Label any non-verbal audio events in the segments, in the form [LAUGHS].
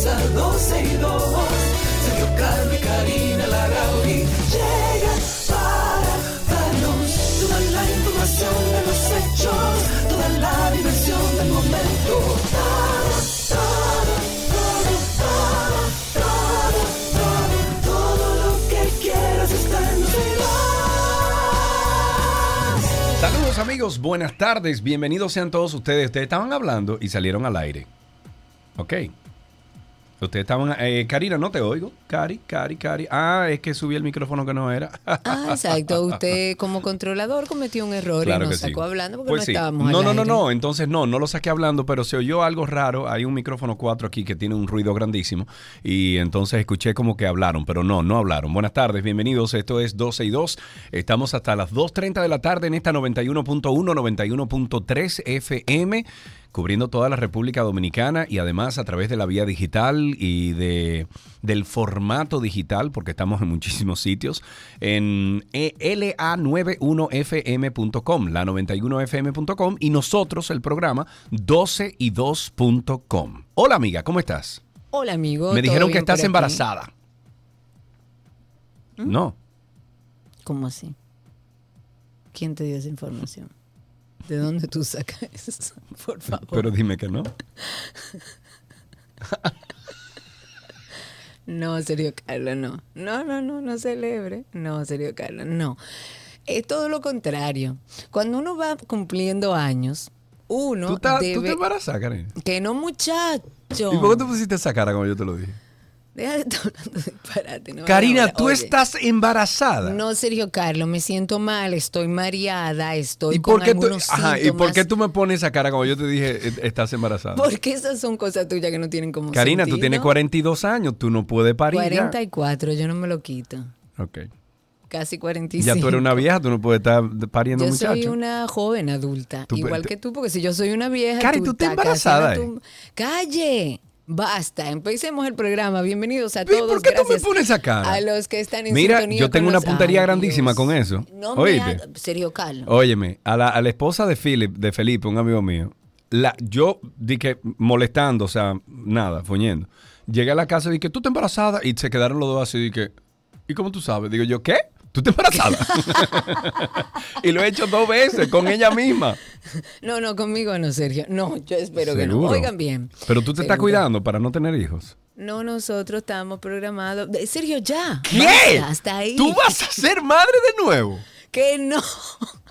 comienza 12 y 2. Sergio y Karina Larrauri llegan para darnos toda la información de los hechos, toda la diversión del momento. Todo, todo, todo, todo, todo, lo que quieras está en 12 y 2. Saludos amigos, buenas tardes, bienvenidos sean todos ustedes. Ustedes estaban hablando y salieron al aire. Ok. Ustedes estaban... Eh, Karina, no te oigo. Cari, Cari, Cari. Ah, es que subí el micrófono que no era. Ah, exacto. [LAUGHS] Usted como controlador cometió un error Claro y nos que sí. sacó hablando porque Pues no sí. estábamos No, no, no, no. Entonces no, no lo saqué hablando, pero se oyó algo raro. Hay un micrófono 4 aquí que tiene un ruido grandísimo. Y entonces escuché como que hablaron, pero no, no hablaron. Buenas tardes, bienvenidos. Esto es 12 y 2. Estamos hasta las 2.30 de la tarde en esta 91.1, 91.3 FM. Cubriendo toda la República Dominicana y además a través de la vía digital y de, del formato digital, porque estamos en muchísimos sitios, en eh, la91fm.com, la91fm.com y nosotros el programa 12y2.com. Hola amiga, ¿cómo estás? Hola, amigo. Me ¿todo dijeron que estás embarazada. ¿Mm? No. ¿Cómo así? ¿Quién te dio esa información? ¿De dónde tú sacas [LAUGHS] eso? Por favor. Pero dime que no. No, serio, Carlos, no. No, no, no, no celebre. No, serio, Carlos, no. Es todo lo contrario. Cuando uno va cumpliendo años, uno ¿Tú, debe... ¿Tú te embarazas, Karen? Que no, muchacho. ¿Y por qué tú pusiste esa cara como yo te lo dije? Deja de estar hablando de disparate. no Karina, tú oye. estás embarazada. No, Sergio Carlos, me siento mal, estoy mareada, estoy ¿Y por, con qué tú, algunos ajá, ¿Y por qué tú me pones esa cara como yo te dije, eh, estás embarazada? Porque esas son cosas tuyas que no tienen como Karina, tú sentido. tienes 42 años, tú no puedes parir. ya. 44, yo no me lo quito. Ok. Casi 45. Ya tú eres una vieja, tú no puedes estar pariendo Yo muchachos. soy una joven adulta, Tú- igual tú- que tú, porque si yo soy una vieja. Cari, tú estás estás embarazada, tú- ¡Calle! Basta, empecemos el programa. Bienvenidos a ¿Y por todos. qué tú me pones esa cara? A los que están en Mira, sintonía yo tengo con una puntería Ay, grandísima Dios. con eso. No me Oíste. haga- Sergio Carlos. Óyeme, a la, a la esposa de Philip, de Felipe, un amigo mío, la, yo dije molestando, o sea, nada, foñendo. Llegué a la casa y dije, tú estás embarazada, y se quedaron los dos así, y dije, ¿y cómo tú sabes? Digo yo, ¿qué? ¿Tú estás embarazada? [LAUGHS] y lo he hecho dos veces con ella misma. No, no, conmigo no, Sergio. No, yo espero que no. Oigan bien. Pero tú te estás cuidando para no tener hijos. No, nosotros estamos programados. Sergio, ya. ¿Qué? Basta, hasta ahí. ¿Tú vas a ser madre de nuevo? Que no.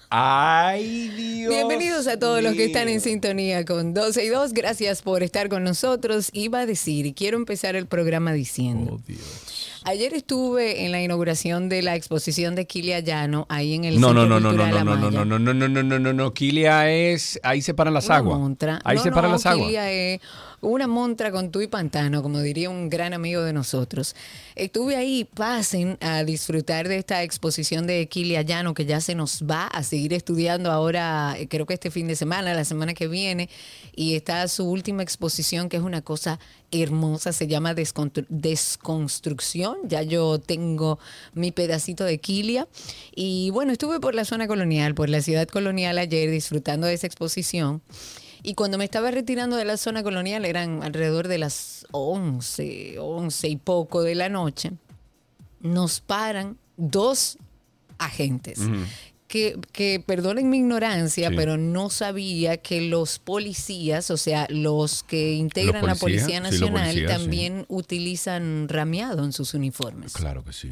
Ay, Dios. Bienvenidos a todos los que están en sintonía con 12 y 2. Gracias por estar con nosotros. Iba a decir, y quiero empezar el programa diciendo. Oh, Dios. Ayer estuve en la inauguración de la exposición de Kilia Llano, ahí en el No, no, Centro no, no, no, Cultural no, no, Amaya. no, no, no, no, no, no, no, no. Kilia es. Ahí se paran las Una aguas. montra. Ahí No, se paran no, las aguas. Kilia es una montra con tu y pantano, como diría un gran amigo de nosotros. Estuve ahí, pasen a disfrutar de esta exposición de Kilia Llano, que ya se nos va a seguir estudiando ahora, eh, creo que este fin de semana, la semana que viene, y está su última exposición, que es una cosa hermosa, se llama Desconstrucción. Ya yo tengo mi pedacito de Kilia. Y bueno, estuve por la zona colonial, por la ciudad colonial ayer, disfrutando de esa exposición. Y cuando me estaba retirando de la zona colonial, eran alrededor de las 11, 11 y poco de la noche, nos paran dos agentes. Que, que perdonen mi ignorancia, Sí. pero no sabía que los policías, o sea, los que integran la Policía Nacional, también utilizan ramiado en sus uniformes. Claro que sí.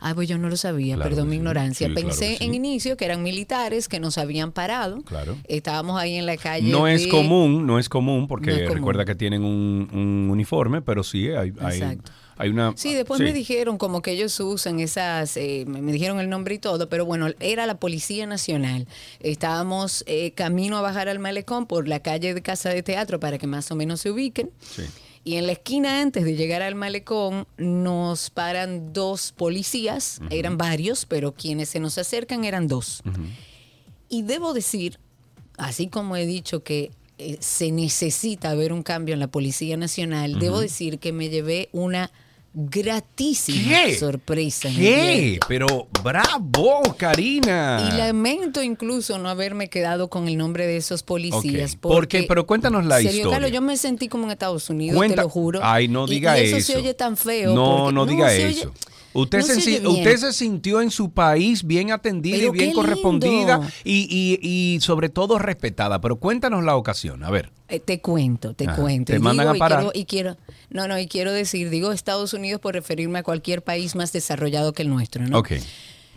Ah, pues yo no lo sabía, Claro perdón mi ignorancia. sí, Pensé sí. en inicio que eran militares que nos habían parado. Claro. Estábamos ahí en la calle. No es común, no es común, porque No es común. recuerda que tienen un, un uniforme, pero sí hay, hay, Exacto. hay una. Sí, después me dijeron como que ellos usan esas, eh, me me dijeron el nombre y todo, pero bueno, era la Policía Nacional. Estábamos eh, camino a bajar al malecón por la calle de Casa de Teatro para que más o menos se ubiquen. Sí. Y en la esquina antes de llegar al malecón nos paran dos policías, eran varios, pero quienes se nos acercan eran dos. Y debo decir, así como he dicho que eh, se necesita ver un cambio en la Policía Nacional, debo decir que me llevé una gratísima ¿Qué? sorpresa. ¿Qué? Pero bravo, Karina. Y lamento incluso no haberme quedado con el nombre de esos policías. Ok. ¿Por qué? porque, Pero cuéntanos la serio, historia. Carlos, yo me sentí como en Estados Unidos, Cuenta- te lo juro. Ay, no diga y eso. eso. se oye tan feo. No, porque- no diga oye- eso. Usted, no se, usted sintió en su país bien atendida Pero y bien correspondida y, y- y sobre todo respetada. Pero cuéntanos la ocasión. A ver. Eh, te cuento, te Ajá. cuento. Te Y mandan digo, a y parar. quiero- Y quiero, no, no, y quiero decir, digo Estados Unidos por referirme a cualquier país más desarrollado que el nuestro, ¿no? Ok.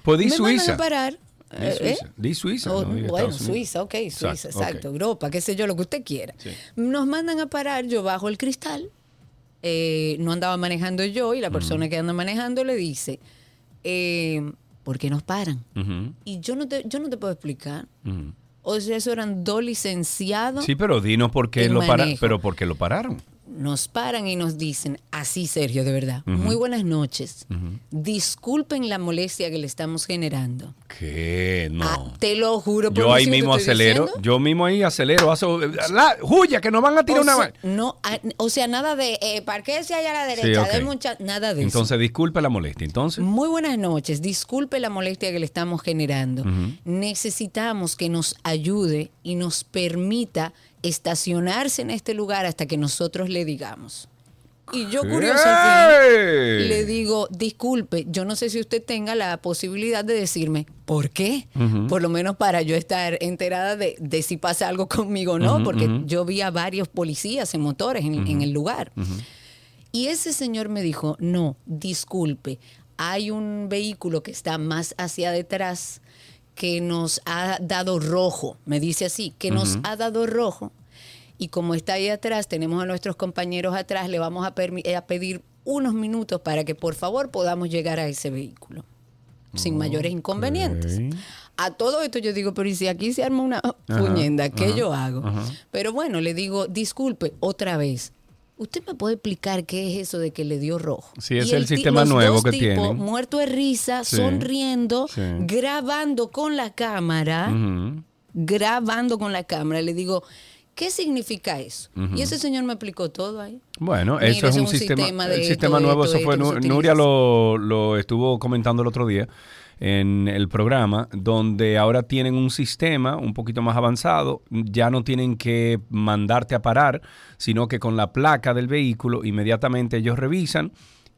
Pues di Me mandan Suiza. a parar. Di eh, Suiza. ¿eh? Di Suiza. O- no diga bueno. Suiza, ok, Suiza, Exacto. Europa, qué sé yo, lo que usted quiera. Sí. Nos mandan a parar, yo bajo el cristal, eh, no andaba manejando yo y la persona que anda manejando le dice, eh, ¿por qué nos paran? Y yo no te, yo no te puedo explicar. O sea, eso eran dos licenciados. Sí, pero dinos por qué lo pararon. Pero por qué lo pararon. Nos paran y nos dicen, así Sergio, de verdad, muy buenas noches. Disculpen la molestia que le estamos generando. ¿Qué? No. Ah, te lo juro. por yo ahí ¿sí mismo acelero. diciendo? Yo mismo ahí acelero. hago- la- ¡Huya! Que nos van a tirar O una. sea, no, ah, o sea, nada de eh, allá a la Sí, derecha, ok. denme un chat, nada de Entonces, disculpe la molestia. Entonces. eso. Muy buenas noches. Disculpe la molestia que le estamos generando. Necesitamos que nos ayude y nos permita estacionarse en este lugar hasta que nosotros le digamos. Y yo curioso le digo, disculpe, yo no sé si usted tenga la posibilidad de decirme por qué, por lo menos para yo estar enterada de, de si pasa algo conmigo o no, porque yo vi a varios policías en motores en, en el lugar. Y ese señor me dijo, no, disculpe, hay un vehículo que está más hacia detrás que nos ha dado rojo, me dice así, que nos ha dado rojo. Y como está ahí atrás, tenemos a nuestros compañeros atrás, le vamos a, a pedir unos minutos para que por favor podamos llegar a ese vehículo sin mayores inconvenientes. A todo esto yo digo, pero ¿y si aquí se arma una puñenda? ¿Qué ajá, yo hago? ajá. Pero bueno, le digo, disculpe, otra vez. ¿Usted me puede explicar qué es eso de que le dio rojo? Sí, es Y el ti- sistema los nuevo dos que tipos, tienen. Muerto de risa, Sí, sonriendo, sí. grabando con la cámara, Ujú. grabando con la cámara. Le digo, ¿qué significa eso? Ujú. Y ese señor me explicó todo ahí. Bueno, Mira, eso es un sistema, sistema de el esto, sistema nuevo, esto, eso fue, Nuria lo, lo estuvo comentando el otro día en el programa, donde ahora tienen un sistema un poquito más avanzado, ya no tienen que mandarte a parar, sino que con la placa del vehículo inmediatamente ellos revisan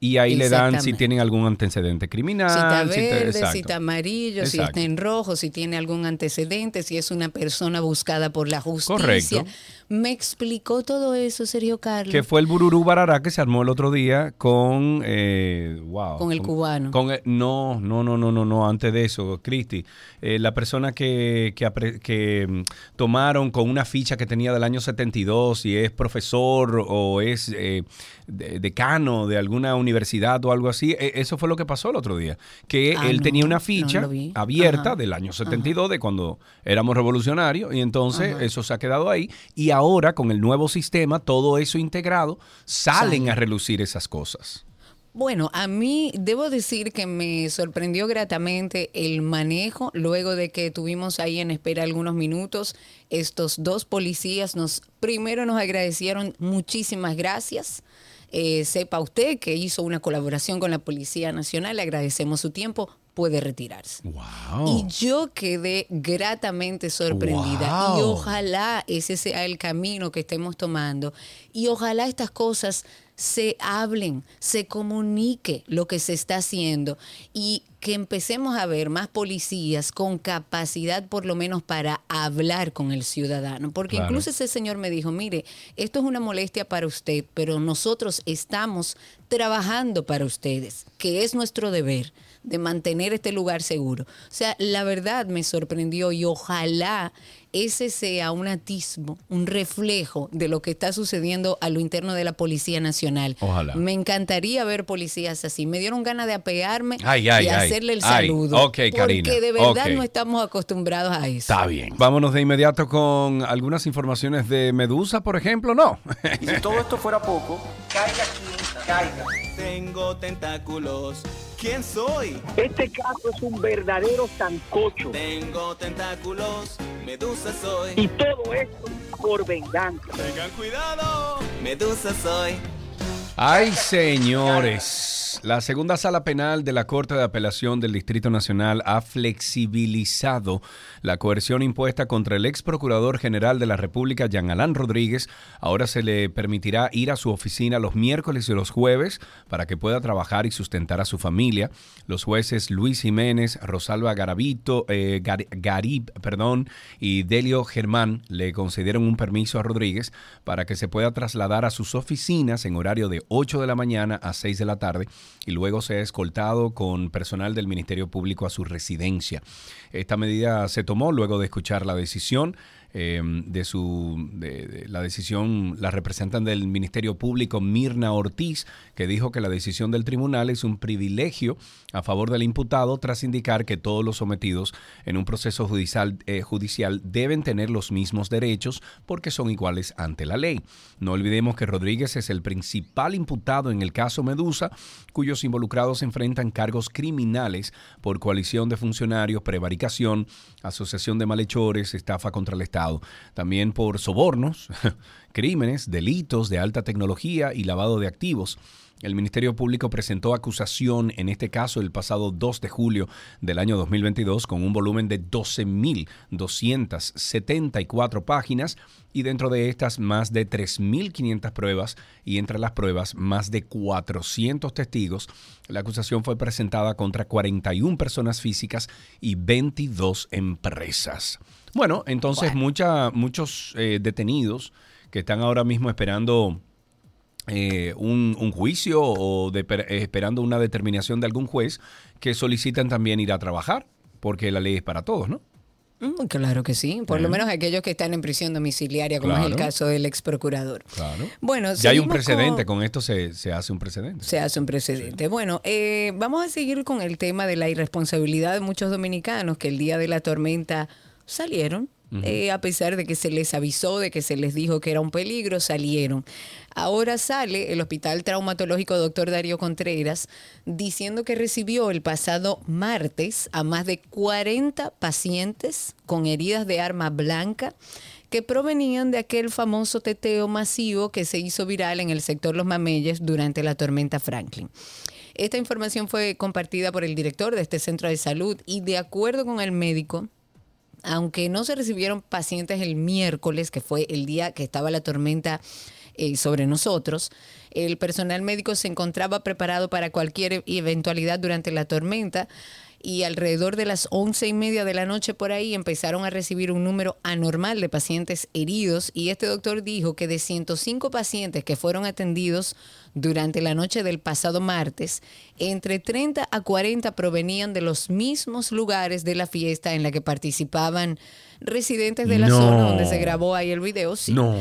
y ahí le dan si tienen algún antecedente criminal. Si está si verde, si está amarillo, si está en rojo, si tiene algún antecedente, si es una persona buscada por la justicia. Correcto. Me explicó todo eso, Sergio Carlos. Que fue el bururú barará que se armó el otro día con. eh, wow. Con el cubano. con no, no, no, no, no, no, antes de eso, Cristi. eh, la persona que, que, que, mm, tomaron con una ficha que tenía del año 72 y es profesor o es eh, decano de alguna universidad o algo así. eh, eso fue lo que pasó el otro día. Que Ah, él no, tenía una ficha abierta Ajá. del año 72, de cuando éramos revolucionarios, y entonces Ajá. eso se ha quedado ahí. Y ahora, con el nuevo sistema, todo eso integrado, salen Sale. a relucir esas cosas. Bueno, a mí debo decir que me sorprendió gratamente el manejo luego de que tuvimos ahí en espera algunos minutos. Estos dos policías nos primero nos agradecieron muchísimas gracias. Eh, sepa usted que hizo una colaboración con la Policía Nacional, le agradecemos su tiempo, puede retirarse. ¡Wow! Y yo quedé gratamente sorprendida. Y ojalá ese sea el camino que estemos tomando. Y ojalá estas cosas se hablen, se comunique lo que se está haciendo y que empecemos a ver más policías con capacidad por lo menos para hablar con el ciudadano. Porque Claro. incluso ese señor me dijo, mire, esto es una molestia para usted, pero nosotros estamos trabajando para ustedes, que es nuestro deber de mantener este lugar seguro. O sea, la verdad me sorprendió y ojalá ese sea un atismo, un reflejo de lo que está sucediendo a lo interno de la Policía Nacional. Ojalá. Me encantaría ver policías así. Me dieron ganas de apearme Ay, ay, y ay. hacerle el Ay, saludo. ok, Karina, Porque de verdad no estamos acostumbrados a eso. Está bien. Vámonos de inmediato con algunas informaciones de Medusa, por ejemplo. No. Y si todo esto fuera poco, caiga quien caiga. Tengo tentáculos. ¿Quién soy? Este caso es un verdadero sancocho. Tengo tentáculos. Medusa soy. Y todo esto por venganza. Tengan cuidado. Medusa soy. Ay, señores. La segunda sala penal de la Corte de Apelación del Distrito Nacional ha flexibilizado la coerción impuesta contra el ex procurador general de la República, Jean Alain Rodríguez. Ahora se le permitirá ir a su oficina los miércoles y los jueves para que pueda trabajar y sustentar a su familia. Los jueces Luis Jiménez, Rosalba Garavito, eh, Gar- Garib, perdón, y Delio Germán le concedieron un permiso a Rodríguez para que se pueda trasladar a sus oficinas en horario de 8 de la mañana a 6 de la tarde y luego sea escoltado con personal del Ministerio Público a su residencia. Esta medida se tomó luego de escuchar la decisión eh, de su la decisión la representan del Ministerio Público Mirna Ortiz que dijo que la decisión del tribunal es un privilegio a favor del imputado tras indicar que todos los sometidos en un proceso judicial eh, judicial deben tener los mismos derechos porque son iguales ante la ley. No olvidemos que Rodríguez es el principal imputado en el caso Medusa, cuyos involucrados enfrentan cargos criminales por coalición de funcionarios, prevaricación, asociación de malhechores, estafa contra el Estado, también por sobornos, [LAUGHS] crímenes, delitos de alta tecnología y lavado de activos. El Ministerio Público presentó acusación en este caso el pasado 2 de julio del año 2022 con un volumen de 12.274 páginas y dentro de estas más de 3.500 pruebas y entre las pruebas más de 400 testigos. La acusación fue presentada contra 41 personas físicas y 22 empresas. Bueno, entonces mucha- muchos eh, detenidos que están ahora mismo esperando eh, un, un juicio o de- eh, esperando una determinación de algún juez que solicitan también ir a trabajar, porque la ley es para todos, ¿no? Mm, claro que sí, por lo menos aquellos que están en prisión domiciliaria, como es el caso del ex procurador. Claro. Bueno, ya hay un precedente, con- con, esto se, se hace un precedente. Se hace un precedente. Bueno, eh, vamos a seguir con el tema de la irresponsabilidad de muchos dominicanos que el día de la tormenta salieron. eh, a pesar de que se les avisó, de que se les dijo que era un peligro, salieron. Ahora sale el Hospital Traumatológico Dr. Darío Contreras diciendo que recibió el pasado martes a más de 40 pacientes con heridas de arma blanca que provenían de aquel famoso teteo masivo que se hizo viral en el sector Los Mameyes durante la tormenta Franklin. Esta información fue compartida por el director de este centro de salud y de acuerdo con el médico, aunque no se recibieron pacientes el miércoles, que fue el día que estaba la tormenta eh, sobre nosotros, el personal médico se encontraba preparado para cualquier eventualidad durante la tormenta y alrededor de las once y media de la noche por ahí empezaron a recibir un número anormal de pacientes heridos y este doctor dijo que de 105 pacientes que fueron atendidos durante la noche del pasado martes, entre 30 a 40 provenían de los mismos lugares de la fiesta en la que participaban residentes de la No. zona donde se grabó ahí el video. Sí. No.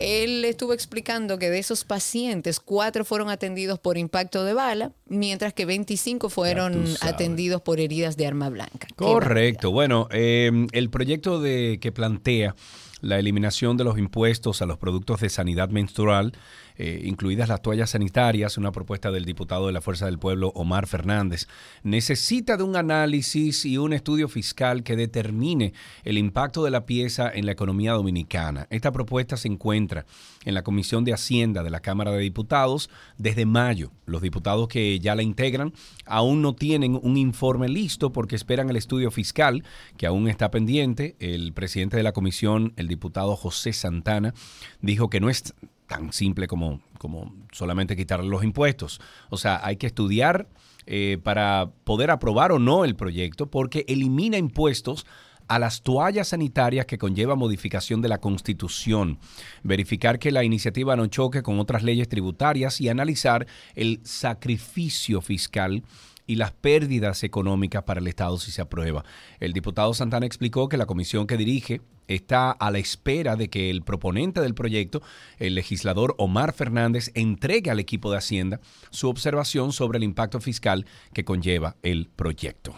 Él estuvo explicando que de esos pacientes, cuatro fueron atendidos por impacto de bala, mientras que 25 fueron atendidos por heridas de arma blanca. Correcto. Bueno, eh, el proyecto de que plantea la eliminación de los impuestos a los productos de sanidad menstrual, eh, incluidas las toallas sanitarias, una propuesta del diputado de la Fuerza del Pueblo, Omar Fernández, necesita de un análisis y un estudio fiscal que determine el impacto de la pieza en la economía dominicana. Esta propuesta se encuentra en la Comisión de Hacienda de la Cámara de Diputados desde mayo. Los diputados que ya la integran aún no tienen un informe listo porque esperan el estudio fiscal que aún está pendiente. El presidente de la comisión, el diputado José Santana, dijo que no es tan simple como, como solamente quitarle los impuestos. O sea, hay que estudiar eh, para poder aprobar o no el proyecto porque elimina impuestos a las toallas sanitarias que conlleva modificación de la Constitución, verificar que la iniciativa no choque con otras leyes tributarias y analizar el sacrificio fiscal y las pérdidas económicas para el Estado si se aprueba. El diputado Santana explicó que la comisión que dirige está a la espera de que el proponente del proyecto, el legislador Omar Fernández, entregue al equipo de Hacienda su observación sobre el impacto fiscal que conlleva el proyecto.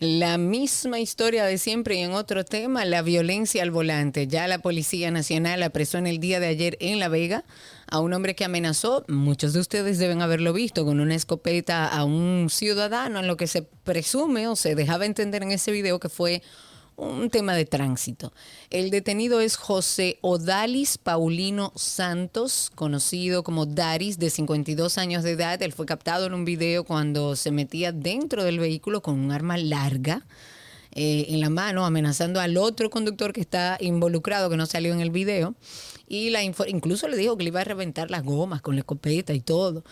La misma historia de siempre y en otro tema, la violencia al volante. Ya la Policía Nacional apresó en el día de ayer en La Vega a un hombre que amenazó, muchos de ustedes deben haberlo visto, con una escopeta a un ciudadano en lo que se presume o se dejaba entender en ese video que fue un tema de tránsito. El detenido es José Odalis Paulino Santos, conocido como Daris, de 52 años de edad. Él fue captado en un video cuando se metía dentro del vehículo con un arma larga. Eh, en la mano, amenazando al otro conductor que está involucrado, que no salió en el video. Y la incluso le dijo que le iba a reventar las gomas con la escopeta y todo.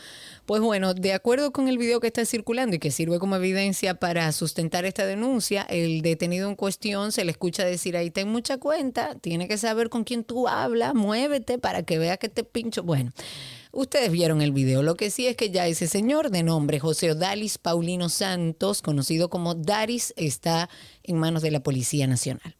Pues bueno, de acuerdo con el video que está circulando y que sirve como evidencia para sustentar esta denuncia, el detenido en cuestión se le escucha decir ahí, ten mucha cuenta, tiene que saber con quién tú hablas, muévete para que vea que te pincho. Bueno, ustedes vieron el video. Lo que sí es que ya ese señor de nombre José Odalis Paulino Santos, conocido como Daris, está en manos de la Policía Nacional.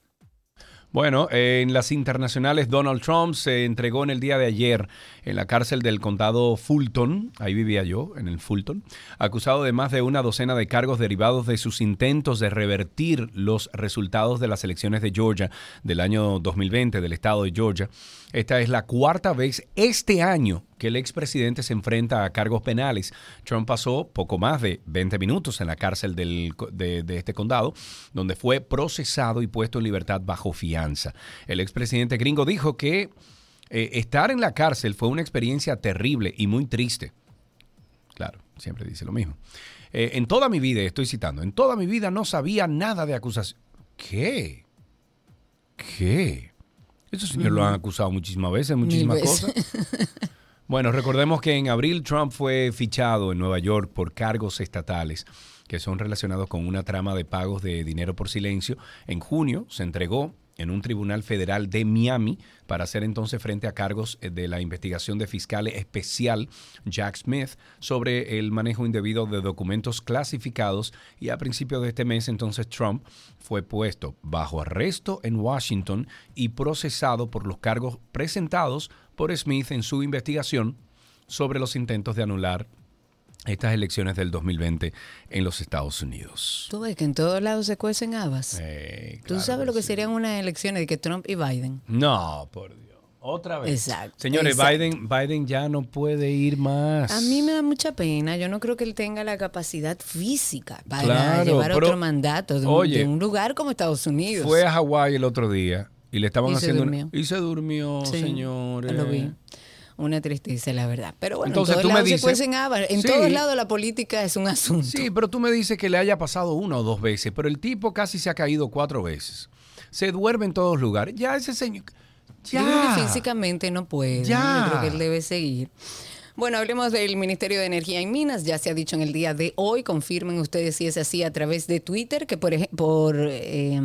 Bueno, en las internacionales, Donald Trump se entregó en el día de ayer en la cárcel del condado Fulton, ahí vivía yo, en el Fulton, acusado de más de una docena de cargos derivados de sus intentos de revertir los resultados de las elecciones de Georgia del año 2020 del estado de Georgia. Esta es la cuarta vez este año que el expresidente se enfrenta a cargos penales. Trump pasó poco más de 20 minutos en la cárcel del de este condado, donde fue procesado y puesto en libertad bajo fianza. El expresidente gringo dijo que eh, estar en la cárcel fue una experiencia terrible y muy triste. Claro, siempre dice lo mismo. Eh, en toda mi vida, estoy citando, en toda mi vida no sabía nada de acusación. ¿Qué? ¿Qué? Eso señor lo han acusado muchísimas veces, muchísimas veces. cosas. [LAUGHS] Bueno, recordemos que en abril Trump fue fichado en Nueva York por cargos estatales que son relacionados con una trama de pagos de dinero por silencio. En junio se entregó en un tribunal federal de Miami para hacer entonces frente a cargos eh, de la investigación de fiscal especial Jack Smith sobre el manejo indebido de documentos clasificados. Y a principios de este mes entonces Trump fue puesto bajo arresto en Washington y procesado por los cargos presentados por Smith en su investigación sobre los intentos de anular estas elecciones del 2020 en los Estados Unidos. Tú ves que en todos lados se cuecen habas. Eh, Tú sabes lo que sí. serían unas elecciones de que Trump y Biden. No, por Dios. Otra vez. Exacto, Señores, exacto. Biden, Biden ya no puede ir más. A mí me da mucha pena. Yo no creo que él tenga la capacidad física para Claro, llevar pero- otro mandato de un, oye, de un lugar como Estados Unidos. Fue a Hawái el otro día y le estaban Y se haciendo. una- durmió. y se durmió, Sí, señores. Lo vi. Una tristeza, la verdad. Pero bueno, Entonces, en tú todos me lados dices- se. En Sí. todos lados la política es un asunto. Sí, pero tú me dices que le haya pasado una o dos veces, pero el tipo casi se ha caído cuatro veces. Se duerme en todos lugares. Ya ese señor. Ya. Yo creo que físicamente no puede. Ya. Yo creo que él debe seguir. Bueno, hablemos del Ministerio de Energía y Minas. Ya se ha dicho en el día de hoy. Confirmen ustedes si es así a través de Twitter, que por, ej- por eh,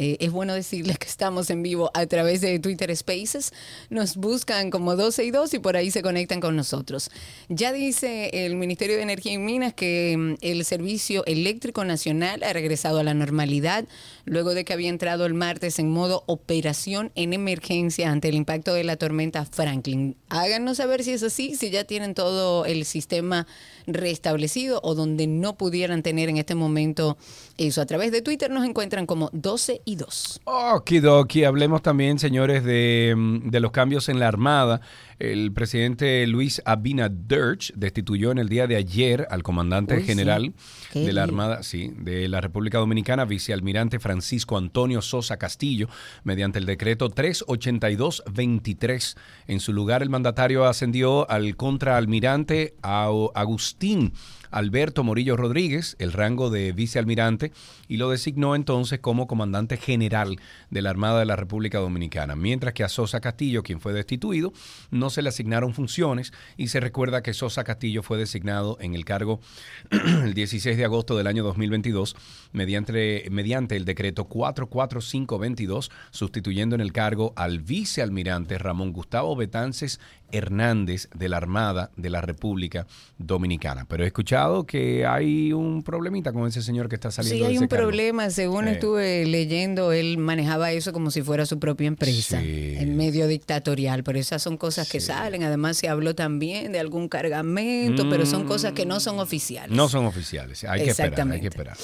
eh, es bueno decirles que estamos en vivo a través de Twitter Spaces. Nos buscan como 12 y 2 y por ahí se conectan con nosotros. Ya dice el Ministerio de Energía y Minas que mm, el Servicio Eléctrico Nacional ha regresado a la normalidad luego de que había entrado el martes en modo operación en emergencia ante el impacto de la tormenta Franklin. Háganos saber si es así, si ya tienen todo el sistema restablecido o donde no pudieran tener en este momento eso. A través de Twitter nos encuentran como 12 y 2. Okidoki, hablemos también, señores, mm, de los cambios en la Armada. El presidente Luis Abinader destituyó en el día de ayer al comandante Uy, general de la. Armada, sí, de la República Dominicana, vicealmirante Francisco Antonio Sosa Castillo, mediante el decreto 382-23. En su lugar, el mandatario ascendió al contraalmirante Agustín Alberto Morillo Rodríguez, el rango de vicealmirante, y lo designó entonces como comandante general de la Armada de la República Dominicana. Mientras que a Sosa Castillo, quien fue destituido, no se le asignaron funciones y se recuerda que Sosa Castillo fue designado en el cargo [CLEARS THROAT] el 16 de agosto del año 2022 mediante, mediante el decreto 44522, sustituyendo en el cargo al vicealmirante Ramón Gustavo Betances Hernández de la Armada de la República Dominicana. Pero escuchar escuchado que hay un problemita con ese señor que está saliendo Sí, de ese cargo. Problema. Según estuve leyendo, él manejaba eso como si fuera su propia empresa, Sí. en medio dictatorial. Pero esas son cosas que salen. Además, se habló también de algún cargamento, pero son cosas que no son oficiales. Mm. No son oficiales. Hay que esperar, hay Exactamente. que esperar.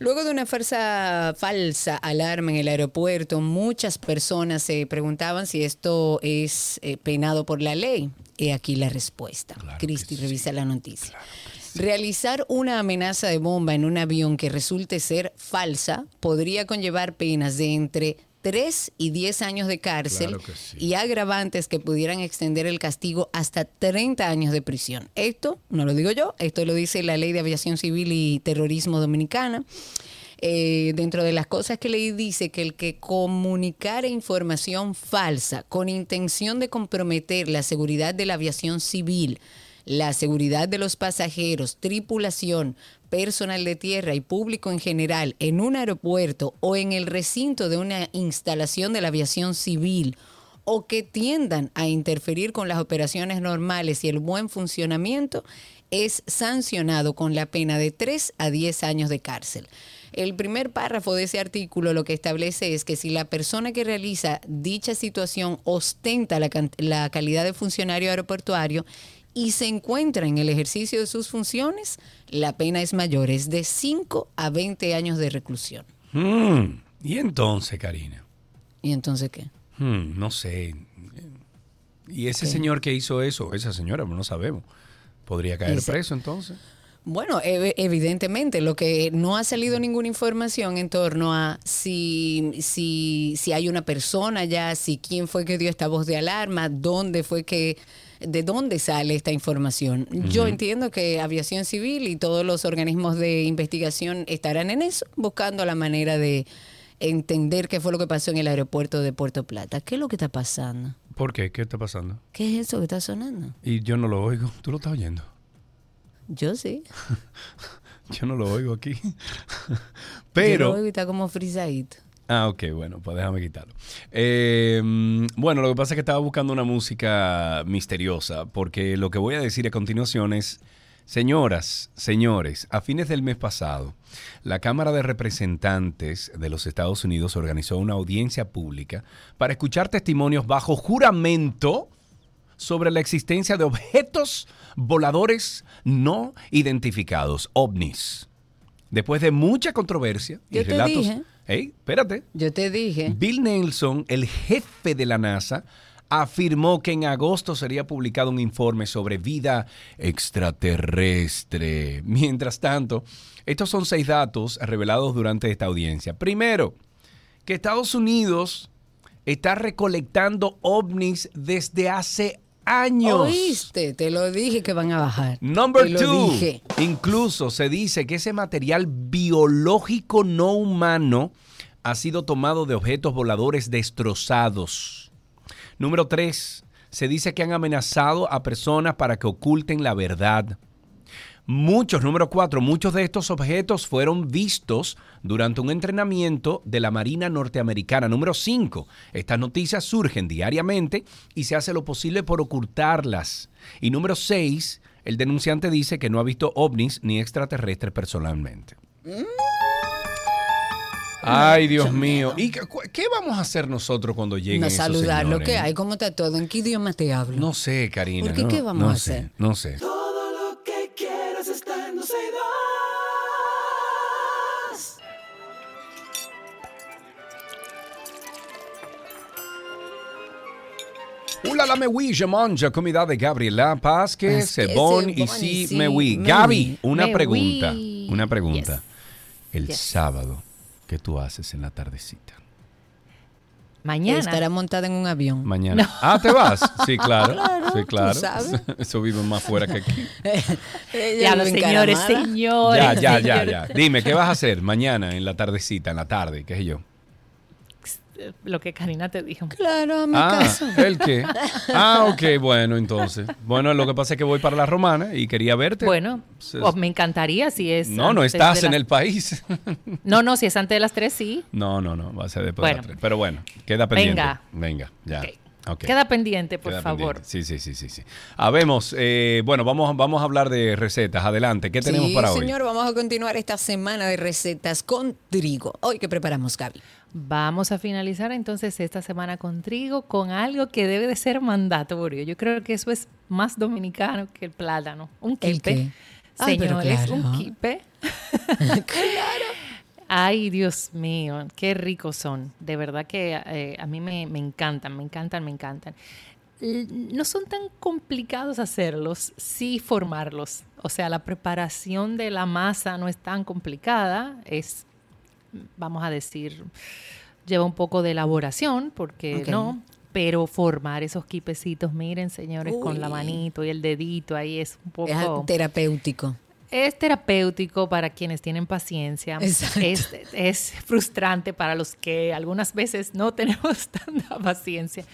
Luego de una falsa, falsa alarma en el aeropuerto, muchas personas se preguntaban si esto es eh, penado por la ley. He aquí la respuesta. Claro Cristi, revisa la noticia. Realizar una amenaza de bomba en un avión que resulte ser falsa podría conllevar penas de entre 3 y 10 años de cárcel Claro que sí. y agravantes que pudieran extender el castigo hasta 30 años de prisión. Esto no lo digo yo, esto lo dice la Ley de Aviación Civil y Terrorismo Dominicana. Eh, dentro de las cosas que leí dice que el que comunicara información falsa con intención de comprometer la seguridad de la aviación civil, la seguridad de los pasajeros, tripulación, personal de tierra y público en general en un aeropuerto o en el recinto de una instalación de la aviación civil o que tiendan a interferir con las operaciones normales y el buen funcionamiento, es sancionado con la pena de 3 a 10 años de cárcel. El primer párrafo de ese artículo lo que establece es que si la persona que realiza dicha situación ostenta la, la calidad de funcionario aeroportuario y se encuentra en el ejercicio de sus funciones, la pena es mayor, es de 5 a 20 años de reclusión. Mm, Y entonces, Karina, ¿Y entonces qué? Mm, no sé. Y ese señor que hizo eso, esa señora, no sabemos. ¿Podría caer Ese- preso entonces? Bueno, ev- evidentemente, lo que no ha salido ninguna información en torno a si, si, si hay una persona ya, si quién fue que dio esta voz de alarma, dónde fue que, de dónde sale esta información. Yo entiendo que Aviación Civil y todos los organismos de investigación estarán en eso, buscando la manera de entender qué fue lo que pasó en el aeropuerto de Puerto Plata. ¿Qué es lo que está pasando? ¿Por qué? ¿Qué está pasando? ¿Qué es eso que está sonando? Y yo no lo oigo. ¿Tú lo estás oyendo? Yo sí. [LAUGHS] Yo no lo oigo aquí. Yo lo Pero... oigo y está como frisadito. Ah, ok, bueno, pues déjame quitarlo. Eh, mm, bueno, lo que pasa es que estaba buscando una música misteriosa, porque lo que voy a decir a continuación es, señoras, señores, a fines del mes pasado, la Cámara de Representantes de los Estados Unidos organizó una audiencia pública para escuchar testimonios bajo juramento sobre la existencia de objetos voladores no identificados, ovnis. Después de mucha controversia y relatos... dije. Ey, espérate. Yo te dije. Bill Nelson, el jefe de la NASA, afirmó que en agosto sería publicado un informe sobre vida extraterrestre. Mientras tanto, estos son seis datos revelados durante esta audiencia. Primero, que Estados Unidos está recolectando ovnis desde hace años. Oíste, te lo dije que van a bajar. Number Te lo two, dije. incluso se dice que ese material biológico no humano ha sido tomado de objetos voladores destrozados. Número tres, se dice que han amenazado a personas para que oculten la verdad. Muchos, número cuatro, muchos de estos objetos fueron vistos durante un entrenamiento de la Marina norteamericana. Número cinco, estas noticias surgen diariamente y se hace lo posible por ocultarlas. Y número seis, el denunciante dice que no ha visto ovnis ni extraterrestres personalmente. Ay, Dios mío. ¿Y qué, vamos a hacer nosotros cuando lleguen No esos saludar lo señores? que hay, cómo está todo, en qué idioma te hablo. No sé, Karina. ¿Por qué? no- ¿Qué vamos no a sé, hacer? No sé. 106.2. Ula la mewi, je comida de Gabriela Paz, que se bon y si mewi. Gaby, una pregunta, una pregunta. El sábado, ¿qué tú haces en la tardecita? Mañana. Estará montada en un avión. Mañana. Ah, ¿te vas? Sí, claro. sí, tú claro. sabes. [LAUGHS] Eso vive más fuera que aquí. [LAUGHS] Ya los señores, señores. Ya, ya, ya, ya. Dime, ¿qué vas a hacer mañana en la tardecita, en la tarde? ¿Qué sé yo? Lo que Karina te dijo. Claro, a mi Ah, casa. ¿el qué? Ah, ok, bueno, entonces. Bueno, lo que pasa es que voy para la romana y quería verte. Bueno, pues me encantaría si es. No, no estás en el país. [LAUGHS] No, no, si es antes de las tres, sí. No, no, no, va a ser después de las tres. Pero bueno, queda pendiente. Venga. Venga, ya. Ok. Ok. Queda pendiente, por Queda favor. pendiente. Sí, sí, sí, sí, sí. Habemos, eh, bueno, vamos, vamos a hablar de recetas. Adelante, ¿qué tenemos sí, para hoy? señor, vamos a continuar esta semana de recetas con trigo. Hoy, ¿qué preparamos, Gaby? Vamos a finalizar entonces esta semana con trigo, con algo que debe de ser mandatorio. Yo creo que eso es más dominicano que el plátano. Un ¿El kipe. qué? Ay, pero Señores, claro. un kipe. [LAUGHS] Ay, Dios mío, qué ricos son. De verdad que eh, a mí me, me encantan, me encantan, me encantan. No son tan complicados hacerlos, sí formarlos. O sea, la preparación de la masa no es tan complicada, es, vamos a decir, lleva un poco de elaboración, porque no, pero formar esos quipecitos, miren, señores, con la manito y el dedito ahí es un poco... Es terapéutico. Es terapéutico para quienes tienen paciencia. Exacto. Es, es frustrante para los que algunas veces no [LAUGHS] tenemos tanta paciencia,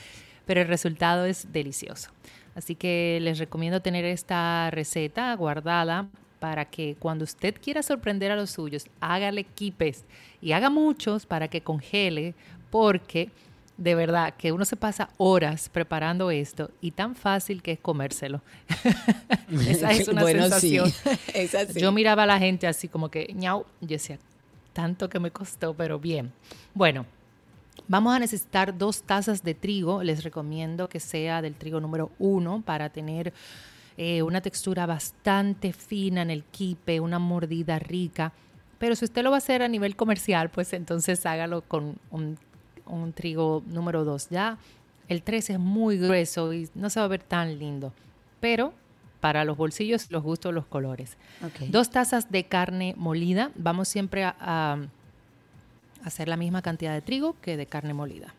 pero el resultado es delicioso. Así que les recomiendo tener esta receta guardada para que cuando usted quiera sorprender a los suyos, hágale quipes y haga muchos para que congele, porque de verdad que uno se pasa horas preparando esto y tan fácil que es comérselo. [LAUGHS] Esa es una Bueno, sensación. [LAUGHS] sí. Yo miraba a la gente así como que, ñau, yo decía, tanto que me costó, pero bien. Bueno, vamos a necesitar dos tazas de trigo. Les recomiendo que sea del trigo número uno para tener eh, una textura bastante fina en el quipe, una mordida rica. Pero si usted lo va a hacer a nivel comercial, pues entonces hágalo con un, un trigo número dos. Ya el 3 es muy grueso y no se va a ver tan lindo. Pero para los bolsillos, los gustos, los colores. Dos tazas de carne molida. Vamos siempre a, a hacer la misma cantidad de trigo que de carne molida.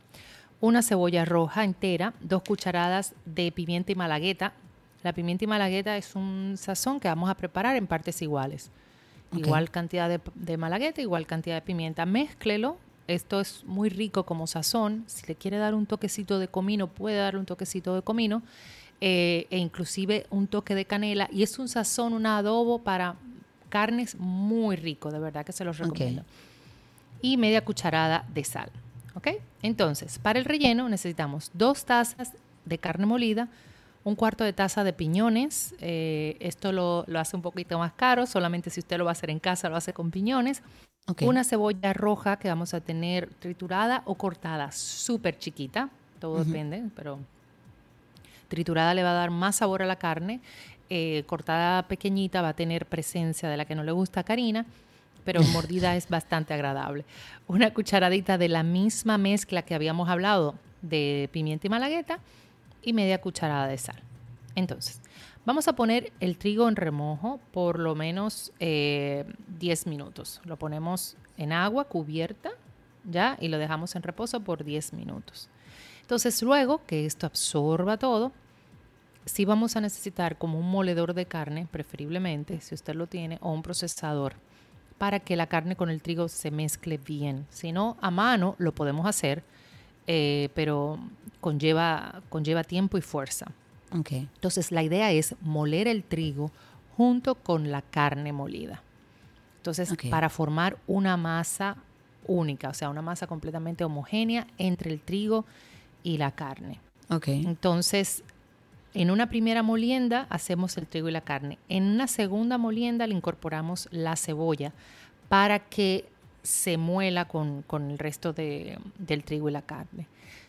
Una cebolla roja entera, dos cucharadas de pimienta y malagueta. La pimienta y malagueta es un sazón que vamos a preparar en partes iguales. Igual cantidad de, de malagueta, igual cantidad de pimienta. Mézclelo. Esto es muy rico como sazón. Si le quiere dar un toquecito de comino, puede darle un toquecito de comino. eh, e inclusive un toque de canela. Y es un sazón, un adobo para carnes muy rico. De verdad que se los recomiendo y media cucharada de sal. ¿Ok? Entonces, para el relleno necesitamos dos tazas de carne molida, un cuarto de taza de piñones. eh, esto lo, lo hace un poquito más caro, solamente si usted lo va a hacer en casa, lo hace con piñones. Una cebolla roja que vamos a tener triturada o cortada, súper chiquita, todo depende, pero triturada le va a dar más sabor a la carne. eh, cortada pequeñita va a tener presencia de la que no le gusta a Karina, pero [LAUGHS] mordida es bastante agradable. Una cucharadita de la misma mezcla que habíamos hablado de pimienta y malagueta y media cucharada de sal. Entonces, vamos a poner el trigo en remojo por lo menos eh, 10 minutos. Lo ponemos en agua cubierta, ¿ya? Y lo dejamos en reposo por 10 minutos. Entonces, luego que esto absorba todo, sí vamos a necesitar como un moledor de carne, preferiblemente, si usted lo tiene, o un procesador, para que la carne con el trigo se mezcle bien. Si no, a mano lo podemos hacer, eh, pero conlleva, conlleva tiempo y fuerza. Ok. Entonces, la idea es moler el trigo junto con la carne molida. Entonces, para formar una masa única, o sea, una masa completamente homogénea entre el trigo y la carne. Ok. Entonces, en una primera molienda hacemos el trigo y la carne. En una segunda molienda le incorporamos la cebolla para que se muela con, con el resto de- del trigo y la carne.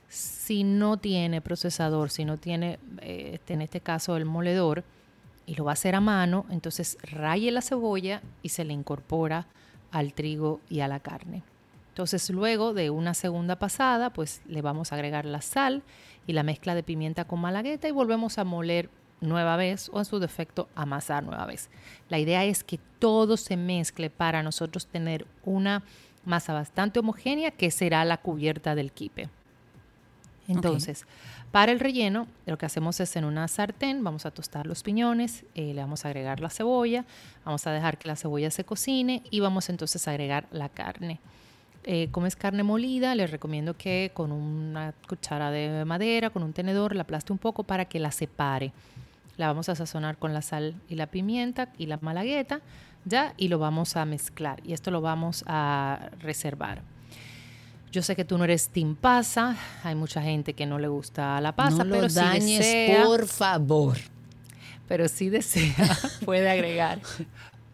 Si no tiene procesador, si no tiene, eh, en este caso, el moledor, y lo va a hacer a mano, entonces raye la cebolla y se le incorpora al trigo y a la carne. Entonces luego de una segunda pasada, pues le vamos a agregar la sal y la mezcla de pimienta con malagueta y volvemos a moler nueva vez o en su defecto amasar nueva vez. La idea es que todo se mezcle para nosotros tener una masa bastante homogénea que será la cubierta del quipe. Entonces, para el relleno, lo que hacemos es en una sartén, vamos a tostar los piñones, eh, le vamos a agregar la cebolla, vamos a dejar que la cebolla se cocine y vamos entonces a agregar la carne. Eh, como es carne molida, les recomiendo que con una cuchara de madera, con un tenedor, la aplaste un poco para que la separe. La vamos a sazonar con la sal y la pimienta y la malagueta, ¿ya? Y lo vamos a mezclar y esto lo vamos a reservar. Yo sé que tú no eres team pasa, hay mucha gente que no le gusta la pasa, no pero lo si dañes, desea, por favor. pero si desea, [LAUGHS] puede agregar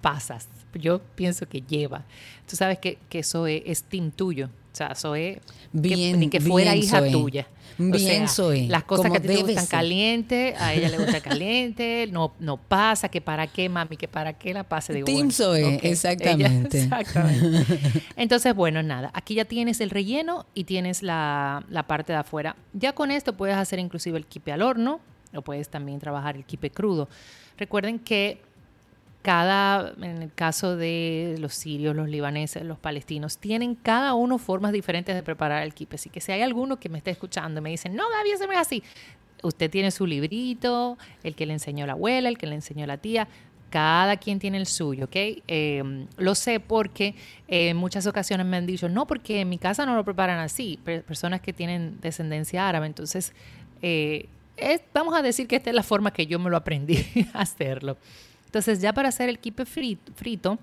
pasas. Yo pienso que lleva. Tú sabes que, que Zoe es team tuyo. O sea, Zoe, Bien, ni que fuera bien, hija Zoe. tuya. O Bien, sea, Zoe, Las cosas como que a ti te gustan ser. caliente, a ella le gusta [LAUGHS] caliente, no, no pasa, que para qué, mami, que para qué la pase. Digo, Team Zoe, exactamente. ella- [LAUGHS] exactamente. Entonces, bueno, nada, aquí ya tienes el relleno y tienes la, la parte de afuera. Ya con esto puedes hacer inclusive el kipe al horno o puedes también trabajar el kipe crudo. Recuerden que cada, en el caso de los sirios, los libaneses, los palestinos, tienen cada uno formas diferentes de preparar el kipe. Así que si hay alguno que me esté escuchando y me dicen, no, Gaby, eso no es así. Usted tiene su librito, el que le enseñó la abuela, el que le enseñó la tía. Cada quien tiene el suyo, ¿ok? Eh, lo sé porque eh, en muchas ocasiones me han dicho, no, porque en mi casa no lo preparan así. Per- personas que tienen descendencia árabe. Entonces, eh, vamos a decir que esta es la forma que yo me lo aprendí [LAUGHS] a hacerlo. Entonces, ya para hacer el kipe frito,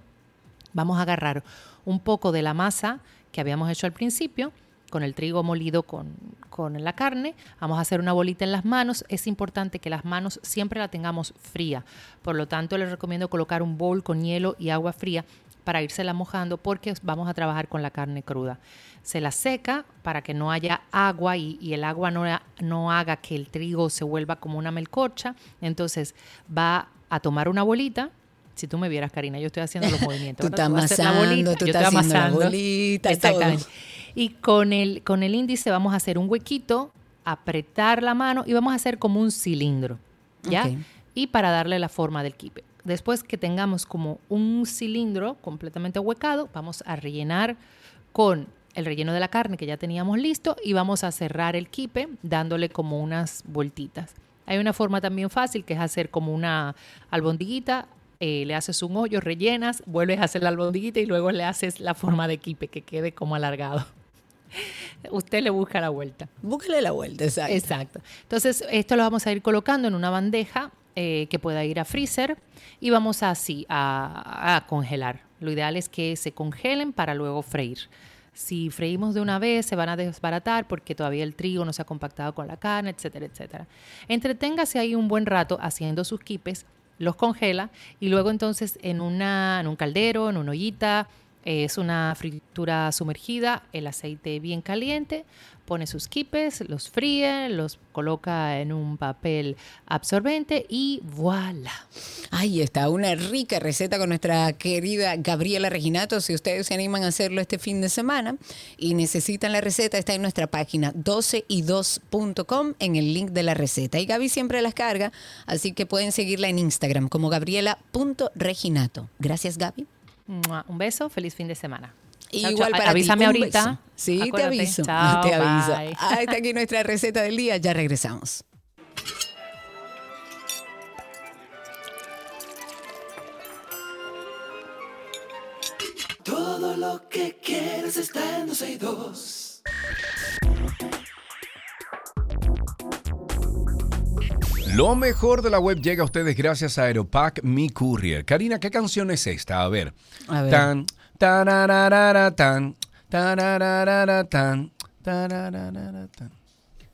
vamos a agarrar un poco de la masa que habíamos hecho al principio, con el trigo molido con, con la carne. Vamos a hacer una bolita en las manos. Es importante que las manos siempre la tengamos fría. Por lo tanto, les recomiendo colocar un bowl con hielo y agua fría para írsela mojando porque vamos a trabajar con la carne cruda. Se la seca para que no haya agua y, y el agua no, no haga que el trigo se vuelva como una melcocha. Entonces va a tomar una bolita. Si tú me vieras, Karina, yo estoy haciendo los [LAUGHS] movimientos. Tú estás amasando, bolita, tú estás haciendo la amasando. bolita, Exactamente. todo. Y con el, con el índice vamos a hacer un huequito, apretar la mano y vamos a hacer como un cilindro. ¿Ya? Y para darle la forma del kipe. Después que tengamos como un cilindro completamente huecado, vamos a rellenar con el relleno de la carne que ya teníamos listo y vamos a cerrar el kipe dándole como unas vueltitas. Hay una forma también fácil que es hacer como una albondiguita, eh, le haces un hoyo, rellenas, vuelves a hacer la albondiguita y luego le haces la forma de kipe que quede como alargado. [LAUGHS] Usted le busca la vuelta. Búscale la vuelta, exacto. Exacto. Entonces, esto lo vamos a ir colocando en una bandeja eh, que pueda ir a freezer y vamos así a, a congelar. Lo ideal es que se congelen para luego freír. Si freímos de una vez, se van a desbaratar porque todavía el trigo no se ha compactado con la carne, etcétera, etcétera. Entreténgase ahí un buen rato haciendo sus quipes, los congela y luego entonces en, una, en un caldero, en una ollita, es una fritura sumergida, el aceite bien caliente, pone sus quipes, los fríe, los coloca en un papel absorbente y voilà. Ahí está, una rica receta con nuestra querida Gabriela Reginato. Si ustedes se animan a hacerlo este fin de semana y necesitan la receta, está en nuestra página 12y2.com en el link de la receta. Y Gaby siempre las carga, así que pueden seguirla en Instagram como gabriela.reginato. Gracias, Gaby. Un beso, feliz fin de semana. Y Chao, igual chao. para ti, Avísame un ahorita. beso. Sí, Acuérdate. te aviso. Chao, [LAUGHS] te aviso. bye. Ahí está aquí nuestra receta del día. Ya regresamos. Todo lo que quieres está en 12 y 2. Lo mejor de la web llega a ustedes gracias a Aeropack Mi Courier. Karina, ¿qué canción es esta? A ver. Tan, tararara, tan, tararara, tan.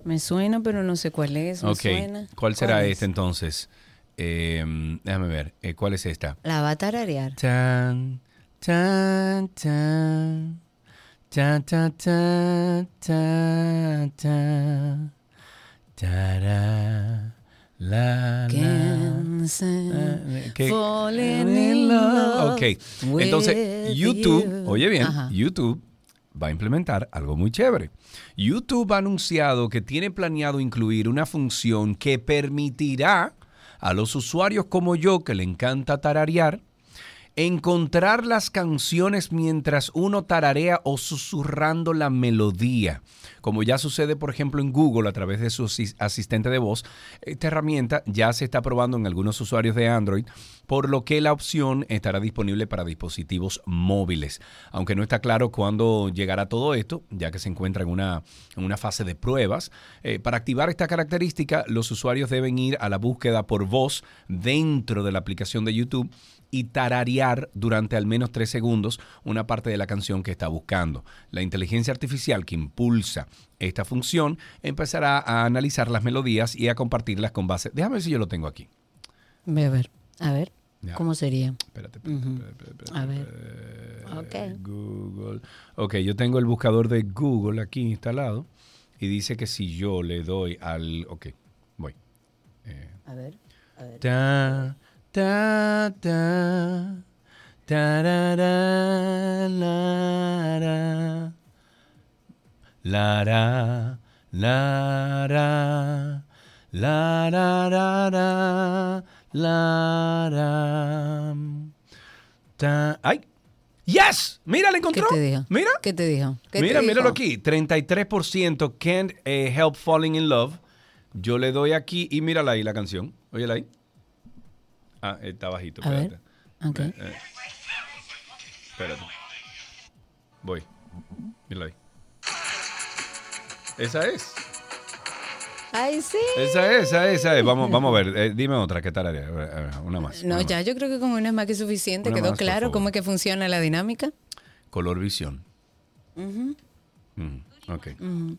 Me suena, pero no sé cuál es. Okay. ¿Cuál será esta entonces? Déjame ver. ¿Cuál es esta? La va a tararear. Tan, tan, tan la, la. Ok, entonces YouTube, you. oye bien, Ajá. YouTube va a implementar algo muy chévere. YouTube ha anunciado que tiene planeado incluir una función que permitirá a los usuarios como yo, que le encanta tararear, encontrar las canciones mientras uno tararea o susurrando la melodía. Como ya sucede, por ejemplo, en Google a través de su asis- asistente de voz, esta herramienta ya se está probando en algunos usuarios de Android, por lo que la opción estará disponible para dispositivos móviles. Aunque no está claro cuándo llegará todo esto, ya que se encuentra en una, en una fase de pruebas. Eh, para activar esta característica, los usuarios deben ir a la búsqueda por voz dentro de la aplicación de YouTube y tararear durante al menos tres segundos una parte de la canción que está buscando. La inteligencia artificial que impulsa esta función empezará a analizar las melodías y a compartirlas con base. Déjame ver si yo lo tengo aquí. Ve a ver, a ver, Ya. ¿cómo sería? Espérate, espérate, espérate, espérate, espérate, A ver. espérate. Ok. Google. Ok, yo tengo el buscador de Google aquí instalado y dice que si yo le doy al... Ok, voy. A ver, a ver. Ta, ta, ta, tarara, lara, lara, lara, lara, lara, ta- ¡Ay! ¡Yes! Mira, ¿la ¿Qué encontró? te dijo? Mira. ¿Qué te dijo? ¿Qué te Mira, dijo? míralo aquí. 33% can't eh, help falling in love. Yo le doy aquí y mírala ahí la canción. Óyela ahí. Ah, está bajito. A ver. Espérate. Ok. Eh, eh. Espérate. Voy. Mírala ahí. Esa es. Ay, sí. Esa es, esa es, esa es. Vamos, vamos a ver. Eh, dime otra. ¿Qué tal? haría? Ver, ver, Una más. No, una ya más. yo creo que con una es más que suficiente. Una Quedó más, claro cómo es que funciona la dinámica. Color visión. Mm, ok.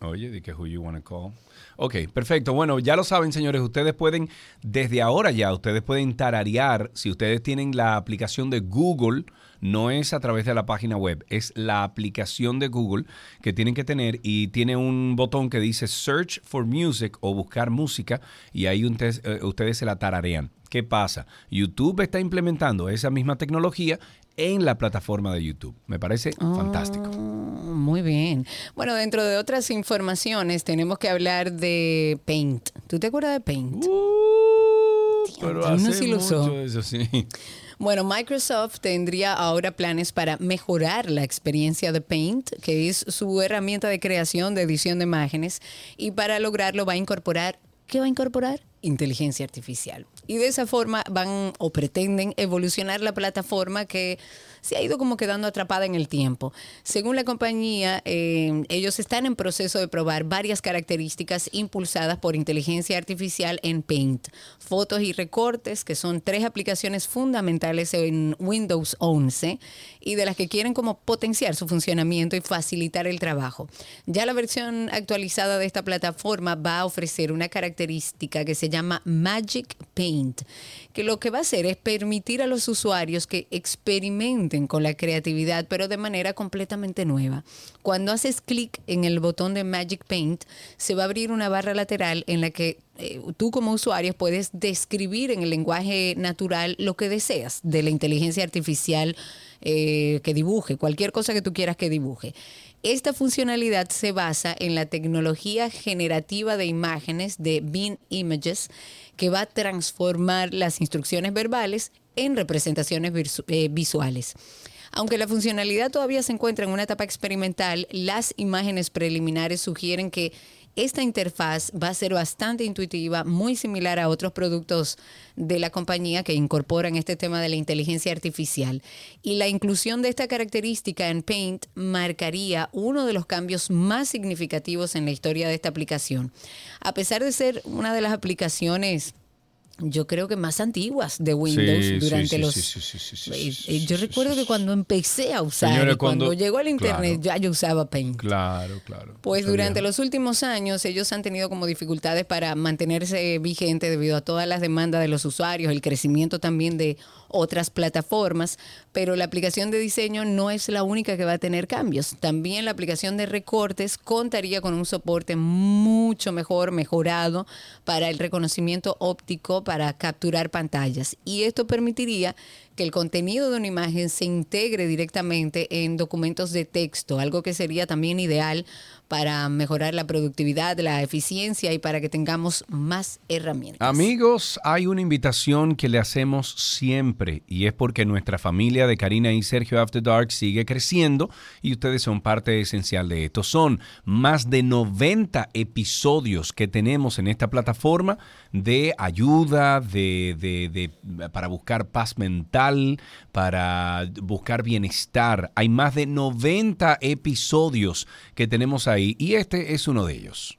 Oye, di que who you wanna call. Ok, perfecto. Bueno, ya lo saben, señores. Ustedes pueden, desde ahora ya, ustedes pueden tararear. Si ustedes tienen la aplicación de Google, no es a través de la página web, es la aplicación de Google que tienen que tener y tiene un botón que dice Search for Music o buscar música y ahí ustedes, eh, ustedes se la tararean. ¿Qué pasa? YouTube está implementando esa misma tecnología en la plataforma de YouTube. Me parece fantástico. Oh, muy bien. Bueno, dentro de otras informaciones tenemos que hablar de Paint. ¿Tú te acuerdas de Paint? Pero hace sí lo usó. mucho eso, sí. Bueno, Microsoft tendría ahora planes para mejorar la experiencia de Paint, que es su herramienta de creación de edición de imágenes, y para lograrlo va a incorporar, ¿qué va a incorporar? Inteligencia artificial. Y de esa forma van o pretenden evolucionar la plataforma que se ha ido como quedando atrapada en el tiempo. Según la compañía, eh, ellos están en proceso de probar varias características impulsadas por inteligencia artificial en Paint, fotos y recortes, que son tres aplicaciones fundamentales en Windows 11 y de las que quieren como potenciar su funcionamiento y facilitar el trabajo. Ya la versión actualizada de esta plataforma va a ofrecer una característica que se llama Magic Paint, que lo que va a hacer es permitir a los usuarios que experimenten con la creatividad, pero de manera completamente nueva. Cuando haces clic en el botón de Magic Paint, se va a abrir una barra lateral en la que eh, tú como usuario puedes describir en el lenguaje natural lo que deseas de la inteligencia artificial eh, que dibuje, cualquier cosa que tú quieras que dibuje. Esta funcionalidad se basa en la tecnología generativa de imágenes de Beam Images, que va a transformar las instrucciones verbales en representaciones eh, visuales. Aunque la funcionalidad todavía se encuentra en una etapa experimental, las imágenes preliminares sugieren que esta interfaz va a ser bastante intuitiva, muy similar a otros productos de la compañía que incorporan este tema de la inteligencia artificial. Y la inclusión de esta característica en Paint marcaría uno de los cambios más significativos en la historia de esta aplicación. A pesar de ser una de las aplicaciones yo creo que más antiguas de Windows Sí, durante sí, los sí, yo recuerdo que cuando empecé a usar y cuando, cuando- llegó al internet claro. ya yo usaba Paint Claro, claro. pues durante bien. los últimos años ellos han tenido como dificultades para mantenerse vigente debido a todas las demandas de los usuarios, el crecimiento también de otras plataformas, pero la aplicación de diseño no es la única que va a tener cambios. También la aplicación de recortes contaría con un soporte mucho mejor, mejorado para el reconocimiento óptico para capturar pantallas. Y esto permitiría que el contenido de una imagen se integre directamente en documentos de texto, algo que sería también ideal para mejorar la productividad, la eficiencia y para que tengamos más herramientas. Amigos, hay una invitación que le hacemos siempre y es porque nuestra familia de Karina y Sergio After Dark sigue creciendo y ustedes son parte esencial de esto. Son más de 90 episodios que tenemos en esta plataforma de ayuda, de, de- de- para buscar paz mental, para buscar bienestar. Hay más de 90 episodios que tenemos ahí y este es uno de ellos.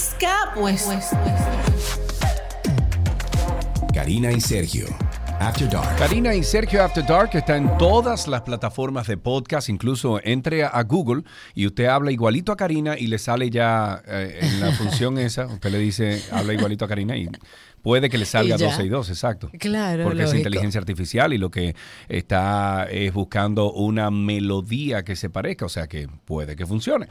pues, pues, pues. Karina y Sergio. After Dark. Karina y Sergio After Dark está en todas las plataformas de podcast, incluso entre a Google y usted habla igualito a Karina y le sale ya eh, en la [LAUGHS] función esa, usted le dice habla igualito a Karina y puede que le salga Y ya. 12 y 2, exacto. Claro, Porque es inteligencia artificial y lo que está es buscando una melodía que se parezca, o sea que puede que funcione.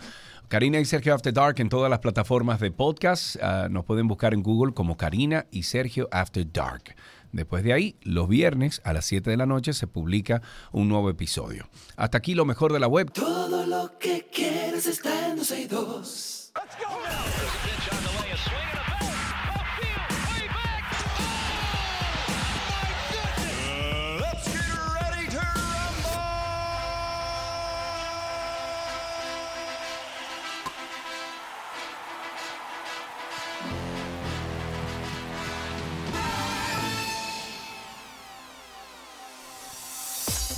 Karina y Sergio After Dark en todas las plataformas de podcast. ah, nos pueden buscar en Google como Karina y Sergio After Dark. Después de ahí, los viernes a las 7 de la noche se publica un nuevo episodio. Hasta aquí lo mejor de la web. Todo lo que quieres está en 12 y 2.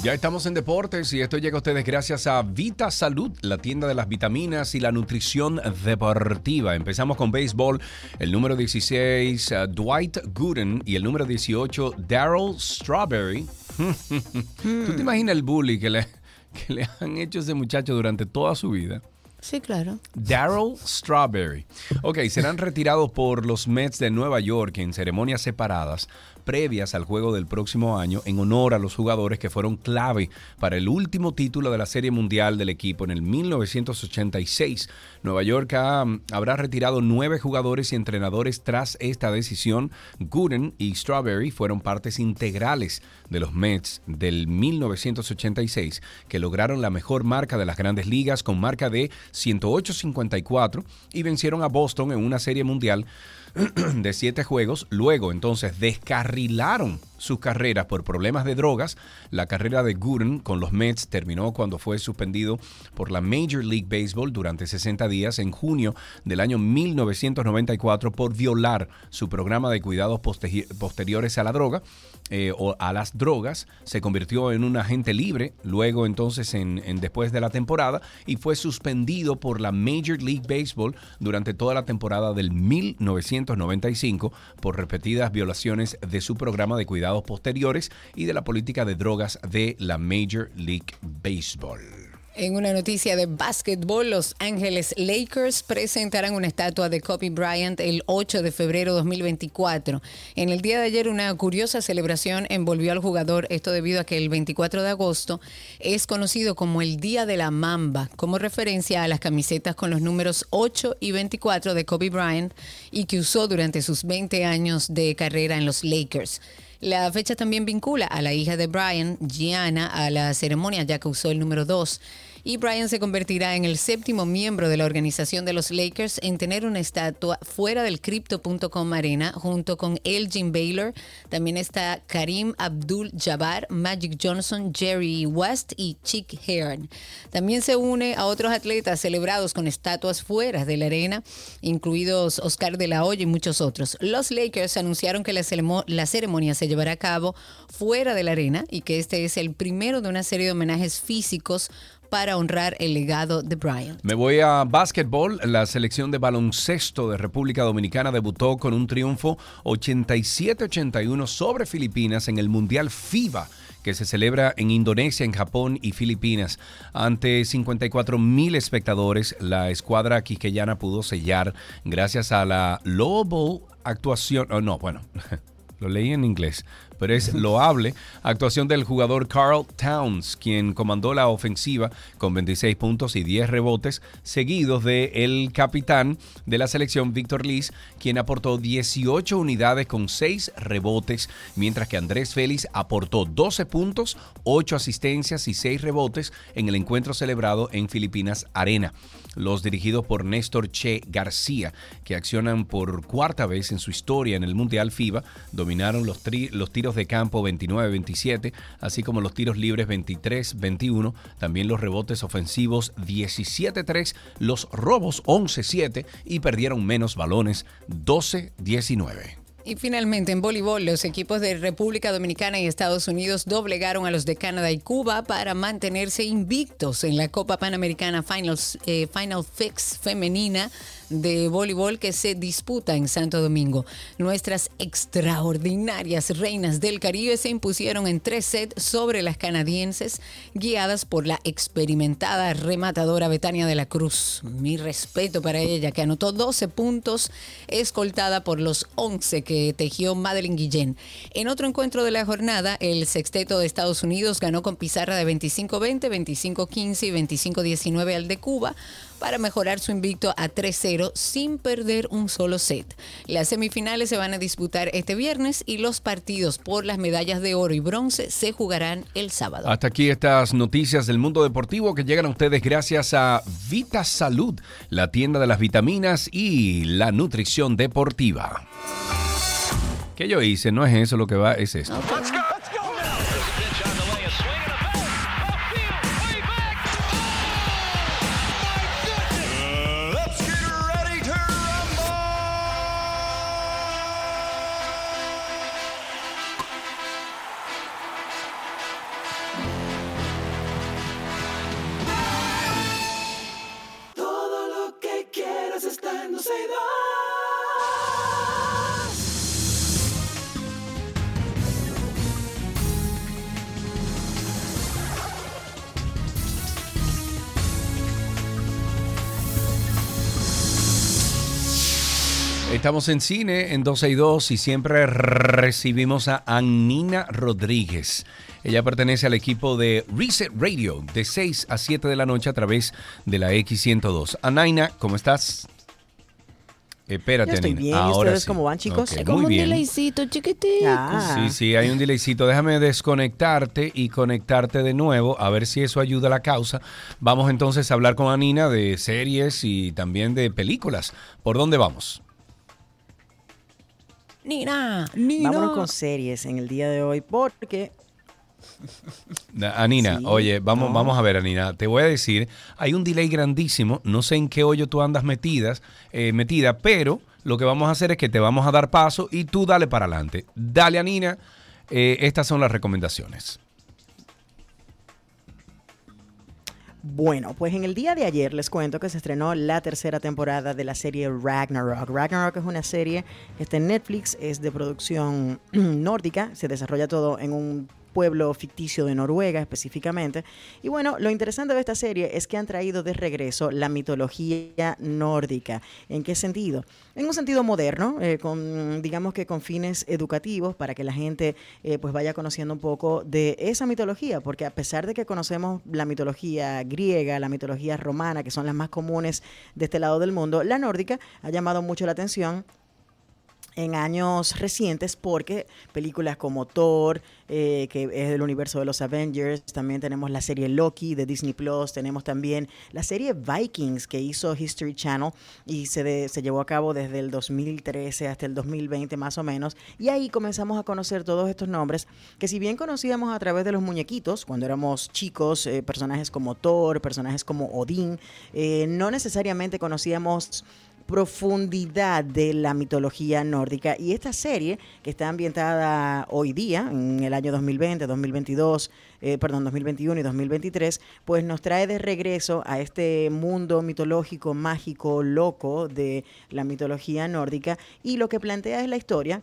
Ya estamos en deportes y esto llega a ustedes gracias a Vita Salud, la tienda de las vitaminas y la nutrición deportiva. Empezamos con béisbol. El número 16, uh, Dwight Gooden y el número 18, Daryl Strawberry. [LAUGHS] ¿Tú te imaginas el bully que le, que le han hecho a ese muchacho durante toda su vida? Sí, claro. Daryl Strawberry. Ok, serán retirados por los Mets de Nueva York en ceremonias separadas previas al juego del próximo año en honor a los jugadores que fueron clave para el último título de la Serie Mundial del equipo en el 1986. Nueva York ha- habrá retirado nueve jugadores y entrenadores tras esta decisión. Gooden y Strawberry fueron partes integrales de los Mets del 1986 que lograron la mejor marca de las grandes ligas con marca de 108-54 y vencieron a Boston en una serie mundial [CLEARS THROAT] de siete juegos. Luego, entonces, descarrilaron sus carreras por problemas de drogas. La carrera de Gooden con los Mets terminó cuando fue suspendido por la Major League Baseball durante 60 días en junio del año 1994 por violar su programa de cuidados posteri- posteriores a la droga eh, o a las drogas. Se convirtió en un agente libre luego entonces en, en después de la temporada y fue suspendido por la Major League Baseball durante toda la temporada del 1995 por repetidas violaciones de su programa de cuidados posteriores y de la política de drogas de la Major League Baseball. En una noticia de básquetbol, Los Ángeles Lakers presentarán una estatua de Kobe Bryant el 8 de febrero de 2024. En el día de ayer, una curiosa celebración envolvió al jugador, esto debido a que el 24 de agosto es conocido como el Día de la Mamba, como referencia a las camisetas con los números 8 y 24 de Kobe Bryant y que usó durante sus 20 años de carrera en los Lakers. La fecha también vincula a la hija de Brian, Gianna, a la ceremonia ya que usó el número 2. Y Brian se convertirá en el séptimo miembro de la organización de los Lakers en tener una estatua fuera del Crypto.com Arena junto con Elgin Baylor. También está Karim Abdul-Jabbar, Magic Johnson, Jerry West y Chick Hearn. También se une a otros atletas celebrados con estatuas fuera de la arena, incluidos Oscar de la Hoya y muchos otros. Los Lakers anunciaron que la ceremonia se llevará a cabo fuera de la arena y que este es el primero de una serie de homenajes físicos para honrar el legado de Bryant. Me voy a básquetbol. La selección de baloncesto de República Dominicana debutó con un triunfo 87-81 sobre Filipinas en el Mundial FIBA que se celebra en Indonesia, en Japón y Filipinas. Ante 54 mil espectadores, la escuadra quisqueyana pudo sellar gracias a la Lobo actuación, oh, no, bueno, [LAUGHS] lo leí en inglés, pero es loable actuación del jugador Carl Towns, quien comandó la ofensiva con 26 puntos y 10 rebotes, seguidos de el capitán de la selección Víctor Liz, quien aportó 18 unidades con 6 rebotes, mientras que Andrés Félix aportó 12 puntos, 8 asistencias y 6 rebotes en el encuentro celebrado en Filipinas Arena. Los dirigidos por Néstor Che García, que accionan por cuarta vez en su historia en el Mundial FIBA, dominaron los, los tiros de campo 29-27, así como los tiros libres 23-21, también los rebotes ofensivos 17-3, los robos 11-7 y perdieron menos balones 12-19. Y finalmente en voleibol, los equipos de República Dominicana y Estados Unidos doblegaron a los de Canadá y Cuba para mantenerse invictos en la Copa Panamericana Finals, eh, Final Fix femenina de voleibol que se disputa en Santo Domingo. Nuestras extraordinarias reinas del Caribe se impusieron en tres sets sobre las canadienses, guiadas por la experimentada rematadora Betania de la Cruz. Mi respeto para ella, que anotó 12 puntos, escoltada por los 11 que tejió Madeline Guillén. En otro encuentro de la jornada, el sexteto de Estados Unidos ganó con pizarra de 25-20, 25-15 y 25-19 al de Cuba para mejorar su invicto a 3-0 sin perder un solo set. Las semifinales se van a disputar este viernes y los partidos por las medallas de oro y bronce se jugarán el sábado. Hasta aquí estas noticias del mundo deportivo que llegan a ustedes gracias a Vita Salud, la tienda de las vitaminas y la nutrición deportiva. ¿Qué yo hice? No es eso lo que va, es esto. Estamos en cine en 12 y 2 y siempre recibimos a Anina Rodríguez. Ella pertenece al equipo de Reset Radio de 6 a 7 de la noche a través de la X102. Anaina, ¿cómo estás? Espérate, Yo estoy bien. ¿Y Ahora ustedes sí. cómo van, chicos? Ok, Es como un delaycito chiquitico. Ah. Sí, sí, hay un delaycito. Déjame desconectarte y conectarte de nuevo, a ver si eso ayuda a la causa. Vamos entonces a hablar con Anina de series y también de películas. ¿Por dónde vamos? Nina, Nina. Vámonos con series en el día de hoy porque Na- Anina, Sí, oye, vamos, no. vamos a ver, Anina. Te voy a decir, hay un delay grandísimo. No sé en qué hoyo tú andas metidas, eh, metida, pero lo que vamos a hacer es que te vamos a dar paso y tú dale para adelante. Dale, Anina. Eh, estas son las recomendaciones. Bueno, pues en el día de ayer les cuento que se estrenó la tercera temporada de la serie Ragnarok. Ragnarok es una serie que está en Netflix, es de producción [CLEARS THROAT] nórdica, se desarrolla todo en un pueblo ficticio de Noruega específicamente. Y bueno, lo interesante de esta serie es que han traído de regreso la mitología nórdica. ¿En qué sentido? En un sentido moderno, eh, con, digamos que con fines educativos, para que la gente eh, pues vaya conociendo un poco de esa mitología, porque a pesar de que conocemos la mitología griega, la mitología romana, que son las más comunes de este lado del mundo, la nórdica ha llamado mucho la atención en años recientes porque películas como Thor, eh, que es del universo de los Avengers, también tenemos la serie Loki de Disney Plus, tenemos también la serie Vikings que hizo History Channel y se, de- se llevó a cabo desde el 2013 hasta el 2020 más o menos, y ahí comenzamos a conocer todos estos nombres que si bien conocíamos a través de los muñequitos cuando éramos chicos, eh, personajes como Thor, personajes como Odín, eh, no necesariamente conocíamos profundidad de la mitología nórdica. Y esta serie, que está ambientada hoy día, en el año 2020, 2022, eh, perdón, 2021 y 2023, pues nos trae de regreso a este mundo mitológico, mágico, loco de la mitología nórdica. Y lo que plantea es la historia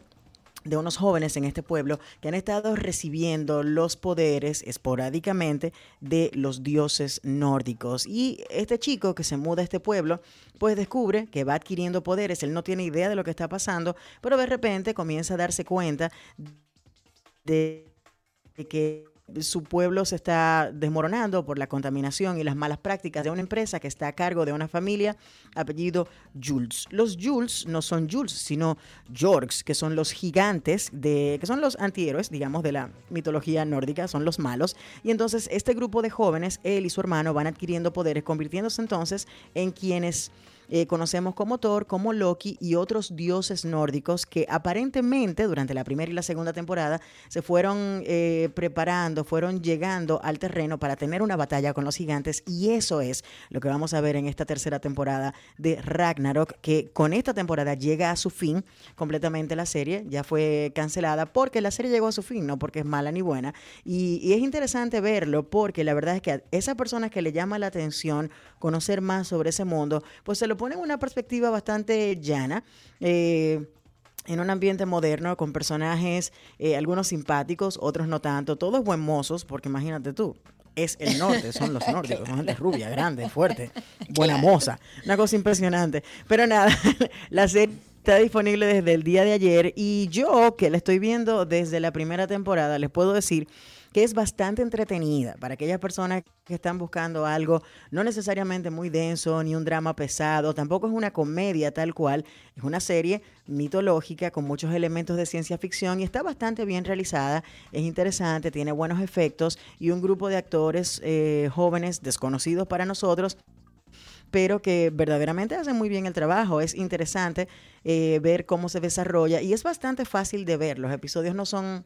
de unos jóvenes en este pueblo que han estado recibiendo los poderes esporádicamente de los dioses nórdicos. Y este chico que se muda a este pueblo, pues descubre que va adquiriendo poderes, él no tiene idea de lo que está pasando, pero de repente comienza a darse cuenta de que su pueblo se está desmoronando por la contaminación y las malas prácticas de una empresa que está a cargo de una familia apellido Jules. Los Jules no son Jules, sino Jorgs, que son los gigantes de que son los antihéroes, digamos, de la mitología nórdica, son los malos. Y entonces este grupo de jóvenes, él y su hermano van adquiriendo poderes, convirtiéndose entonces en quienes eh, conocemos como Thor, como Loki y otros dioses nórdicos que aparentemente durante la primera y la segunda temporada se fueron eh, preparando, fueron llegando al terreno para tener una batalla con los gigantes y eso es lo que vamos a ver en esta tercera temporada de Ragnarok, que con esta temporada llega a su fin completamente la serie, ya fue cancelada porque la serie llegó a su fin, no porque es mala ni buena. Y, y es interesante verlo porque la verdad es que a esas personas que le llama la atención conocer más sobre ese mundo, pues se lo ponen en una perspectiva bastante llana. eh, en un ambiente moderno con personajes, eh, algunos simpáticos, otros no tanto, todos buen mozos, porque imagínate tú, es el norte, son los nórdicos, [LAUGHS] son gente rubia, grande, fuerte, [LAUGHS] buena moza, una cosa impresionante. Pero nada, [LAUGHS] la serie está disponible desde el día de ayer y yo que la estoy viendo desde la primera temporada, les puedo decir que es bastante entretenida para aquellas personas que están buscando algo no necesariamente muy denso ni un drama pesado, tampoco es una comedia tal cual, es una serie mitológica con muchos elementos de ciencia ficción y está bastante bien realizada, es interesante, tiene buenos efectos y un grupo de actores eh, jóvenes desconocidos para nosotros pero que verdaderamente hacen muy bien el trabajo. Es interesante eh, ver cómo se desarrolla y es bastante fácil de ver. Los episodios no son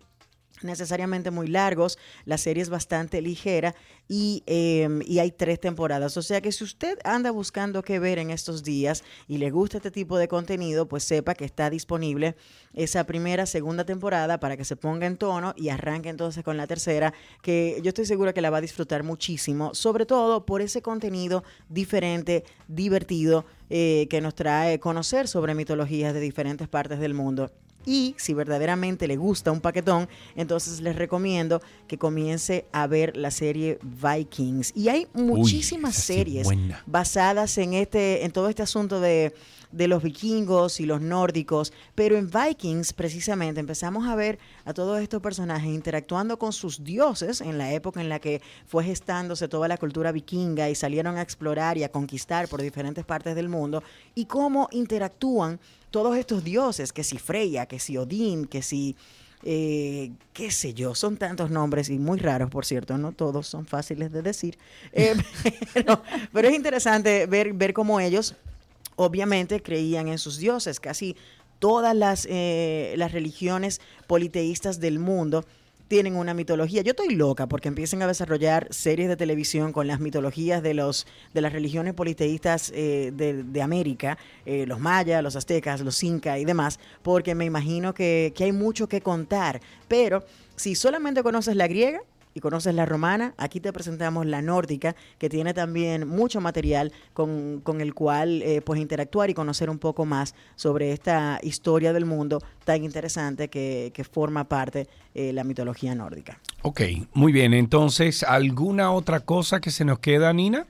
necesariamente muy largos, la serie es bastante ligera y, eh, y, hay tres temporadas. O sea que si usted anda buscando qué ver en estos días y le gusta este tipo de contenido, pues sepa que está disponible esa primera, segunda temporada para que se ponga en tono y arranque entonces con la tercera, que yo estoy segura que la va a disfrutar muchísimo, sobre todo por ese contenido diferente, divertido, eh, que nos trae conocer sobre mitologías de diferentes partes del mundo. Y si verdaderamente le gusta un paquetón, entonces les recomiendo que comience a ver la serie Vikings. Y hay muchísimas series buena. basadas en este, en todo este asunto de, de los vikingos y los nórdicos. Pero en Vikings, precisamente, empezamos a ver a todos estos personajes interactuando con sus dioses en la época en la que fue gestándose toda la cultura vikinga y salieron a explorar y a conquistar por diferentes partes del mundo. Y cómo interactúan todos estos dioses, que si Freya, que si Odín, que si, eh, qué sé yo, son tantos nombres y muy raros, por cierto, no todos son fáciles de decir, Eh, [LAUGHS] pero, pero es interesante ver, ver cómo ellos obviamente creían en sus dioses, casi todas las, eh, las religiones politeístas del mundo tienen una mitología. Yo estoy loca porque empiecen a desarrollar series de televisión con las mitologías de los de las religiones politeístas eh, de, de América, eh, los mayas, los aztecas, los incas y demás, porque me imagino que, que hay mucho que contar. Pero si solamente conoces la griega, y conoces la romana, aquí te presentamos la nórdica, que tiene también mucho material con, con el cual eh, pues interactuar y conocer un poco más sobre esta historia del mundo tan interesante que, que forma parte eh, la mitología nórdica. Ok, muy bien. Entonces, ¿alguna otra cosa que se nos queda, Nina?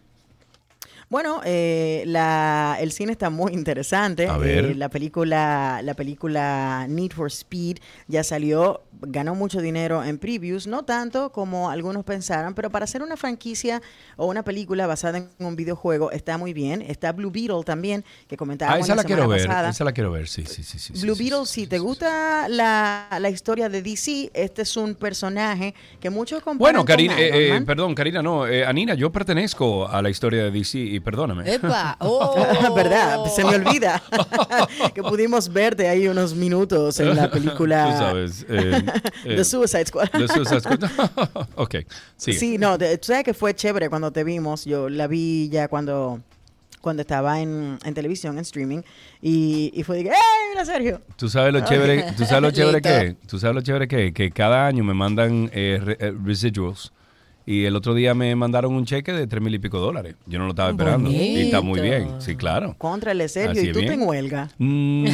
Bueno, eh, la, el cine está muy interesante. A ver. Eh, la película, la película Need for Speed ya salió, ganó mucho dinero en previews, no tanto como algunos pensaran, pero para hacer una franquicia o una película basada en un videojuego está muy bien. Está Blue Beetle también, que comentábamos Ah, esa la, quiero ver. pasada. Esa la quiero ver, sí, sí, sí. sí, Blue sí, Beetle, sí, si te gusta la, la historia de DC, este es un personaje que muchos comparan Bueno, Karina, eh, eh, perdón, Karina, no, eh, Anina, yo pertenezco a la historia de DC y perdóname. ¡Epa! [LAUGHS] ¡Oh! [LAUGHS] ¿Verdad? Se me olvida [LAUGHS] que pudimos verte ahí unos minutos en la película Tú sabes. eh, eh, The Suicide Squad. The Suicide Squad. ok, sigue. Sí, no, tú sabes que fue chévere cuando te vimos. Yo la vi ya cuando cuando estaba en, en televisión, en streaming, y, y fue de que, ¡eh, mira Sergio! Tú sabes lo chévere, tú sabes lo chévere que es? Tú sabes lo chévere que es? que cada año me mandan eh, re- eh, residuals Y el otro día me mandaron un cheque de tres mil y pico dólares. Yo no lo estaba esperando. Y está muy bien, sí, claro. Contra el Sergio, Así y es tú te bien. en huelga. Mm,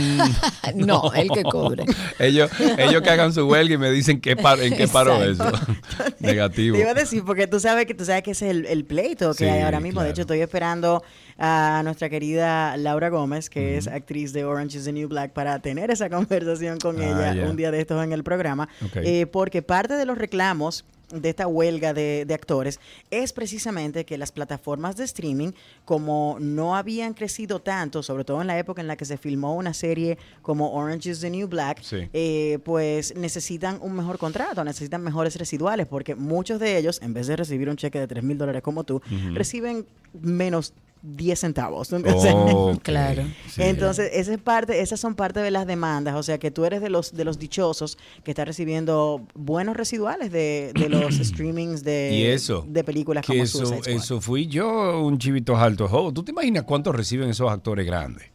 [LAUGHS] No, [LAUGHS] el que cobre. ellos, ellos que hagan su huelga y me dicen qué par- en qué paró eso. [LAUGHS] Negativo. Te iba a decir, porque tú sabes que tú sabes que ese es el, el pleito que Sí, hay ahora mismo. De hecho, estoy esperando a nuestra querida Laura Gómez, que es actriz de Orange is the New Black, para tener esa conversación con Ah, ella un día de estos en el programa. Eh, porque parte de los reclamos de esta huelga de, de actores es precisamente que las plataformas de streaming, como no habían crecido tanto, sobre todo en la época en la que se filmó una serie como Orange is the New Black, Sí. eh, pues necesitan un mejor contrato, necesitan mejores residuales, porque muchos de ellos, en vez de recibir un cheque de 3 mil dólares como tú, reciben menos 10 centavos. [LAUGHS] Claro. sí. Entonces, esa es parte, esas son parte de las demandas, o sea que tú eres de los de los dichosos que está recibiendo buenos residuales de, de los [CLEARS THROAT] streamings de, Y eso, de películas que como eso, Suicide Squad. eso fui yo, un chivito alto. Oh, ¿Tú te imaginas cuánto reciben esos actores grandes?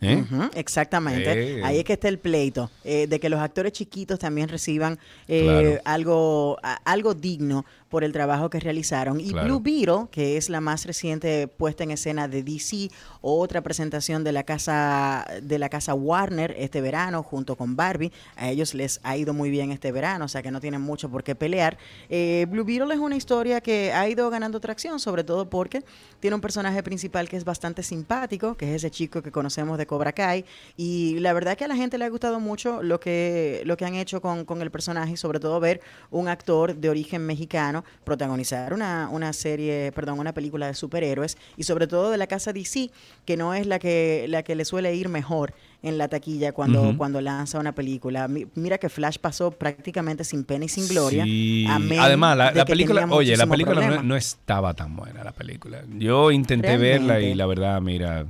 ¿Eh? Exactamente. Eh. Ahí es que está el pleito, eh, de que los actores chiquitos también reciban eh, Claro. algo, a- algo digno por el trabajo que realizaron. Y Claro. Blue Beetle, que es la más reciente puesta en escena de DC, otra presentación de la casa de la casa Warner este verano junto con Barbie. A ellos les ha ido muy bien este verano, o sea que no tienen mucho por qué pelear. Eh, Blue Beetle es una historia que ha ido ganando tracción, sobre todo porque tiene un personaje principal que es bastante simpático, que es ese chico que conocemos de Cobra Kai. Y la verdad que a la gente le ha gustado mucho lo que, lo que han hecho con, con el personaje y sobre todo ver un actor de origen mexicano protagonizar una, una serie, perdón, una película de superhéroes y sobre todo de la casa DC, que no es la que, la que le suele ir mejor en la taquilla cuando, cuando lanza una película. Mi- Mira que Flash pasó prácticamente sin pena y sin gloria. Sí. Además, la, la película, oye, la película no, no estaba tan buena, la película. Yo intenté verla y la verdad, mira,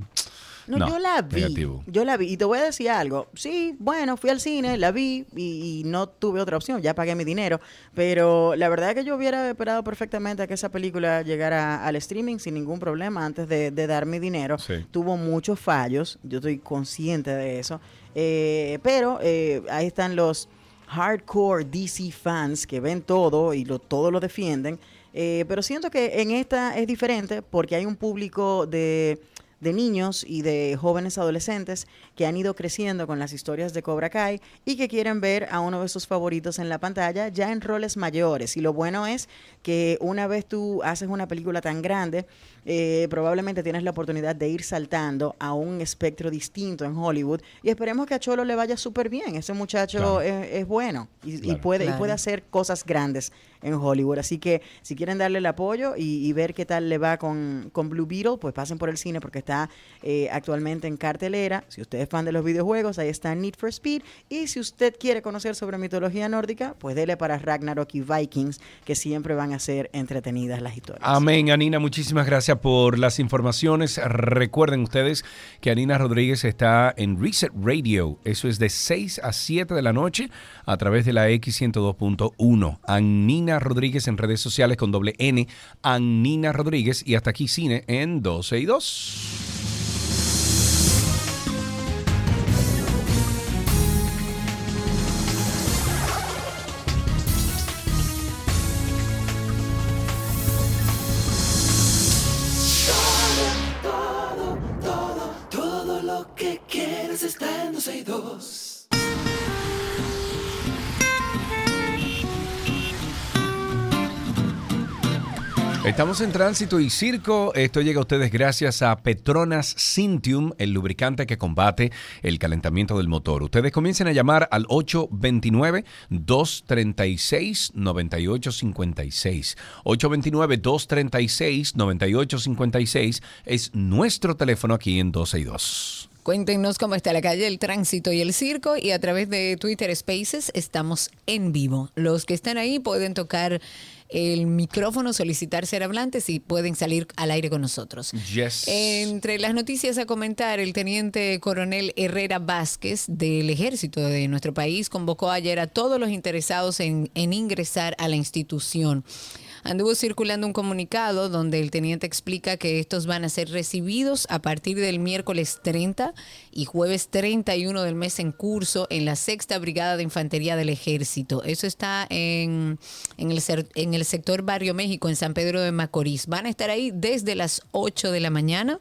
No, no, yo la vi. negativo. Yo la vi. Y te voy a decir algo. Sí, bueno, fui al cine, la vi y, y no tuve otra opción. Ya pagué mi dinero. Pero la verdad es que yo hubiera esperado perfectamente a que esa película llegara al streaming sin ningún problema antes de, de dar mi dinero. Sí. Tuvo muchos fallos. Yo estoy consciente de eso. Eh, pero eh, ahí están los hardcore DC fans que ven todo y lo, todo lo defienden. Eh, pero siento que en esta es diferente porque hay un público de, de niños y de jóvenes adolescentes que han ido creciendo con las historias de Cobra Kai y que quieren ver a uno de sus favoritos en la pantalla ya en roles mayores. Y lo bueno es que una vez tú haces una película tan grande, eh, probablemente tienes la oportunidad de ir saltando a un espectro distinto en Hollywood y esperemos que a Cholo le vaya súper bien. Ese muchacho Claro. es, es bueno y, y Claro. puede, y puede hacer cosas grandes en Hollywood. Así que si quieren darle el apoyo y, y ver qué tal le va con, con Blue Beetle, pues pasen por el cine porque está eh, actualmente en cartelera. Si usted es fan de los videojuegos, ahí está Need for Speed. Y si usted quiere conocer sobre mitología nórdica, pues dele para Ragnarok y Vikings, que siempre van a ser entretenidas las historias. Amén, Anina, muchísimas gracias por las informaciones. Recuerden ustedes que Anina Rodríguez está en Reset Radio. Eso es de 6 a 7 de la noche a través de la X102.1. Anina Rodríguez en redes sociales con doble N. Anina Rodríguez y hasta aquí cine en 12 y 2. En tránsito y circo. Esto llega a ustedes gracias a Petronas Cintium, el lubricante que combate el calentamiento del motor. Ustedes comiencen a llamar al 829-236-9856. 829-236-9856 es nuestro teléfono aquí en 12 y 2. Cuéntenos cómo está la calle, el tránsito y el circo y a través de Twitter Spaces estamos en vivo. Los que están ahí pueden tocar el micrófono, solicitar ser hablantes y pueden salir al aire con nosotros. Yes. Entre las noticias a comentar, el teniente coronel Herrera Vázquez del ejército de nuestro país convocó ayer a todos los interesados en, en ingresar a la institución. Anduvo circulando un comunicado donde el teniente explica que estos van a ser recibidos a partir del miércoles 30 y jueves 31 del mes en curso en la sexta brigada de infantería del ejército. Eso está en, en, el, en el sector Barrio México en San Pedro de Macorís. Van a estar ahí desde las 8 de la mañana.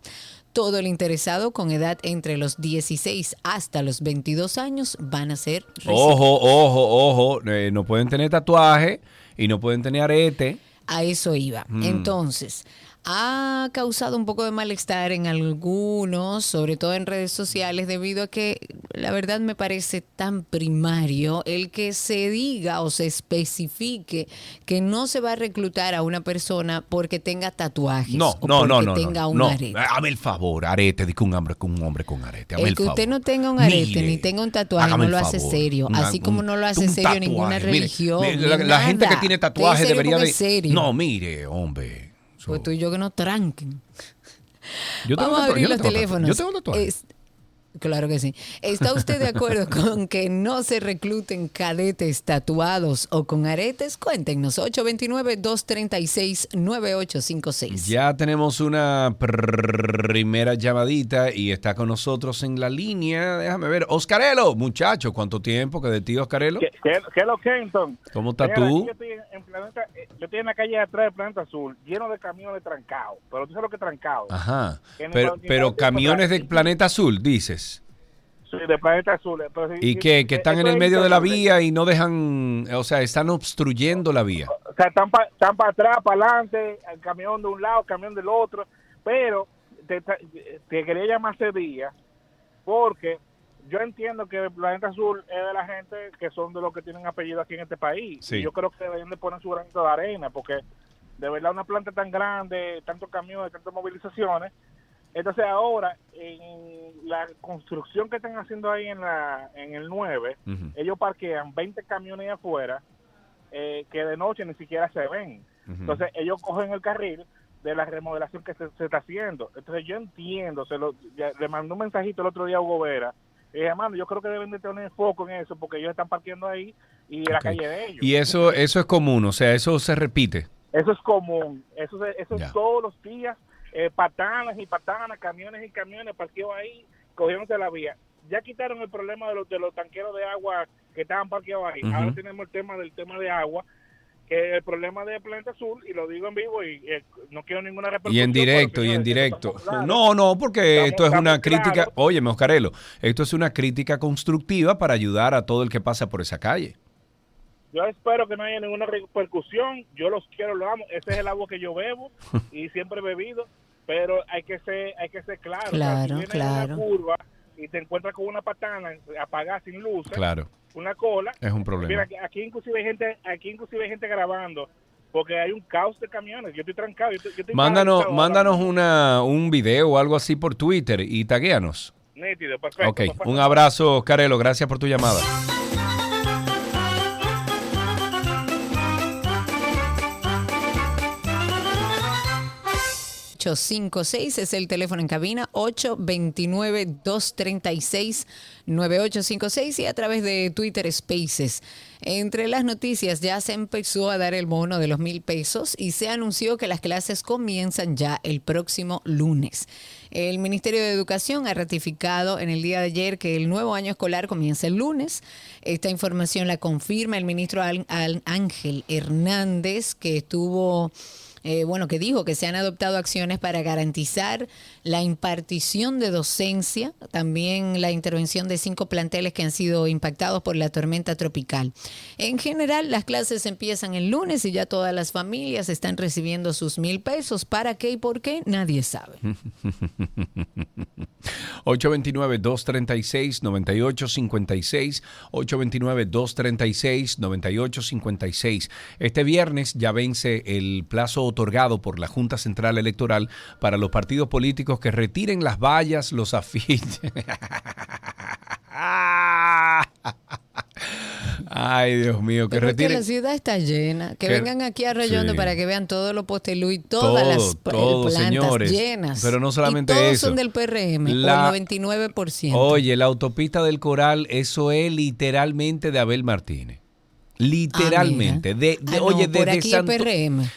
Todo el interesado con edad entre los 16 hasta los 22 años van a ser recibidos. Ojo, ojo, ojo. eh, no pueden tener tatuaje y no pueden tener arete. A eso iba. Mm. Entonces, ha causado un poco de malestar en algunos, sobre todo en redes sociales, debido a que la verdad me parece tan primario el que se diga o se especifique que no se va a reclutar a una persona porque tenga tatuajes No, o no, no, porque no. tenga no, un no. arete. Hazme el favor, arete, di que un hombre con un hombre con arete. Hazme El el, que usted no tenga un arete Mire, ni tenga un tatuaje hágame no lo hace favor. serio, Una- así como no lo hace serio ninguna tatuaje. Religión. mire, la, la gente que tiene Usted es tatuaje serio debería de. serio. No, mire, hombre. Pues tú y yo que nos tranquen. Yo tengo Vamos a abrir los teléfonos. Yo tengo tatuaje. Es- claro que sí. ¿Está usted de acuerdo [LAUGHS] con que no se recluten cadetes tatuados o con aretes? Cuéntenos. 829-236-9856. Ya tenemos una primera llamadita y está con nosotros en la línea. Déjame ver. Oscarelo, muchacho, ¿cuánto tiempo que de ti, Oscarelo? ¿Qué, qué, qué es lo que, Kenton? ¿Cómo estás tú? Yo estoy, en Planeta, eh, yo estoy en la calle de atrás de Planeta Azul, lleno de camiones trancados. Pero tú sabes lo que es trancado. Ajá. Pero, pero camiones de Planeta Azul, dices. Sí, de Planeta Azul. Pero ¿Y que, que están en el medio de la vía y no dejan, o sea, están obstruyendo la vía. O sea, están para están atrás, para adelante, el camión de un lado, el camión del otro. Pero te, te quería llamar ese día porque yo entiendo que el Planeta Azul es de la gente que son de los que tienen apellido aquí en este país. Sí. Y yo creo que deberían de poner su granito de arena porque de verdad una planta tan grande, tantos camiones, tantas movilizaciones. Entonces ahora, en la construcción que están haciendo ahí en, la, en el 9, Ujú. ellos parquean 20 camiones afuera eh, que de noche ni siquiera se ven. Entonces ellos cogen el carril de la remodelación que se, se está haciendo. Entonces yo entiendo, se lo, ya- le mandó un mensajito el otro día a Hugo Vera. Y dije, mano, yo creo que deben de tener foco en eso porque ellos están parqueando ahí y en la calle de ellos. Y eso, eso es común, o sea, eso se repite. Eso es común. Eso, se- eso es todos los días. Eh, patanas y patanas, camiones y camiones parqueados ahí, cogiéndose la vía. Ya quitaron el problema de los, de los tanqueros de agua que estaban parqueados ahí. Ahora tenemos el tema del tema de agua, que el problema de Planeta Azul, y lo digo en vivo y eh, no quiero ninguna Y repercusión. en pero, directo, y en directo. claros. No, no, porque Estamos- esto es una crítica. claros. Óyeme, Oscarelo, esto es una crítica constructiva para ayudar a todo el que pasa por esa calle. Yo espero que no haya ninguna repercusión. Yo los quiero, los amo. Ese es el agua que yo bebo [LAUGHS] y siempre he bebido. Pero hay que ser, hay que ser claro. O sea, Claro, si claro. una curva y te encuentras con una patana apagada sin luz, Claro, una cola. es un problema. Mira, aquí- aquí inclusive hay gente, aquí inclusive hay gente grabando porque hay un caos de camiones. Yo estoy trancado. Yo estoy, yo estoy Mándanos, una, un video o algo así por Twitter y taguéanos. Nítido, perfecto. Ok, perfecto. un abrazo, Oscarelo, gracias por tu llamada. 856 es el teléfono en cabina 829-236-9856 y a través de Twitter Spaces. Entre las noticias ya se empezó a dar el bono de los mil pesos y se anunció que las clases comienzan ya el próximo lunes. El Ministerio de Educación ha ratificado en el día de ayer que el nuevo año escolar comienza el lunes. Esta información la confirma el ministro Ángel Hernández, que estuvo eh, bueno, que dijo que se han adoptado acciones para garantizar la impartición de docencia, también la intervención de cinco planteles que han sido impactados por la tormenta tropical. En general, las clases empiezan el lunes y ya todas las familias están recibiendo sus mil pesos. ¿Para qué y por qué? Nadie sabe. [LAUGHS] 829-236-9856. 829-236-9856. Este viernes ya vence el plazo otorgado por la Junta Central Electoral para los partidos políticos que retiren las vallas, los afiches. [LAUGHS] Ay, Dios mío, que Pero es que retiren. la ciudad está llena. Que Que- vengan aquí a Reyondo sí. para que vean todos los postelú y todas Todo, las todo, plantas señores. llenas. Pero no solamente y todos eso. son del PRM, La- o el 99%. Oye, la autopista del Coral, eso es literalmente de Abel Martínez. Literalmente. de, de- Ah, oye, desde Santo,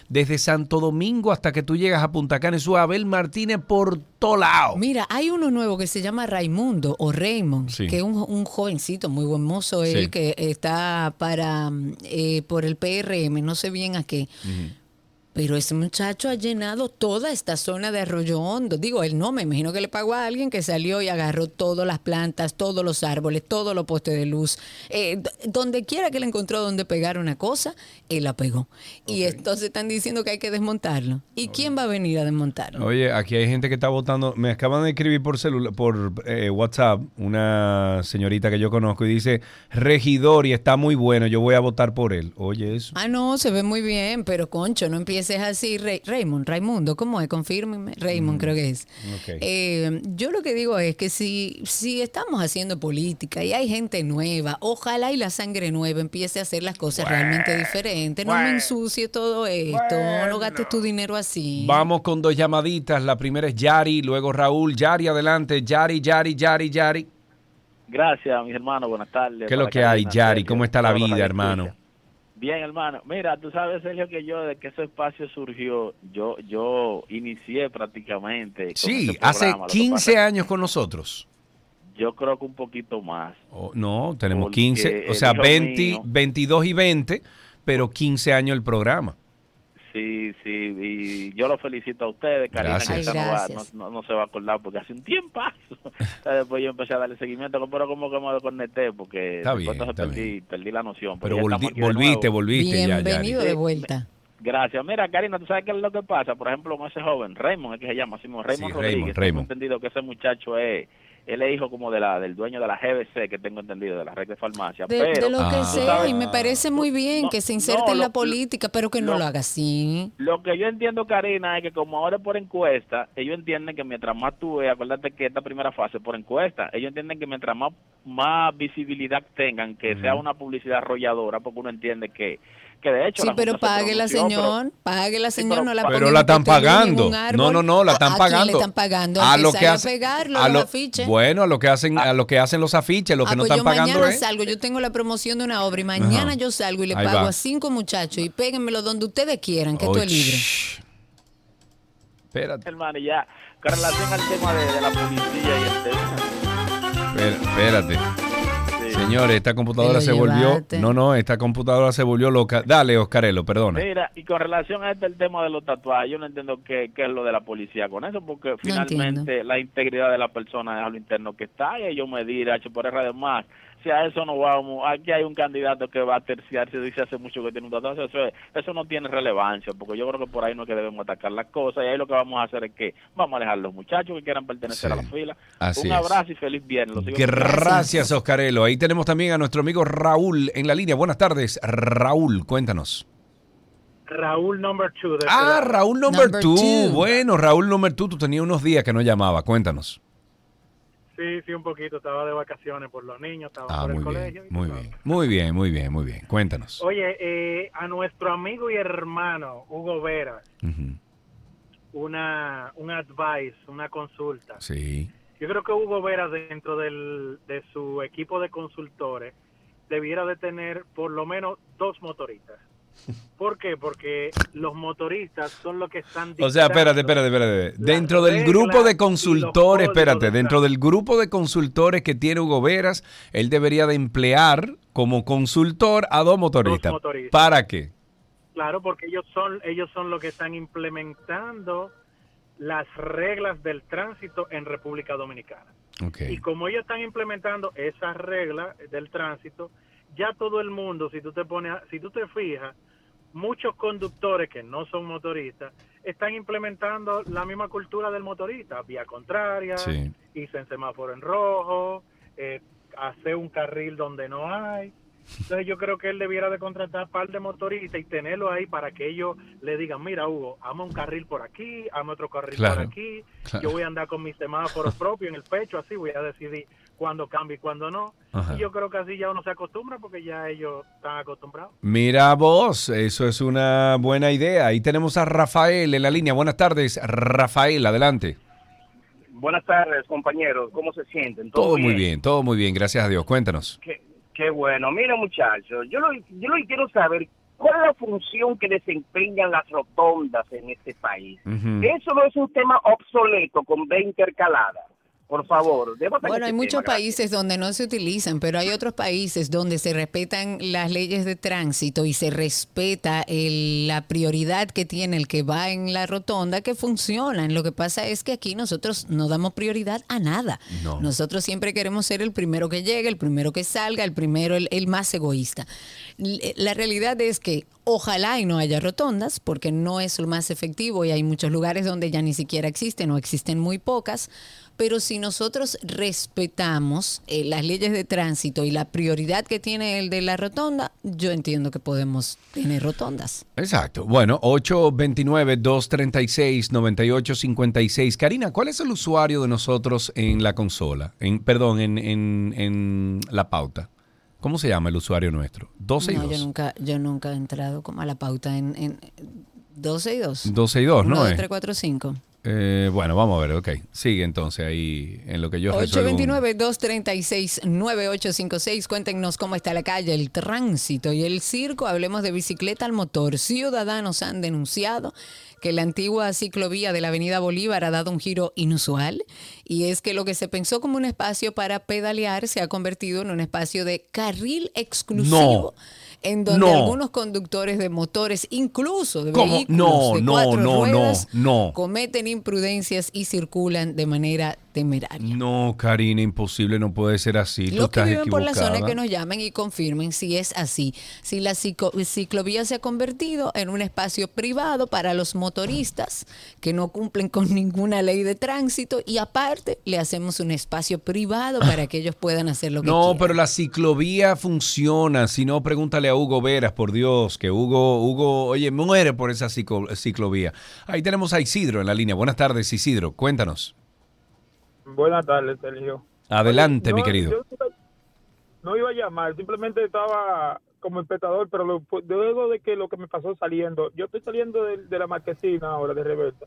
desde Santo Domingo hasta que tú llegas a Punta Cana, eso es Abel Martínez por todo lado. Mira, hay uno nuevo que se llama Raimundo o Raymond, Sí. que es un, un jovencito muy buen mozo, él Sí. que está para mm, eh, por el PRM, no sé bien a qué. Pero ese muchacho ha llenado toda esta zona de Arroyo Hondo. Digo, él no, me imagino que le pagó a alguien que salió y agarró todas las plantas, todos los árboles, todos los postes de luz. Eh, donde quiera que le encontró donde pegar una cosa, él la pegó. Y entonces están diciendo que hay que desmontarlo. ¿Y quién va a venir a desmontarlo? Oye, aquí hay gente que está votando. Me acaban de escribir por celular, por eh, WhatsApp, una señorita que yo conozco y dice, regidor y está muy bueno, yo voy a votar por él. Oye, eso. Ah, no, se ve muy bien, pero concho, no empieces así. Rey- Raymond, Raimundo, ¿cómo es? Confírmeme. Raymond, creo que es. Eh, yo lo que digo es que si, si estamos haciendo política y hay gente nueva, ojalá y la sangre nueva empiece a hacer las cosas realmente diferentes. No me ensucie todo esto, no gastes tu dinero así. Vamos con dos llamaditas. La primera es Yari, luego Raúl. Yari, adelante. Yari, Yari, Yari, Yari. Gracias, mis hermanos. Buenas tardes. ¿Qué es lo que hay, Yari? ¿Cómo está la vida, hermano? Bien, hermano. Mira, tú sabes, Sergio, que yo, desde que ese espacio surgió, yo yo inicié prácticamente. Sí, ese hace programa. Lo que 15 pasa- años con nosotros. Yo creo que un poquito más. Oh, no, tenemos Porque 15, o sea, hijo 20, mío- 22 y 20, pero 15 años el programa. Sí, sí, y yo lo felicito a ustedes, Karina, Gracias. que esta no, va- no, no- no se va a acordar porque hace un tiempazo. [LAUGHS] después yo empecé a darle seguimiento, pero como que me desconecté porque Está bien, perdí, perdí la noción. Pero ya volvi- volviste, volviste ya. Bienvenido de vuelta. Gracias. Mira, Karina, ¿tú sabes qué es lo que pasa? Por ejemplo, con ese joven, Raymond, es que se llama, así mismo, Raymond Sí, Rodríguez. Raymond, Tengo Raymond. entendido que ese muchacho es, él es hijo como de la del dueño de la GBC, que tengo entendido, de la red de farmacia. De, pero, de lo que Ah. sea, y me parece muy bien No, que se inserte no, en la lo- política, pero que no lo- lo haga así. Lo que yo entiendo, Karina, es que como ahora es por encuesta, ellos entienden que mientras más tú veas, acuérdate que esta primera fase es por encuesta, ellos entienden que mientras más, más visibilidad tengan, que sea una publicidad arrolladora, porque uno entiende que, que de hecho... Sí, la pero Junta se pague la pronunció, pero- señor, pague la Sí, señor, pero no la Pero la están pagando. No, no, no, la ¿A- están a pagando. le están pagando? A lo que que sale a los lo- afiches. Bueno, a lo que hacen, a lo que hacen los afiches, lo que Ah, no pues están yo pagando mañana es. salgo, yo tengo la promoción de una obra y mañana Ajá. yo salgo y le Ahí pago va. a cinco muchachos y péguenmelo donde ustedes quieran, que Oh, esto es libre. Espérate, hermano, ya, con relación al tema de, de la policía y el tema... espera- espérate. Señores, esta computadora se volvió. No, no, esta computadora se volvió loca. Dale, Oscarelo, perdona. Mira, y con relación a este el tema de los tatuajes, yo no entiendo qué, qué es lo de la policía con eso, porque finalmente la integridad de la persona es a lo interno que está, y ellos medir H por R además. Si a eso no vamos, aquí hay un candidato que va a terciarse, dice hace mucho que tiene un tatuaje, eso, es- eso no tiene relevancia, porque yo creo que por ahí no es que debemos atacar las cosas, y ahí lo que vamos a hacer es que vamos a alejar a los muchachos que quieran pertenecer Sí. a la fila. Así un es. abrazo y feliz viernes. Gracias, Oscarelo. Ahí tenemos también a nuestro amigo Raúl en la línea. Buenas tardes, Raúl, cuéntanos. Raúl number two. de Ah. Raúl number, Number two. two. Bueno, Raúl number two, tú tenías unos días que no llamaba. Cuéntanos. Sí, sí, un poquito. Estaba de vacaciones por los niños, estaba Ah, por el muy colegio. bien, muy bien, muy bien, muy bien, muy bien. Cuéntanos. Oye, eh, a nuestro amigo y hermano Hugo Vera, Ujú, una, un advice, una consulta. Sí. Yo creo que Hugo Vera dentro del, de su equipo de consultores debiera de tener por lo menos dos motoristas. [LAUGHS] ¿Por qué? Porque los motoristas son los que están O sea, espérate, espérate, espérate. Dentro del grupo de consultores, espérate, de dentro del grupo de consultores que tiene Hugo Veras, él debería de emplear como consultor a dos motoristas. motoristas. ¿Para qué? Claro, porque ellos son ellos son los que están implementando las reglas del tránsito en República Dominicana. Y como ellos están implementando esas reglas del tránsito, ya todo el mundo, si tú te pones, si tú te fijas, muchos conductores que no son motoristas están implementando la misma cultura del motorista, vía contraria, Sí. irse en semáforo en rojo, eh, hacer un carril donde no hay. Entonces yo creo que él debiera de contratar par de motoristas y tenerlo ahí para que ellos le digan, mira Hugo, ama un carril por aquí, ama otro carril Claro, por aquí, claro. yo voy a andar con mis semáforos propios en el pecho, así voy a decidir cuándo cambio y cuándo no. Ajá. Y yo creo que así ya uno se acostumbra porque ya ellos están acostumbrados. Mira vos, eso es una buena idea. Ahí tenemos a Rafael en la línea. Buenas tardes, Rafael, adelante. Buenas tardes, compañeros. ¿Cómo se sienten? Todo muy bien, todo muy bien, gracias a Dios. Cuéntanos. Qué, Qué bueno. Mira, muchachos, yo lo, yo lo quiero saber, ¿cuál es la función que desempeñan las rotondas en este país? Eso no es un tema obsoleto con B intercalada. Por favor, Bueno, hay muchos tema, países donde no se utilizan, pero hay otros países donde se respetan las leyes de tránsito y se respeta el- la prioridad que tiene el que va en la rotonda que funcionan. Lo que pasa es que aquí nosotros no damos prioridad a nada. No. Nosotros siempre queremos ser el primero que llegue, el primero que salga, el primero, el, el más egoísta. L- La realidad es que ojalá y no haya rotondas, porque no es lo más efectivo y hay muchos lugares donde ya ni siquiera existen o existen muy pocas. Pero si nosotros respetamos eh, las leyes de tránsito y la prioridad que tiene el de la rotonda, yo entiendo que podemos tener rotondas. Exacto. Bueno, 829-236-9856. Karina, ¿cuál es el usuario de nosotros en la consola? En, perdón, en, en- en la pauta. ¿Cómo se llama el usuario nuestro? 12 y No, 2. yo nunca, yo nunca he entrado como a la pauta en, en 12 y 2. 12 y 2, ¿no 1, 2, es? 3, 4, 5. Eh, bueno, vamos a ver, ok. Sigue entonces ahí en lo que yo resuelvo. un- 829-236-9856. Cuéntenos cómo está la calle, el tránsito y el circo. Hablemos de bicicleta al motor. Ciudadanos han denunciado que la antigua ciclovía de la Avenida Bolívar ha dado un giro inusual y es que lo que se pensó como un espacio para pedalear se ha convertido en un espacio de carril exclusivo. En donde No. algunos conductores de motores, incluso de ¿Cómo? vehículos No, de no, cuatro no, ruedas, no, no. cometen imprudencias y circulan de manera temeraria. No, Karina, imposible, no puede ser así. Tú Los que estás viven por la zona que nos llamen y confirmen si es así. Si la ciclovía se ha convertido en un espacio privado para los motoristas que no cumplen con ninguna ley de tránsito y aparte le hacemos un espacio privado para que ellos puedan hacer lo que No, quieran. pero la ciclovía funciona. Si no, pregúntale a Hugo Veras, por Dios, que Hugo, Hugo, oye, muere por esa ciclo- ciclovía. Ahí tenemos a Isidro en la línea. Buenas tardes, Isidro. Cuéntanos. Buenas tardes, Sergio. Adelante, mi querido. yo no iba a llamar, simplemente estaba como espectador, pero lo- pues, luego de que lo que me pasó saliendo, yo estoy saliendo de, de la marquesina ahora, de reversa,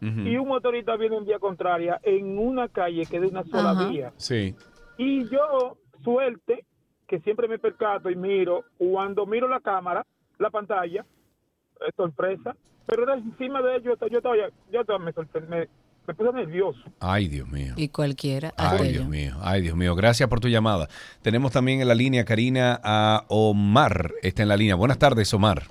y un motorista viene en vía contraria en una calle que es de una sola vía. Sí. Y yo, suerte, que siempre me percato y miro, cuando miro la cámara, la pantalla, es sorpresa, pero era encima de ellos, yo estaba, ya- yo estaba, me, me, me puse nervioso. Ay, Dios mío. Y cualquiera. Ay, aquello. Dios mío. Ay, Dios mío. Gracias por tu llamada. Tenemos también en la línea, Karina, a Omar. Está en la línea. Buenas tardes, Omar.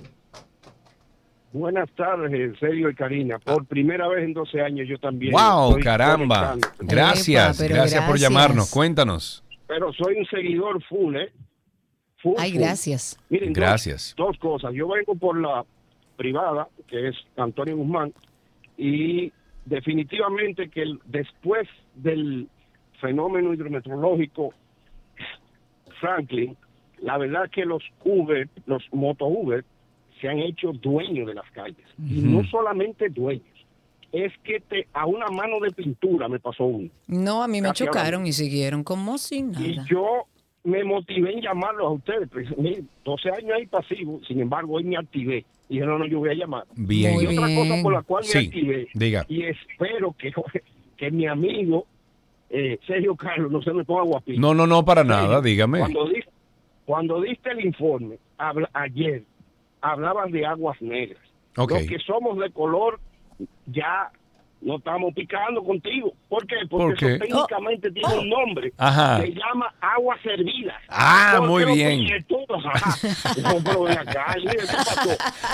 Buenas tardes, Sergio y Karina. Por primera vez en 12 años yo también. Wow, caramba. Gracias. gracias por llamarnos. Cuéntanos. Pero soy un seguidor full, ¿eh? Full, Ay, full. gracias. Miren, dos- Gracias. Dos, cosas. Yo vengo por la privada, que es Antonio Guzmán, y definitivamente que el- después del fenómeno hidrometeorológico Franklin, la verdad que los Uber, los moto Uber, se han hecho dueños de las calles. Y no solamente dueños, es que te, a una mano de pintura me pasó uno. No, a mí me Casi chocaron y siguieron como si nada. Y yo me motivé en llamarlos a ustedes. Pues, mire, 12 años ahí pasivo, sin embargo, hoy me activé. Y dije, no, no, yo voy a llamar. Bien. Y otra cosa por la cual me Sí, activé. diga. Y espero que, [LAUGHS] que mi amigo eh, Sergio Carlos no se me ponga guapito. No, no, no, para nada. Dígame. Cuando, di- cuando diste el informe habla- ayer, hablaban de aguas negras. Los que somos de color ya no estamos picando contigo. ¿Por qué? ¿Por Porque qué? eso técnicamente tiene un nombre. Ajá. Se llama agua servida. Ah, ¿Por muy bien. [LAUGHS]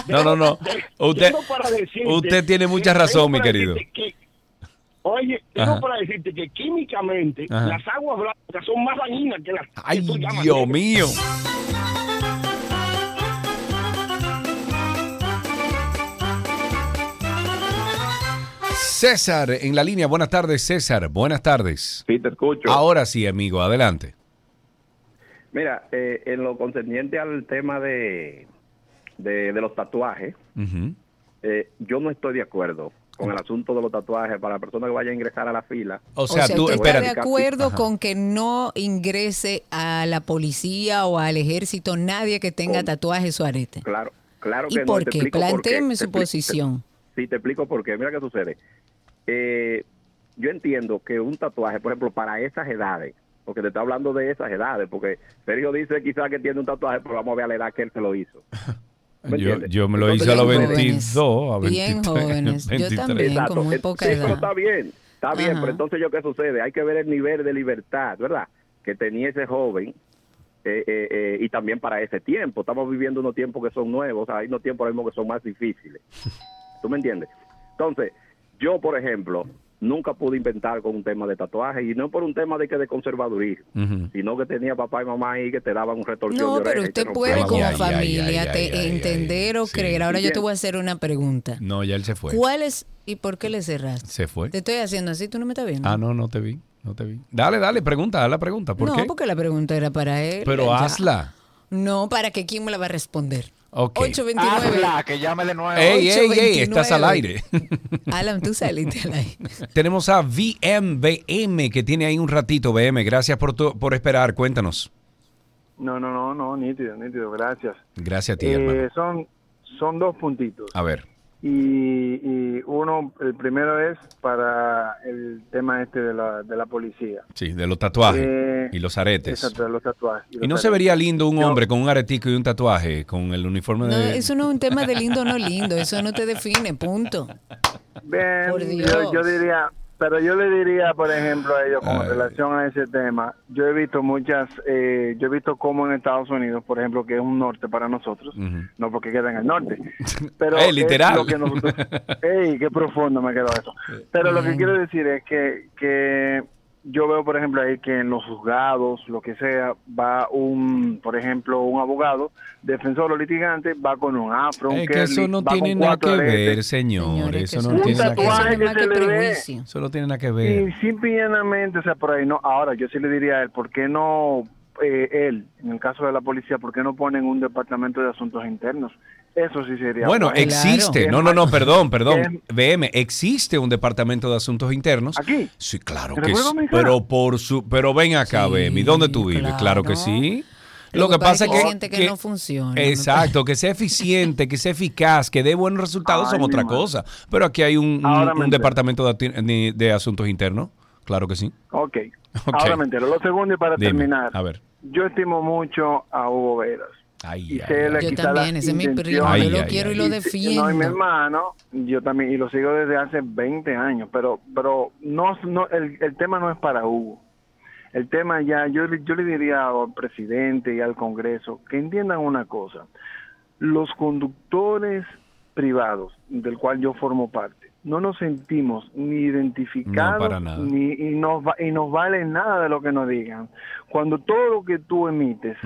No. No, no, Usted, para decirte usted tiene mucha razón, mi querido. que- oye, tengo Ajá. para decirte que químicamente Ajá. las aguas blancas son más dañinas que las Ay, que tú llamas Dios negras. mío. César en la línea. Buenas tardes, César. Buenas tardes. Sí, te escucho. Ahora sí, amigo. Adelante. Mira, eh, en lo concerniente al tema de, de, de los tatuajes, eh, yo no estoy de acuerdo con el asunto de los tatuajes para la persona que vaya a ingresar a la fila. O O sea, ¿usted está de acuerdo con que no ingrese a la policía o al ejército nadie que tenga tatuajes o arete? Claro, claro ¿Y que y por qué. Plantéeme su Te expli- te- posición. Sí, te explico por qué. Mira qué sucede. Eh, yo entiendo que un tatuaje, por ejemplo, para esas edades, porque te está hablando de esas edades, porque Sergio dice quizás que tiene un tatuaje, pero vamos a ver a la edad que él se lo hizo. [LAUGHS] ¿Me Yo, me lo Entonces, hice a los Bien 22, a jóvenes. Bien [LAUGHS] 23, jóvenes. Yo 23. también. Exacto. con muy poca sí, edad. pero está bien, está bien, pero entonces yo qué sucede, hay que ver el nivel de libertad, ¿verdad? Que tenía ese joven eh, eh, eh, y también para ese tiempo. Estamos viviendo unos tiempos que son nuevos, hay unos tiempos ahora mismo que son más difíciles. ¿Tú me entiendes? Entonces, yo, por ejemplo, nunca pude inventar con un tema de tatuaje y no por un tema de que de conservadurismo, sino que tenía papá y mamá ahí que te daban un retorsión No, de pero usted puede como Ay, familia ay, ay, te- ay, ay, entender o sí. creer. Ahora yo te voy a hacer una pregunta. No, ya él se fue. ¿Cuál es y por qué le cerraste? Se fue. Te estoy haciendo así, tú no me estás viendo. Ah, no, no te vi. No te vi. Dale, dale, pregunta, haz la pregunta. ¿Por no, qué? porque la pregunta era para él. Pero Ya. hazla. No, para que quién me la va a responder. Ok. 829. Hazla, que llame de nuevo. Ey, ey, ey, 829. estás al aire. [LAUGHS] Alan, tú saliste al aire. [LAUGHS] Tenemos a VMBM que tiene ahí un ratito. BM, gracias por, tu- por esperar. Cuéntanos. No, no, no, no, nítido, nítido, gracias. Gracias a ti, Eh, hermano. son, son dos puntitos. A ver. Y, y uno, el primero es para el tema este de la, de la policía. Sí, de los tatuajes Eh, y los aretes. Exacto, de los tatuajes. Y no los se aretes. vería lindo un Yo- hombre con un aretico y un tatuaje, con el uniforme No, de... eso no es un tema de lindo o no lindo. Eso no te define, punto. Bien, Por yo, Dios. yo diría, pero yo le diría, por ejemplo, a ellos con Ay. relación a ese tema, yo he visto muchas, eh, yo he visto cómo en Estados Unidos, por ejemplo, que es un norte para nosotros, no porque queda en el norte, [LAUGHS] pero es literal. lo que nosotros, [LAUGHS] ey, qué profundo me quedó eso. Pero lo que quiero decir es que, que yo veo, por ejemplo, ahí que en los juzgados, lo que sea, va un, por ejemplo, un abogado, defensor o litigante, va con un afro, un Es que eso no tiene nada que ver, señor. Eso no tiene nada que ver. tatuaje Eso no tiene nada que ver. Y simple y llanamente, o sea, por ahí no. Ahora, yo sí le diría a él, ¿por qué no eh, él, en el caso de la policía, por qué no ponen un departamento de asuntos internos? Eso sí sería. Bueno, bueno. existe. Claro. No, no, no, perdón, perdón. BM, existe un departamento de asuntos internos. ¿Aquí? Sí, claro ¿En que sí. Pero por su, pero ven acá, Sí, BM. ¿y ¿Dónde tú vives? claro. Claro que sí. Lo que pasa es que, siente que no funciona. Exacto, que sea eficiente, que sea eficaz, que dé buenos resultados Ay, son otra madre. cosa. Pero aquí hay un, departamento de, asuntos internos. Claro que sí. Ok. Ahora me entero. Lo segundo, y para Dime, terminar, A ver. yo estimo mucho a Hugo Veras. Ay, Y ay, la- Yo también, ese es mi primo. Yo lo Ay, quiero ay, y lo Y- defiendo. No, y mi hermano, yo también, y lo sigo desde hace 20 años, pero pero no, no el, el tema no es para Hugo. El tema ya, yo, le- yo le diría al presidente y al Congreso que entiendan una cosa. Los conductores privados, del cual yo formo parte, no nos sentimos ni identificados No, ni y nos, va- y nos vale nada de lo que nos digan. Cuando todo lo que tú emites.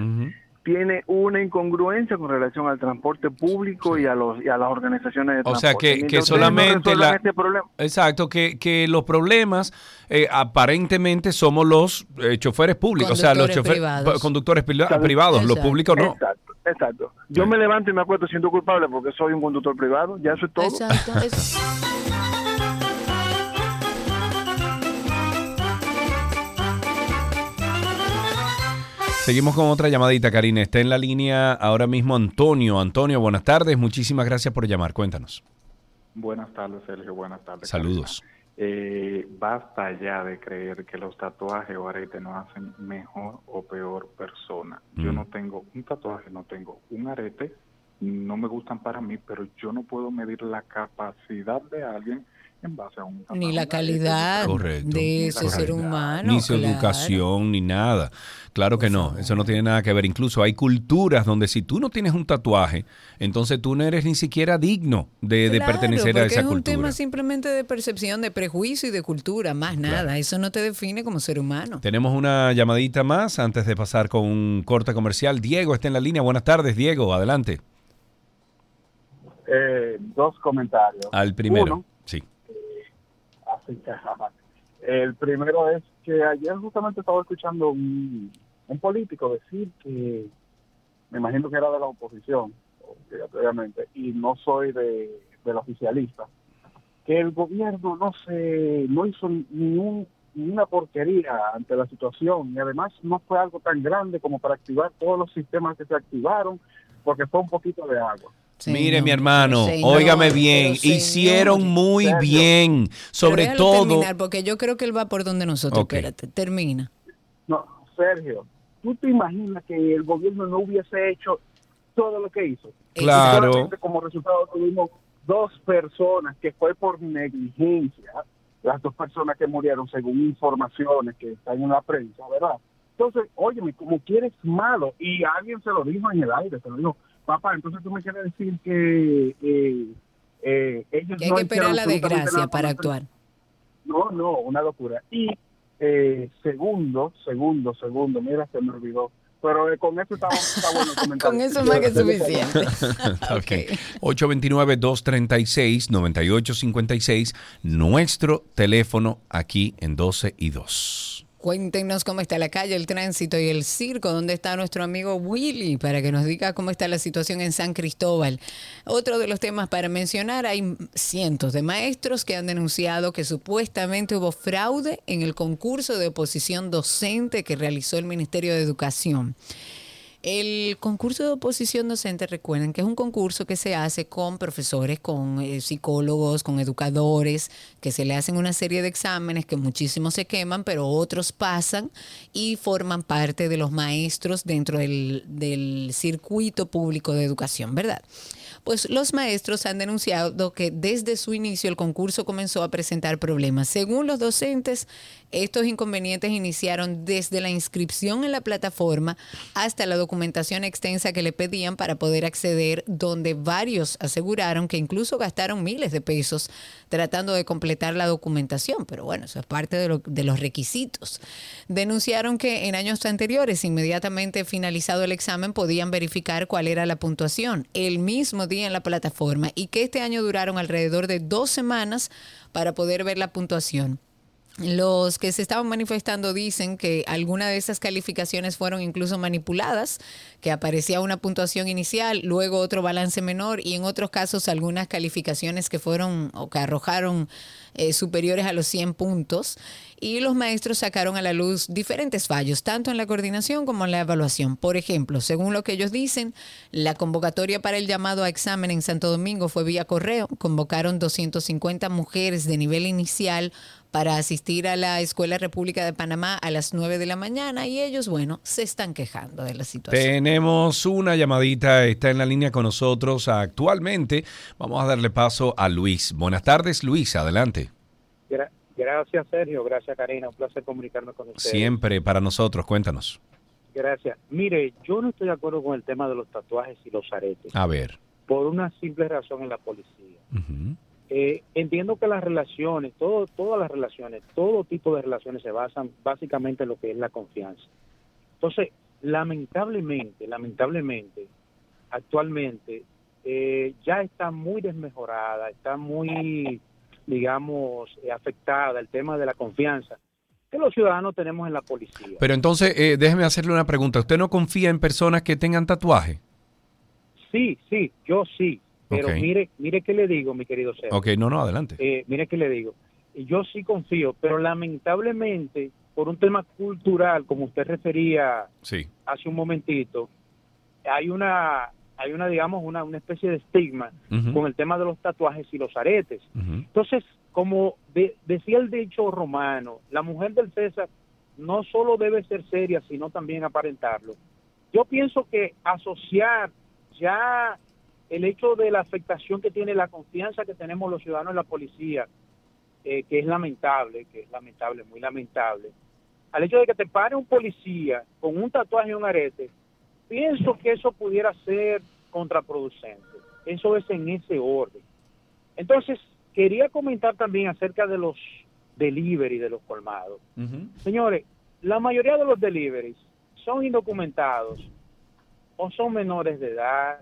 Tiene una incongruencia con relación al transporte público y a los y a las organizaciones de O transporte. sea, que, que no solamente la... este problema, Exacto, que, que los problemas eh, aparentemente somos los eh, choferes públicos, o sea, los Conductores choferes privados. conductores privados, los públicos no. Exacto, exacto. Yo me levanto y me acuerdo siendo culpable porque soy un conductor privado, ya eso es todo. Exacto. eso- Seguimos con otra llamadita, Karina. Está en la línea ahora mismo Antonio. Antonio, buenas tardes. Muchísimas gracias por llamar. Cuéntanos. Buenas tardes, Sergio. Buenas tardes. Saludos. Eh, basta ya de creer que los tatuajes o aretes nos hacen mejor o peor persona. Yo Mm. no tengo un tatuaje, no tengo un arete, no me gustan para mí, pero yo no puedo medir la capacidad de alguien en base a un tatuaje. Ni la calidad Correcto. de ese ser humano. ni su claro. educación, ni nada. Claro que no, eso no tiene nada que ver. Incluso hay culturas donde si tú no tienes un tatuaje, entonces tú no eres ni siquiera digno de, pertenecer a esa es un cultura. tema simplemente de percepción, de prejuicio y de cultura, más nada. Eso no te define como ser humano. Tenemos una llamadita más antes de pasar con un corte comercial. Diego está en la línea. Buenas tardes, Diego. Adelante. Eh, dos comentarios. Al primero. Uno, Sí. así que, ajá. El primero es que ayer justamente estaba escuchando un, político decir que, me imagino que era de la oposición, obligatoriamente, y no soy de, del oficialista, que el gobierno no se no hizo ni, un, ni una porquería ante la situación y además no fue algo tan grande como para activar todos los sistemas que se activaron porque fue un poquito de agua. Mire, mi hermano, óigame bien, señor. hicieron muy bien, sobre todo. terminar, porque yo creo que él va por donde nosotros. Espérate, termina. No, Sergio, ¿tú te imaginas que el gobierno no hubiese hecho todo lo que hizo? Claro. Como resultado tuvimos dos personas que fue por negligencia, las dos personas que murieron según informaciones que están en la prensa, ¿verdad? Entonces, óyeme, como quieres malo, y alguien se lo dijo en el aire, se lo dijo, papá, entonces tú me quieres decir que eh, eh, ellos Que hay no que esperar la desgracia para actuar. No, no, una locura. Y eh, segundo, segundo, segundo, mira, se me olvidó. Pero eh, con eso está, está bueno el. [LAUGHS] Con eso es más que suficiente. [LAUGHS] Bien. 829-236-9856, nuestro teléfono aquí en 12 y 2. Cuéntenos cómo está la calle, el tránsito y el circo. ¿Dónde está nuestro amigo Willy? Para que nos diga cómo está la situación en San Cristóbal. Otro de los temas para mencionar, hay cientos de maestros que han denunciado que supuestamente hubo fraude en el concurso de oposición docente que realizó el Ministerio de Educación. El concurso de oposición docente, recuerden que es un concurso que se hace con profesores, con eh, psicólogos, con educadores, que se le hacen una serie de exámenes que muchísimos se queman, pero otros pasan y forman parte de los maestros dentro del, del circuito público de educación, ¿verdad? Pues los maestros han denunciado que desde su inicio el concurso comenzó a presentar problemas. Según los docentes, estos inconvenientes iniciaron desde la inscripción en la plataforma hasta la documentación extensa que le pedían para poder acceder, donde varios aseguraron que incluso gastaron miles de pesos tratando de completar la documentación. Pero bueno, eso es parte de, lo- de los requisitos. Denunciaron que en años anteriores, inmediatamente finalizado el examen, podían verificar cuál era la puntuación el mismo día en la plataforma y que este año duraron alrededor de dos semanas para poder ver la puntuación. Los que se estaban manifestando dicen que algunas de esas calificaciones fueron incluso manipuladas, que aparecía una puntuación inicial, luego otro balance menor y en otros casos algunas calificaciones que fueron o que arrojaron eh, superiores a los 100 puntos. Y los maestros sacaron a la luz diferentes fallos, tanto en la coordinación como en la evaluación. Por ejemplo, según lo que ellos dicen, la convocatoria para el llamado a examen en Santo Domingo fue vía correo. Convocaron 250 mujeres de nivel inicial para asistir a la Escuela República de Panamá a las 9 de la mañana y ellos, bueno, se están quejando de la situación. Tenemos una llamadita, está en la línea con nosotros actualmente. Vamos a darle paso a Luis. Buenas tardes, Luis, adelante. Gra- gracias, Sergio. Gracias, Karina. Un placer comunicarme con ustedes. Siempre para nosotros, cuéntanos. Gracias. Mire, yo no estoy de acuerdo con el tema de los tatuajes y los aretes, A ver. por una simple razón en la policía. Eh, entiendo que las relaciones, todo, todas las relaciones, todo tipo de relaciones se basan básicamente en lo que es la confianza. Entonces, lamentablemente, lamentablemente, actualmente eh, ya está muy desmejorada, está muy, digamos, eh, afectada el tema de la confianza que los ciudadanos tenemos en la policía. Pero entonces, eh, déjeme hacerle una pregunta. ¿Usted no confía en personas que tengan tatuaje? Sí, sí, yo sí. Pero mire, mire qué le digo, mi querido Sergio. Ok, no, no, adelante. Eh, mire qué le digo. Yo sí confío, pero lamentablemente, por un tema cultural, como usted refería Sí. hace un momentito, hay una, hay una, digamos, una, una especie de estigma con el tema de los tatuajes y los aretes. Entonces, como de- decía el dicho romano, la mujer del César no solo debe ser seria, sino también aparentarlo. Yo pienso que asociar ya el hecho de la afectación que tiene la confianza que tenemos los ciudadanos en la policía, eh, que es lamentable, que es lamentable, muy lamentable, al hecho de que te pare un policía con un tatuaje y un arete, pienso que eso pudiera ser contraproducente. Eso es en ese orden. Entonces, quería comentar también acerca de los delivery de los colmados. Señores, la mayoría de los deliveries son indocumentados o son menores de edad.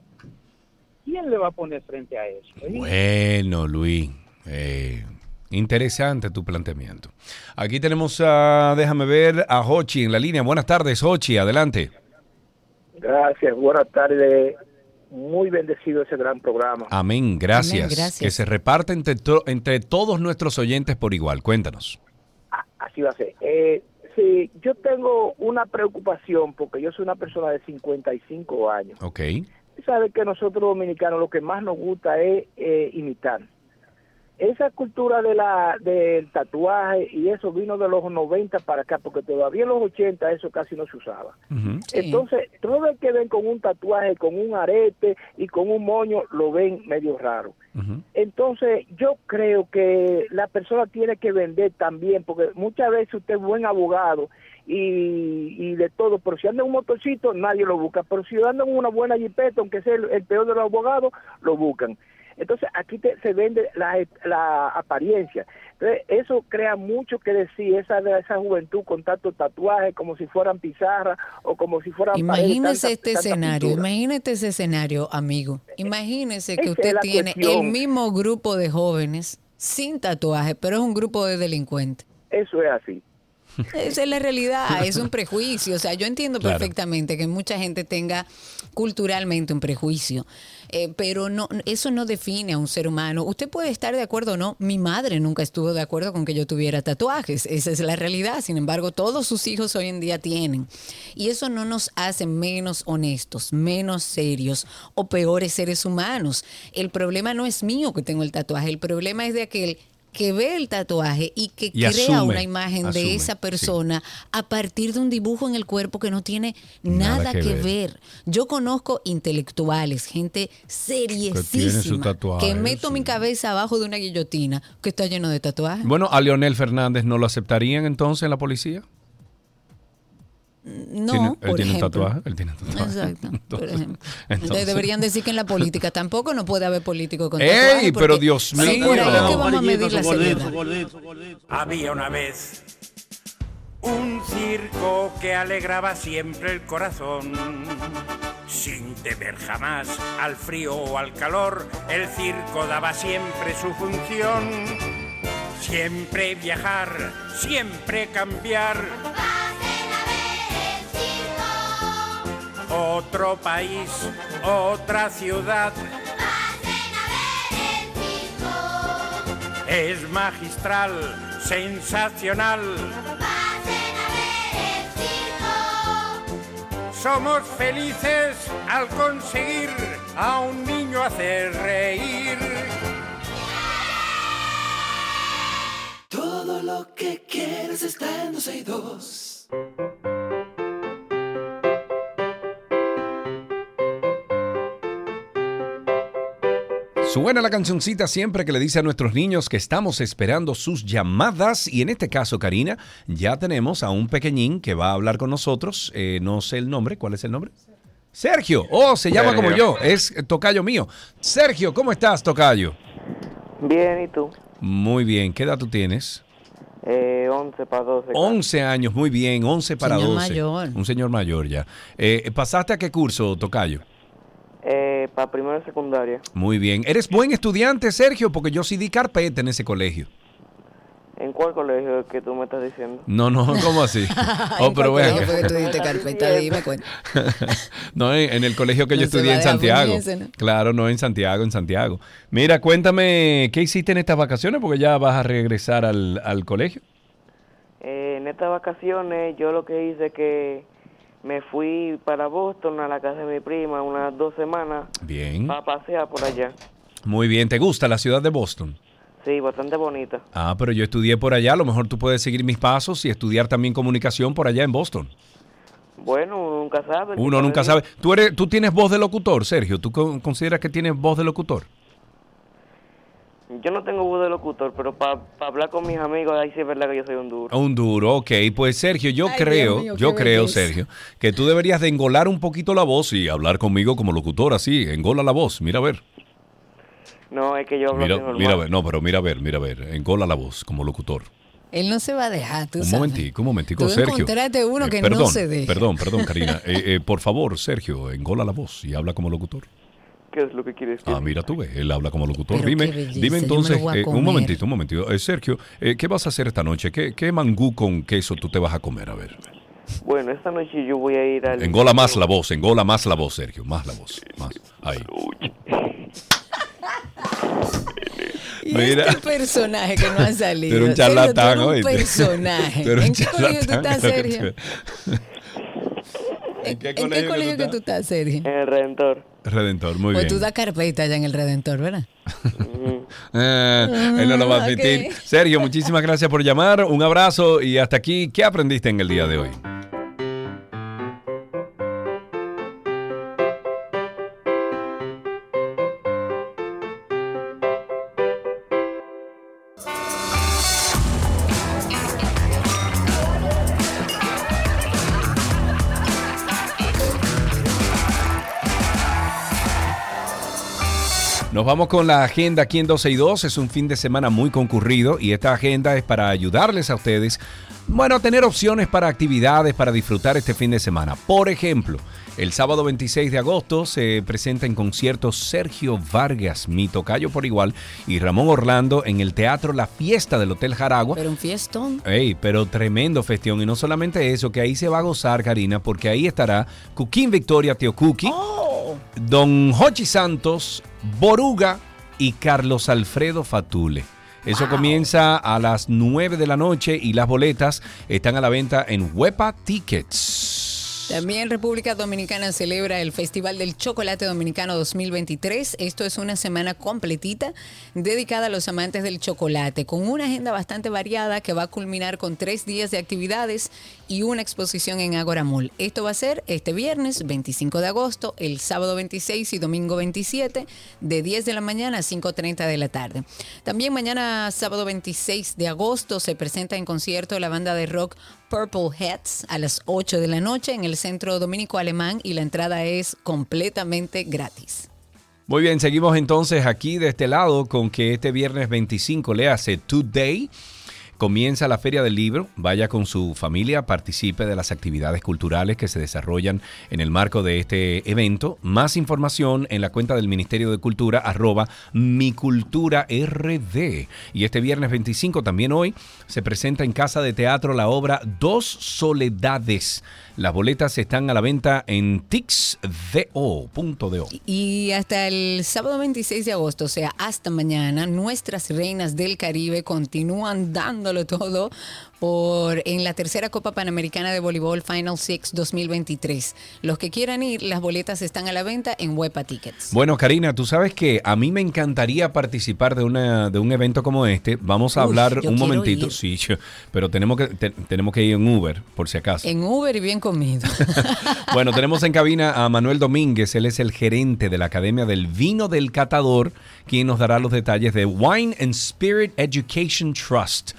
¿Quién le va a poner frente a eso? ¿Eh? Bueno, Luis. eh, interesante tu planteamiento. Aquí tenemos a, déjame ver, a Hochi en la línea. Buenas tardes, Hochi, adelante. Gracias, buenas tardes. Muy bendecido ese gran programa. Amén, gracias. Amén, gracias. Que se reparte entre, to- entre todos nuestros oyentes por igual. Cuéntanos. Así va a ser. Eh, sí, yo tengo una preocupación porque yo soy una persona de 55 años. Ok. Tú sabes que nosotros dominicanos lo que más nos gusta es eh, imitar. esa cultura de la del tatuaje y eso vino de los 90 para acá, porque todavía en los 80 eso casi no se usaba. Entonces, todo el que ven con un tatuaje, con un arete y con un moño, lo ven medio raro. Entonces, yo creo que la persona tiene que vender también, porque muchas veces usted es buen abogado y, y de todo, pero si anda en un motorcito, nadie lo busca, pero si anda en una buena jipeta, aunque sea el, el peor de los abogados, lo buscan. Entonces, aquí te- se vende la, la apariencia. Entonces, eso crea mucho que decir, esa, esa juventud con tanto tatuaje, como si fueran pizarras o como si fueran paredes, Imagínese este tanta escenario, pintura. imagínate ese escenario, amigo. Imagínese que Esa usted tiene cuestión. el mismo grupo de jóvenes sin tatuaje, pero es un grupo de delincuentes. Eso es así. Esa es la realidad, es un [LAUGHS] prejuicio. O sea, yo entiendo Claro. perfectamente que mucha gente tenga culturalmente un prejuicio, eh, pero no, eso no define a un ser humano. Usted puede estar de acuerdo o no. Mi madre nunca estuvo de acuerdo con que yo tuviera tatuajes. Esa es la realidad. Sin embargo, todos sus hijos hoy en día tienen. Y eso no nos hace menos honestos, menos serios o peores seres humanos. El problema no es mío que tengo el tatuaje, el problema es de aquel que ve el tatuaje y que Y crea asume, una imagen asume, de esa persona a partir de un dibujo en el cuerpo que no tiene nada, que, ver. Yo conozco intelectuales, gente seriesísima, tatuaje, que meto mi cabeza abajo de una guillotina que está lleno de tatuajes. Bueno, a Leonel Fernández no lo aceptarían entonces en la policía. No, ¿Tiene- él por tiene un ejemplo. tatuaje. Él tiene un tatuaje. Exacto, [LAUGHS] por Entonces- ejemplo. entonces- Ustedes deberían decir que en la política tampoco no puede haber político con tatuajes. ¡Ey! Pero Dios sí, por ahí mío. es que vamos a medir la seriedad. Había una vez un circo que alegraba siempre el corazón. Sin temer jamás al frío o al calor, el circo daba siempre su función. Siempre viajar, siempre cambiar. Otro país, otra ciudad. Es magistral, sensacional. Somos felices al conseguir a un niño hacer reír. Todo lo que quieres está en 262. Suena la cancioncita siempre que le dice a nuestros niños que estamos esperando sus llamadas y en este caso, Karina, ya tenemos a un pequeñín que va a hablar con nosotros. Eh, no sé el nombre, ¿cuál es el nombre? Sergio. Oh, se llama como yo, es Tocayo mío. Sergio, ¿cómo estás, Tocayo? Bien, ¿y tú? Muy bien, ¿qué edad tú tienes? Eh, 11 para 12. 11 años, muy bien, 11 para Señor 12. mayor. Un señor mayor ya. Eh, ¿Pasaste a qué curso, Tocayo? Eh, para primero de secundaria. Muy bien. ¿Eres buen estudiante, Sergio? Porque yo sí di carpeta en ese colegio. ¿En cuál colegio que tú me estás diciendo? No, no, ¿cómo así? [LAUGHS] Oh, pero ¿Cuál bueno. colegio fue que tú diste carpeta? [LAUGHS] Dime cuenta. [LAUGHS] no, en, en el colegio que yo No estudié en Santiago. Claro, no en Santiago, en Santiago. Mira, cuéntame, ¿qué hiciste en estas vacaciones? Porque ya vas a regresar al, al colegio. Eh, en estas vacaciones yo lo que hice que me fui para Boston a la casa de mi prima unas dos semanas Bien. para pasear por allá. Muy bien. ¿Te gusta la ciudad de Boston? Sí, bastante bonita. Ah, pero yo estudié por allá. A lo mejor tú puedes seguir mis pasos y estudiar también comunicación por allá en Boston. Bueno, uno nunca sabe. Uno nunca sabe. ¿Tú, eres, ¿Tú tienes voz de locutor, Sergio? ¿Tú con- consideras que tienes voz de locutor? Yo no tengo voz de locutor, pero para hablar con mis amigos, ahí sí es verdad que yo soy un duro. Un duro, ok. Pues Sergio, yo Ay, creo, mío, yo creo, belleza. Sergio, que tú deberías de engolar un poquito la voz y hablar conmigo como locutor, así, engola la voz, mira a ver. No, es que yo hablo Mira, así normal. mira a ver, no, pero mira a ver, mira a ver, engola la voz como locutor. Él no se va a dejar, tú un sabes. momentico, un momentico, Tú Sergio. uno Eh, que perdón, no se deja. Perdón, perdón, [LAUGHS] Karina. Eh, eh, por favor, Sergio, engola la voz y habla como locutor. ¿Qué es lo que quieres que Ah, mira tú ves, él habla como locutor. Pero Dime, belleza, dime entonces, eh, un momentito, un momentito. Eh, Sergio, eh, ¿qué vas a hacer esta noche? ¿Qué, ¿Qué mangú con queso tú te vas a comer? A ver. Bueno, esta noche yo voy a ir al... Engola más la voz, engola más la voz, Sergio, más la voz, más. Ahí. [LAUGHS] Y Mira. este personaje que no ha salido. Tú eres un Sergio, charlatán, tú eres un personaje. Tú eres ¿En un qué colegio tú estás, que Sergio? tú- [LAUGHS] ¿En qué ¿En qué colegio que tú estás, Sergio? En el Redentor. Redentor, muy Pues bien. tú das carpeta ya en el Redentor, ¿verdad? Eh, él no lo va a admitir. Sergio, muchísimas gracias por llamar. Un abrazo y hasta aquí. ¿Qué aprendiste en el día de hoy? Nos vamos con la agenda aquí en 12 y 2. Es un fin de semana muy concurrido y esta agenda es para ayudarles a ustedes, bueno, a tener opciones para actividades para disfrutar este fin de semana. Por ejemplo, el sábado 26 de agosto se presenta en concierto Sergio Vargas, mi tocayo por igual, y Ramón Orlando en el Teatro La Fiesta del Hotel Jaragua. Pero un fiestón. Ey, pero tremendo festión. Y no solamente eso, que ahí se va a gozar, Karina, porque ahí estará Cuquín Victoria Tío Cookie, Don Hochi Santos, Boruga y Carlos Alfredo Fatule. Eso comienza a las 9 de la noche y las boletas están a la venta en Huepa Tickets. También República Dominicana celebra el Festival del Chocolate Dominicano 2023. Esto es una semana completita dedicada a los amantes del chocolate, con una agenda bastante variada que va a culminar con tres días de actividades y una exposición en Agora Mall. Esto va a ser este viernes 25 de agosto, el sábado 26 y domingo 27, de 10 de la mañana a 5.30 de la tarde. También mañana sábado 26 de agosto se presenta en concierto la banda de rock Purple Heads a las 8 de la noche en el Centro Dominico Alemán y la entrada es completamente gratis. Muy bien, seguimos entonces aquí de este lado con que este viernes 25 le hace Today. Comienza la Feria del Libro, vaya con su familia, participe de las actividades culturales que se desarrollan en el marco de este evento. Más información en la cuenta del Ministerio de Cultura, arroba mi cultura RD. Y este viernes 25, también hoy, se presenta en Casa de Teatro la obra Dos Soledades. Las boletas están a la venta en tixdo.do. Y hasta el sábado 26 de agosto, o sea, hasta mañana, nuestras reinas del Caribe continúan dándolo todo por en la tercera Copa Panamericana de Voleibol Final Six 2023. Los que quieran ir, las boletas están a la venta en Huepa Tickets. Bueno, Karina, tú sabes que a mí me encantaría participar de, una, de un evento como este. Vamos a Uy, hablar un momentito. ir. Sí, pero tenemos que, te- tenemos que ir en Uber, por si acaso. En Uber y bien comido. [LAUGHS] Bueno, tenemos en cabina a Manuel Domínguez, él es el gerente de la Academia del Vino del Catador, quien nos dará los detalles de Wine and Spirit Education Trust.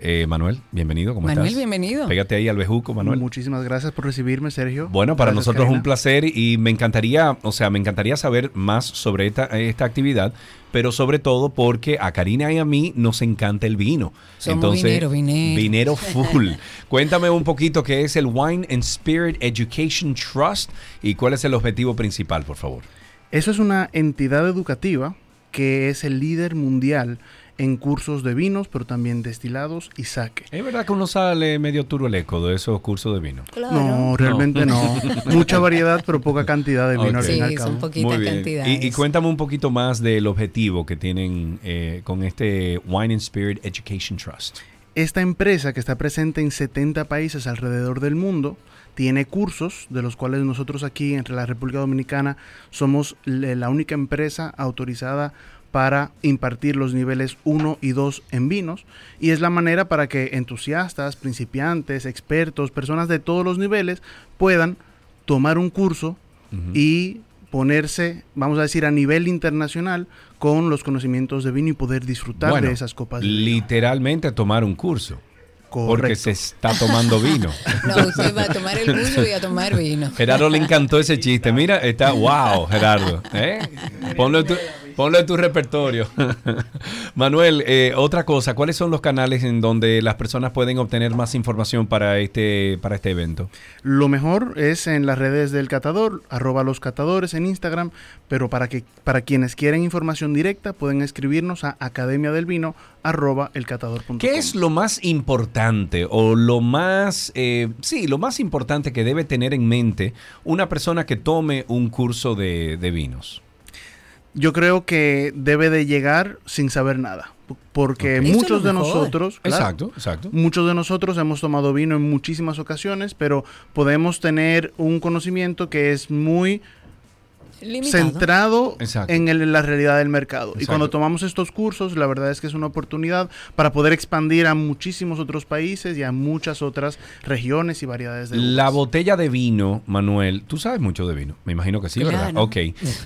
Eh, Manuel, bienvenido, ¿cómo Manuel, estás? bienvenido. Pégate ahí al bejuco, Manuel. Muchísimas gracias por recibirme, Sergio. Bueno, para Gracias, nosotros es un placer y me encantaría, o sea, me encantaría saber más sobre esta, esta actividad, pero sobre todo porque a Karina y a mí nos encanta el vino. Somos vinero, vinero. Vinero [LAUGHS] full. Cuéntame un poquito qué es el Wine and Spirit Education Trust y cuál es el objetivo principal, por favor. Eso es una entidad educativa que es el líder mundial en cursos de vinos, pero también destilados y saque. Es verdad que uno sale medio turo el eco de esos cursos de vino. No, realmente no. [LAUGHS] Mucha variedad, pero poca cantidad de vino al Ok. fin y al cabo. Muy bien. Y, y cuéntame un poquito más del objetivo que tienen eh, con este Wine and Spirit Education Trust. Esta empresa que está presente en 70 países alrededor del mundo tiene cursos de los cuales nosotros aquí entre la República Dominicana somos la única empresa autorizada para impartir los niveles 1 y 2 en vinos y es la manera para que entusiastas, principiantes, expertos, personas de todos los niveles puedan tomar un curso y ponerse, vamos a decir, a nivel internacional con los conocimientos de vino y poder disfrutar Bueno, de esas copas. de vino. Literalmente tomar un curso. Porque se está tomando vino. [LAUGHS] No, usted va a tomar el curso y a tomar vino. Gerardo le encantó ese chiste. Mira, está wow, Gerardo. ¿eh? Ponlo, tu, ponlo en tu repertorio. [LAUGHS] Manuel, eh, otra cosa, ¿cuáles son los canales en donde las personas pueden obtener más información para este, para este evento? Lo mejor es en las redes del catador, arroba los catadores en Instagram, pero para que para quienes quieren información directa pueden escribirnos a academia del vino arroba elcatador.com. ¿Qué es lo más importante o lo más, eh, sí, lo más importante que debe tener en mente una persona que tome un curso de, de vinos? Yo creo que debe de llegar sin saber nada. Porque muchos de nosotros, claro, Exacto, exacto. muchos de nosotros hemos tomado vino en muchísimas ocasiones, pero podemos tener un conocimiento que es muy Limitado. centrado Exacto. en el- la realidad del mercado. Y cuando tomamos estos cursos, la verdad es que es una oportunidad para poder expandir a muchísimos otros países y a muchas otras regiones y variedades de La botella de vino, Manuel, tú sabes mucho de vino, me imagino que sí, ¿verdad? Ok.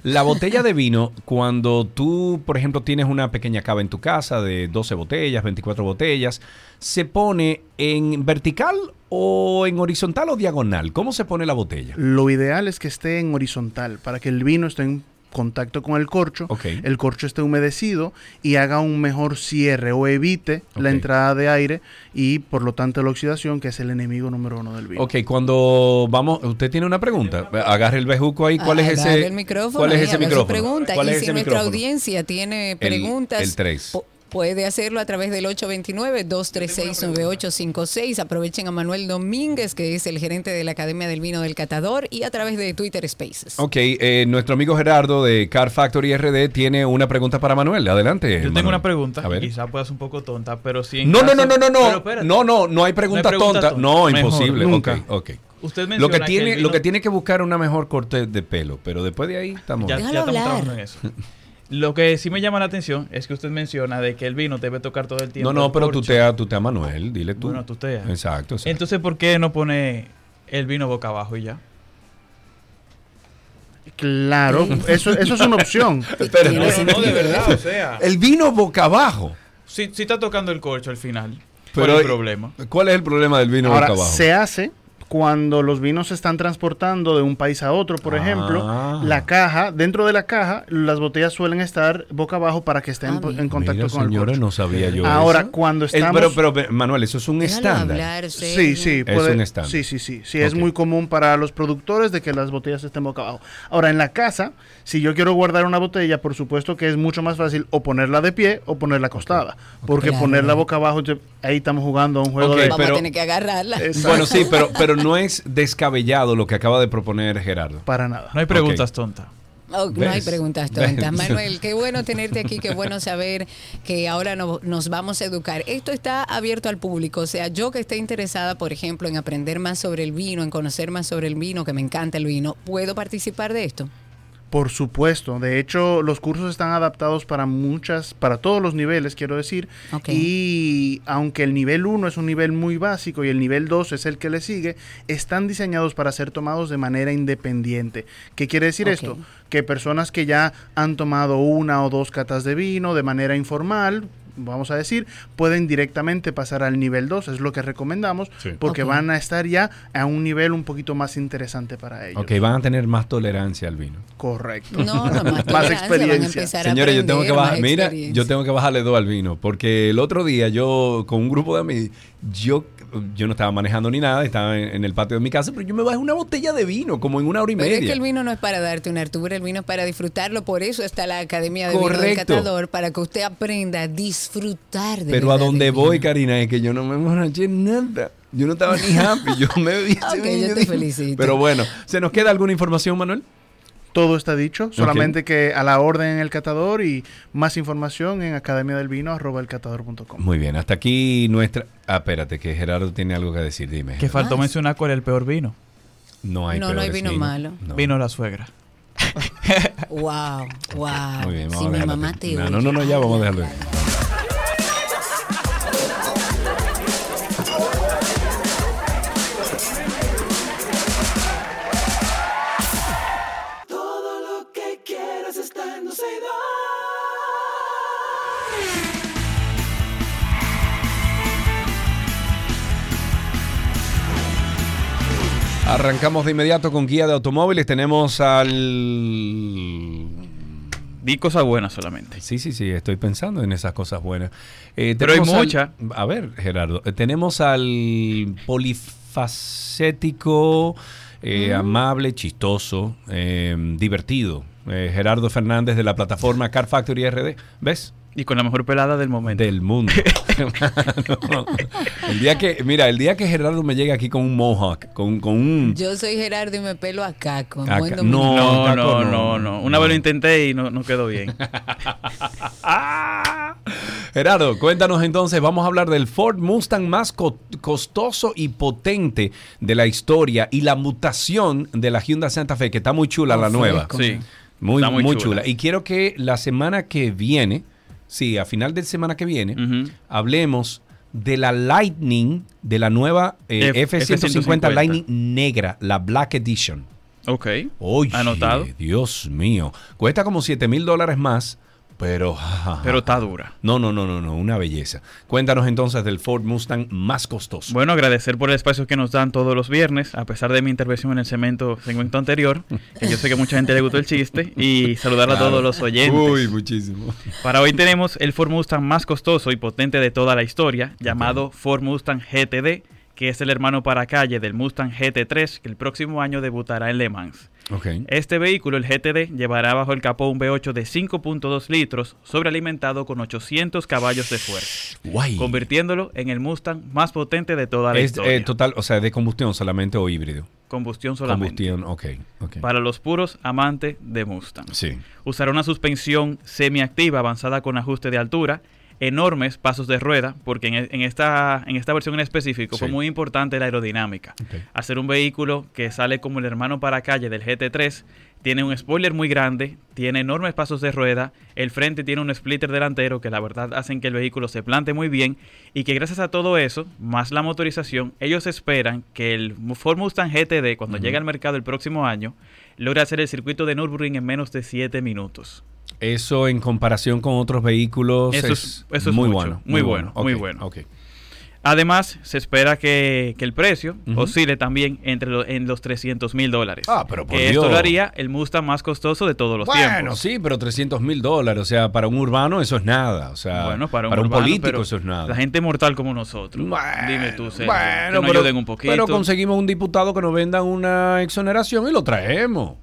La botella de vino, cuando tú, por ejemplo, tienes una pequeña cava en tu casa de 12 botellas, 24 botellas, ¿se pone en vertical o en horizontal o diagonal? ¿Cómo se pone la botella? Lo ideal es que esté en horizontal para que el vino esté en contacto con el corcho, el corcho esté humedecido y haga un mejor cierre o evite la entrada de aire y por lo tanto la oxidación que es el enemigo número uno del vino. Ok, cuando vamos, usted tiene una pregunta, agarre el bejuco ahí, ¿cuál es Agarre ese? el micrófono ¿Cuál es y ese micrófono? pregunta. ¿Cuál y es si ese nuestra micrófono? audiencia tiene El- preguntas, el tres. pu- puede hacerlo a través del 829-236-9856. Aprovechen a Manuel Domínguez, que es el gerente de la Academia del Vino del Catador, y a través de Twitter Spaces. Ok, eh, nuestro amigo Gerardo de Car Factory RD tiene una pregunta para Manuel. Adelante. Yo tengo Manuel. una pregunta, A ver. quizás pueda ser un poco tonta, pero si en No, no, caso- no, no, no, Pero no, espérate. no, no, no hay pregunta pregunta tonta. No, Mejor, imposible. nunca. Ok, ok. Usted lo menciona que que tiene, lo vino- que tiene que buscar una mejor corte de pelo, pero después de ahí estamos. Ya, ya estamos trabajando en eso. [LAUGHS] Lo que sí me llama la atención es que usted menciona de que el vino debe tocar todo el tiempo. No, no, pero tutea, tutea a Manuel, dile tú. Bueno, tutea. Exacto, exacto. Entonces, ¿por qué no pone el vino boca abajo y ya? Claro, [LAUGHS] eso, eso es una opción. Espera, no, no, no, de verdad, o sea. El vino boca abajo. Si, si está tocando el corcho al final, ¿cuál Pero, es el problema? ¿Cuál es el problema del vino Ahora, boca abajo? se hace cuando los vinos se están transportando de un país a otro, por Ah. ejemplo, la caja, dentro de la caja, las botellas suelen estar boca abajo para que estén en contacto Mira, con el señora, corcho. no sabía yo Ahora, eso. cuando El- estamos... pero, pero, pero, Manuel, eso es un estándar. Sí, sí, Es puede- un estándar. Sí, sí, sí. Sí, es muy común para los productores de que las botellas estén boca abajo. Ahora, en la casa, si yo quiero guardar una botella, por supuesto que es mucho más fácil o ponerla de pie o ponerla acostada. Porque Claro. ponerla boca abajo, ahí estamos jugando a un juego de... Vamos a tener que agarrarla. Bueno, sí, pero, pero no es descabellado lo que acaba de proponer Gerardo. Para nada. No hay preguntas tontas. Oh, no hay preguntas ¿Ves? tontas. Manuel, qué bueno tenerte aquí, qué bueno [LAUGHS] saber que ahora no- nos vamos a educar. Esto está abierto al público, o sea, yo que esté interesada, por ejemplo, en aprender más sobre el vino, en conocer más sobre el vino, que me encanta el vino, ¿puedo participar de esto? Por supuesto, de hecho los cursos están adaptados para muchas, para todos los niveles, quiero decir, y aunque el nivel 1 es un nivel muy básico y el nivel 2 es el que le sigue, están diseñados para ser tomados de manera independiente. ¿Qué quiere decir esto? Que personas que ya han tomado una o dos catas de vino de manera informal, vamos a decir, pueden directamente pasar al nivel 2, es lo que recomendamos, Sí. porque van a estar ya a un nivel un poquito más interesante para ellos. Ok, van a tener más tolerancia al vino. Correcto. No, no, [LAUGHS] más más tolerancia, van a experiencia. Señores, yo tengo que bajar, mira, yo tengo que bajarle dos al vino, porque el otro día yo con un grupo de amigos, yo, yo no estaba manejando ni nada, estaba en, en el patio de mi casa, pero yo me bajé una botella de vino, como en una hora y Pero es que media. el vino no es para darte una artubra, el vino es para disfrutarlo, por eso está la Academia de Vino del Correcto. Catador, para que usted aprenda a disfrutar de Pero a donde voy. Karina, es que yo no me emborraché nada. Yo no estaba ni [LAUGHS] happy, yo me bebí Ok, yo te felicito. Pero bueno, ¿se nos queda alguna información, Manuel? Todo está dicho, solamente que a la orden en el catador y más información en academiadelvino.com. Muy bien, hasta aquí nuestra... Ah, espérate, que Gerardo tiene algo que decir, dime. Que faltó mencionar cuál es el peor vino. No hay No, no hay vino malo. No. Vino la suegra. [LAUGHS] Wow, wow. Muy bien, vamos si a mi mamá te no, no, no, ya vamos a dejarlo. Arrancamos de inmediato con guía de automóviles. Tenemos al. Di cosas buenas solamente. Sí, sí, sí, estoy pensando en esas cosas buenas. Eh, Pero hay muchas. A ver, Gerardo, eh, tenemos al polifacético, eh, amable, chistoso, eh, divertido. Gerardo Fernández de la plataforma Car Factory RD. ¿Ves? Y con la mejor pelada del momento. Del mundo. [LAUGHS] El día que, mira, el día que Gerardo me llegue aquí con un mohawk, con, con un... Yo soy Gerardo y me pelo No. No, Caco, no, no, no, no. Una vez lo intenté y no, no quedó bien. [LAUGHS] Gerardo, cuéntanos entonces, vamos a hablar del Ford Mustang más co- costoso y potente de la historia y la mutación de la Hyundai Santa Fe, que está muy chula la nueva. Sí. Muy, Está muy, muy chula. chula. Y quiero que la semana que viene, sí, a final de semana que viene, hablemos de la Lightning, de la nueva eh, F- F-150 F-150. Lightning negra, la Black Edition. Ok. Oye, Anotado. Dios mío. Cuesta como 7 mil dólares más, pero... [LAUGHS] Pero está dura. No, no, no, no, no, una belleza. Cuéntanos entonces del Ford Mustang más costoso. Bueno, agradecer por el espacio que nos dan todos los viernes, a pesar de mi intervención en el segmento anterior, que yo sé que mucha gente le gustó el chiste, y [LAUGHS] saludar a Claro. todos los oyentes. Uy, muchísimo. Para hoy tenemos el Ford Mustang más costoso y potente de toda la historia, llamado Ford Mustang GTD, que es el hermano para calle del Mustang GT3, que el próximo año debutará en Le Mans. Este vehículo, el GTD, llevará bajo el capó un V8 de 5.2 litros, sobrealimentado con 800 caballos de fuerza, Guay. convirtiéndolo en el Mustang más potente de toda la Es historia. eh, total, o sea, de combustión solamente o híbrido. Combustión solamente. Combustión, ok. ok. Para los puros amantes de Mustang. Sí. Usará una suspensión semiactiva avanzada con ajuste de altura, enormes pasos de rueda, porque en, en esta, en esta versión en específico fue muy importante la aerodinámica. Hacer un vehículo que sale como el hermano para calle del GT3, tiene un spoiler muy grande, tiene enormes pasos de rueda, el frente tiene un splitter delantero que la verdad hacen que el vehículo se plante muy bien y que gracias a todo eso, más la motorización, ellos esperan que el Ford Mustang GTD cuando llegue al mercado el próximo año logre hacer el circuito de Nürburgring en menos de 7 minutos. Eso en comparación con otros vehículos Eso es, es- eso es muy mucho, bueno. muy bueno, muy bueno. Además, se espera que, que el precio oscile también entre lo- en los 300 mil dólares. Ah, pero por que esto Dios. lo haría el Mustang más costoso de todos los Bueno, tiempos. sí, pero 300 mil dólares, o sea, para un urbano eso es nada, o sea, Bueno, para un, urbano, político eso es nada. La gente mortal como nosotros. Dime tú, Sergio, Bueno, que nos pero, ayuden un poquito. pero conseguimos un diputado que nos venda una exoneración y lo traemos.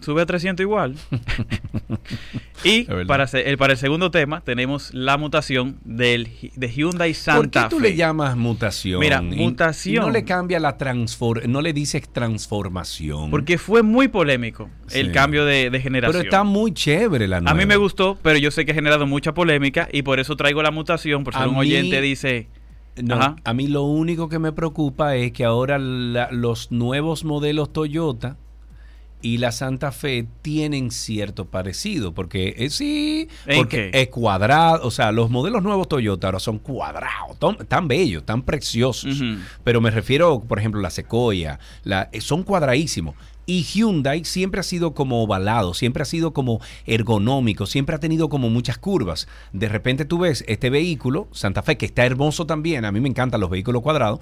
Sube a 300 igual. [LAUGHS] y para, el, para el segundo tema tenemos la mutación del, de Hyundai ¿Por Santa qué tú Fe. le llamas mutación? Mira, mutación. Y no le cambia la transfor no le dices transformación. Porque fue muy polémico el cambio de, de generación. Pero está muy chévere la nueva. A mí me gustó, pero yo sé que ha generado mucha polémica y por eso traigo la mutación, por si un mí- oyente dice... No, Ajá. a mí lo único que me preocupa es que ahora la- los nuevos modelos Toyota y la Santa Fe tienen cierto parecido, porque eh, sí, ¿En porque es cuadrado, o sea, los modelos nuevos Toyota ahora son cuadrados, tan, tan bellos, tan preciosos, pero me refiero, por ejemplo, la Sequoia, la, eh, son cuadradísimos. Y Hyundai siempre ha sido como ovalado, siempre ha sido como ergonómico, siempre ha tenido como muchas curvas. De repente tú ves este vehículo, Santa Fe, que está hermoso también, a mí me encantan los vehículos cuadrados,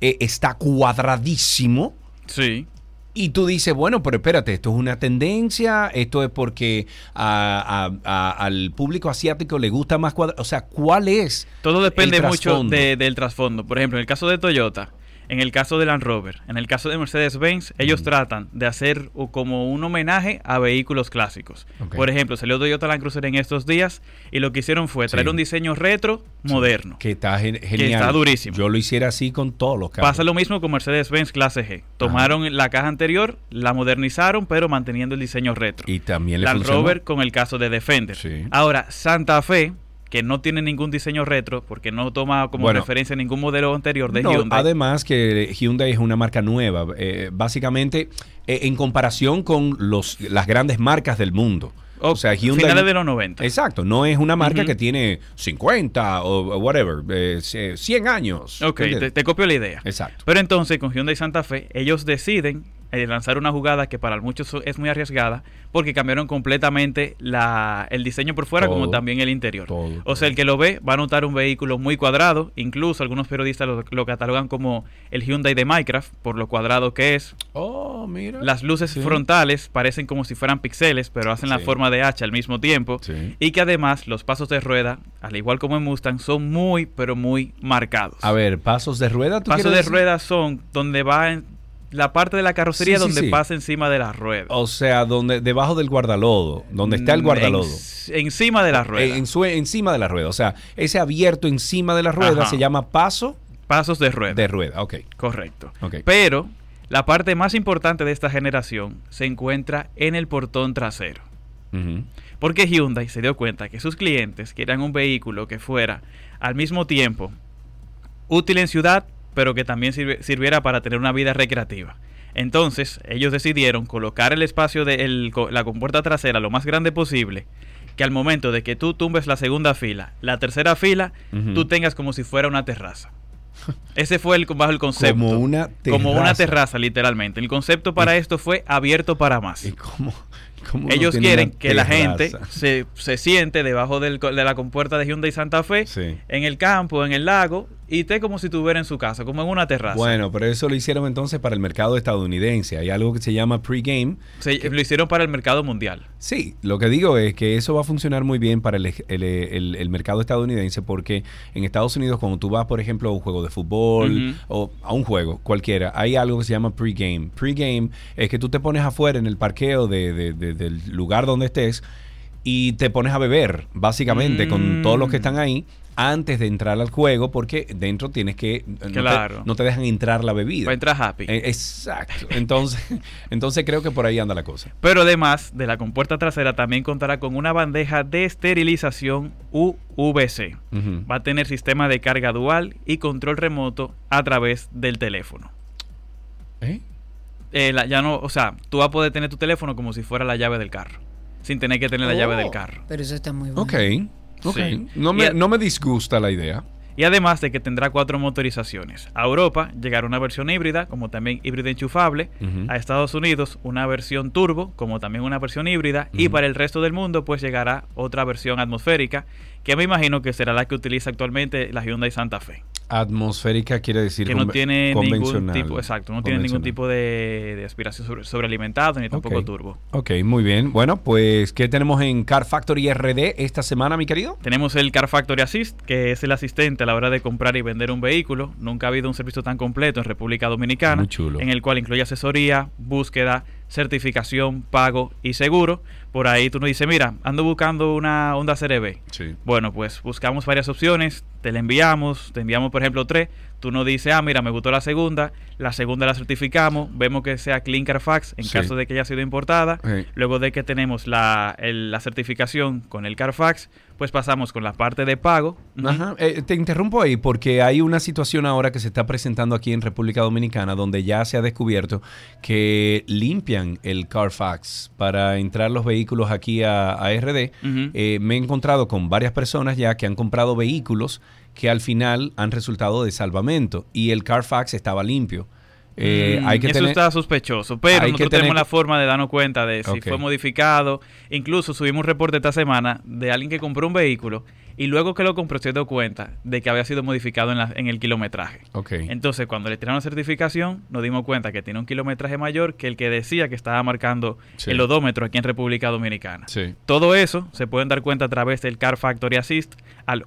eh, está cuadradísimo. Sí. Y tú dices, bueno, pero espérate, esto es una tendencia, esto es porque a- a- a- al público asiático le gusta más cuadrado. O sea, ¿cuál es? Todo depende el mucho de- del trasfondo. Por ejemplo, en el caso de Toyota, en el caso de Land Rover, en el caso de Mercedes-Benz, ellos tratan de hacer como un homenaje a vehículos clásicos. Por ejemplo, salió Toyota Land Cruiser en estos días y lo que hicieron fue traer Sí. un diseño retro moderno. Que está gen- genial. está durísimo. Yo lo hiciera así con todos los carros. Pasa lo mismo con Mercedes-Benz Clase G. Tomaron la caja anterior, la modernizaron, pero manteniendo el diseño retro. Y también le Land funcionó. Rover con el caso de Defender. Ahora, Santa Fe, que no tiene ningún diseño retro, porque no toma como Bueno. referencia ningún modelo anterior de No, Hyundai. además que Hyundai es una marca nueva, eh, básicamente eh, en comparación con los, las grandes marcas del mundo. o sea, Hyundai... finales de los 90. Exacto, no es una marca que tiene 50 o whatever, eh, 100 años. Ok, te, te copio la idea. Exacto. Pero entonces, con Hyundai Santa Fe, ellos deciden eh, lanzar una jugada que para muchos es muy arriesgada, porque cambiaron completamente la, el diseño por fuera Todo, como también el interior. o sea, el que lo ve va a notar un vehículo muy cuadrado, incluso algunos periodistas lo, lo catalogan como el Hyundai de Minecraft, por lo cuadrado que es. Oh, mira. Las luces Sí. frontales parecen como si fueran píxeles, pero hacen la forma de H al mismo tiempo. Sí. Y que además los pasos de rueda, al igual como en Mustang, son muy, pero muy marcados. A ver, pasos de rueda. ¿tú Pasos de decir? rueda son donde va en la parte de la carrocería Sí, donde sí. pasa encima de la rueda. O sea, donde debajo del guardalodo, donde está el Mm, guardalodo. en- encima de la rueda. En su- encima de la rueda. O sea, ese abierto encima de la rueda Ajá. se llama paso Pasos de rueda. de rueda. Ok. Correcto. Ok. Pero la parte más importante de esta generación se encuentra en el portón trasero. Porque Hyundai se dio cuenta que sus clientes querían un vehículo que fuera al mismo tiempo útil en ciudad, pero que también sirve- sirviera para tener una vida recreativa. Entonces, ellos decidieron colocar el espacio de el- la compuerta trasera lo más grande posible, que al momento de que tú tumbes la segunda fila, la tercera fila, tú tengas como si fuera una terraza. [LAUGHS] Ese fue el, bajo el concepto. Como una Como una terraza. terraza, literalmente. El concepto para esto fue abierto para más. cómo uno Ellos quieren que la gente terraza? se, se siente debajo del de la compuerta de Hyundai Santa Fe, en el campo, en el lago, y esté como si estuviera en su casa, como en una terraza. Bueno, pero eso lo hicieron entonces para el mercado estadounidense. Hay algo que se llama pregame. Se- lo hicieron para el mercado mundial. Sí, lo que digo es que eso va a funcionar muy bien para el, el- el- el mercado estadounidense porque en Estados Unidos cuando tú vas, por ejemplo, a un juego de fútbol o a un juego cualquiera, hay algo que se llama pregame. Pregame es que tú te pones afuera en el parqueo de- de- de- del lugar donde estés y te pones a beber, básicamente, con Mm. todos los que están ahí antes de entrar al juego porque dentro tienes que no te- Claro. no, te, dejan entrar la bebida. Va a entrar happy. Eh, Exacto. Entonces, [LAUGHS] entonces creo que por ahí anda la cosa. Pero además de la compuerta trasera, también contará con una bandeja de esterilización UVC. Va a tener sistema de carga dual y control remoto a través del teléfono. ¿Eh? Eh, la- ya no, o sea, tú vas a poder tener tu teléfono como si fuera la llave del carro, sin tener que tener la llave del Oh, carro. Pero eso está muy bueno. Ok, ok. Sí. No, me, no me disgusta la idea. Y además de que tendrá cuatro motorizaciones. A Europa llegará una versión híbrida, como también híbrida enchufable. A Estados Unidos una versión turbo, como también una versión híbrida. Y para el resto del mundo pues llegará otra versión atmosférica, que me imagino que será la que utiliza actualmente la Hyundai Santa Fe. Atmosférica quiere decir Que no tiene ningún tipo, exacto, no tiene ningún tipo de, de aspiración sobre- sobrealimentado ni tampoco turbo. Ok, muy bien. Bueno, pues, ¿qué tenemos en Car Factory RD esta semana, mi querido? Tenemos el Car Factory Assist, que es el asistente a la hora de comprar y vender un vehículo. Nunca ha habido un servicio tan completo en República Dominicana, Muy chulo. en el cual incluye asesoría, búsqueda, certificación, pago y seguro. Por ahí tú nos dices, mira, ando buscando una Honda CRB. Sí. Bueno, pues buscamos varias opciones, te la enviamos, te enviamos por ejemplo tres, tú nos dices, ah, mira, me gustó la segunda, la segunda la certificamos, vemos que sea Clean Carfax en Sí. caso de que haya sido importada, Sí. luego de que tenemos la, el- la certificación con el Carfax, pues pasamos con la parte de pago. Ajá. Eh, te interrumpo ahí porque hay una situación ahora que se está presentando aquí en República Dominicana donde ya se ha descubierto que limpian el Carfax para entrar los vehículos aquí a, a RD. Eh, me he encontrado con varias personas ya que han comprado vehículos que al final han resultado de salvamento y el Carfax estaba limpio. Eh, Mm, hay que eso tener- está sospechoso, pero que nosotros tener- tenemos la forma de darnos cuenta de si fue modificado. Incluso subimos un reporte esta semana de alguien que compró un vehículo y luego que lo compró se dio cuenta de que había sido modificado en, la- en el kilometraje. Entonces, cuando le tiraron la certificación, nos dimos cuenta que tiene un kilometraje mayor que el que decía que estaba marcando Sí. el odómetro aquí en República Dominicana. Sí. Todo eso se pueden dar cuenta a través del Car Factory Assist al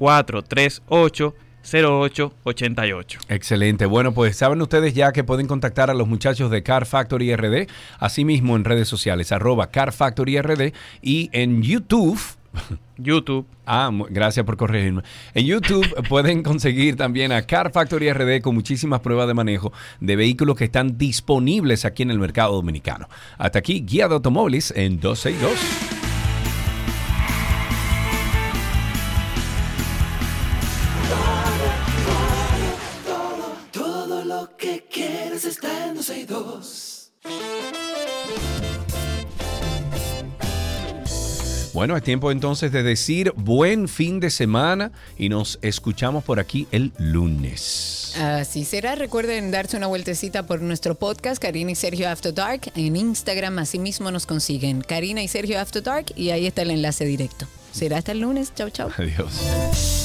849-438. 0888. Excelente. Bueno, pues saben ustedes ya que pueden contactar a los muchachos de Car Factory RD, asimismo en redes sociales, arroba Car Factory RD y en YouTube. YouTube. Ah, gracias por corregirme. En YouTube [LAUGHS] pueden conseguir también a Car Factory RD con muchísimas pruebas de manejo de vehículos que están disponibles aquí en el mercado dominicano. Hasta aquí, Guía de Automóviles en 262. Bueno, es tiempo entonces de decir buen fin de semana y nos escuchamos por aquí el lunes. Así será. Recuerden darse una vueltecita por nuestro podcast, Karina y Sergio After Dark. En Instagram, así mismo nos consiguen. Karina y Sergio After Dark y ahí está el enlace directo. Será hasta el lunes. Chau, chau. Adiós.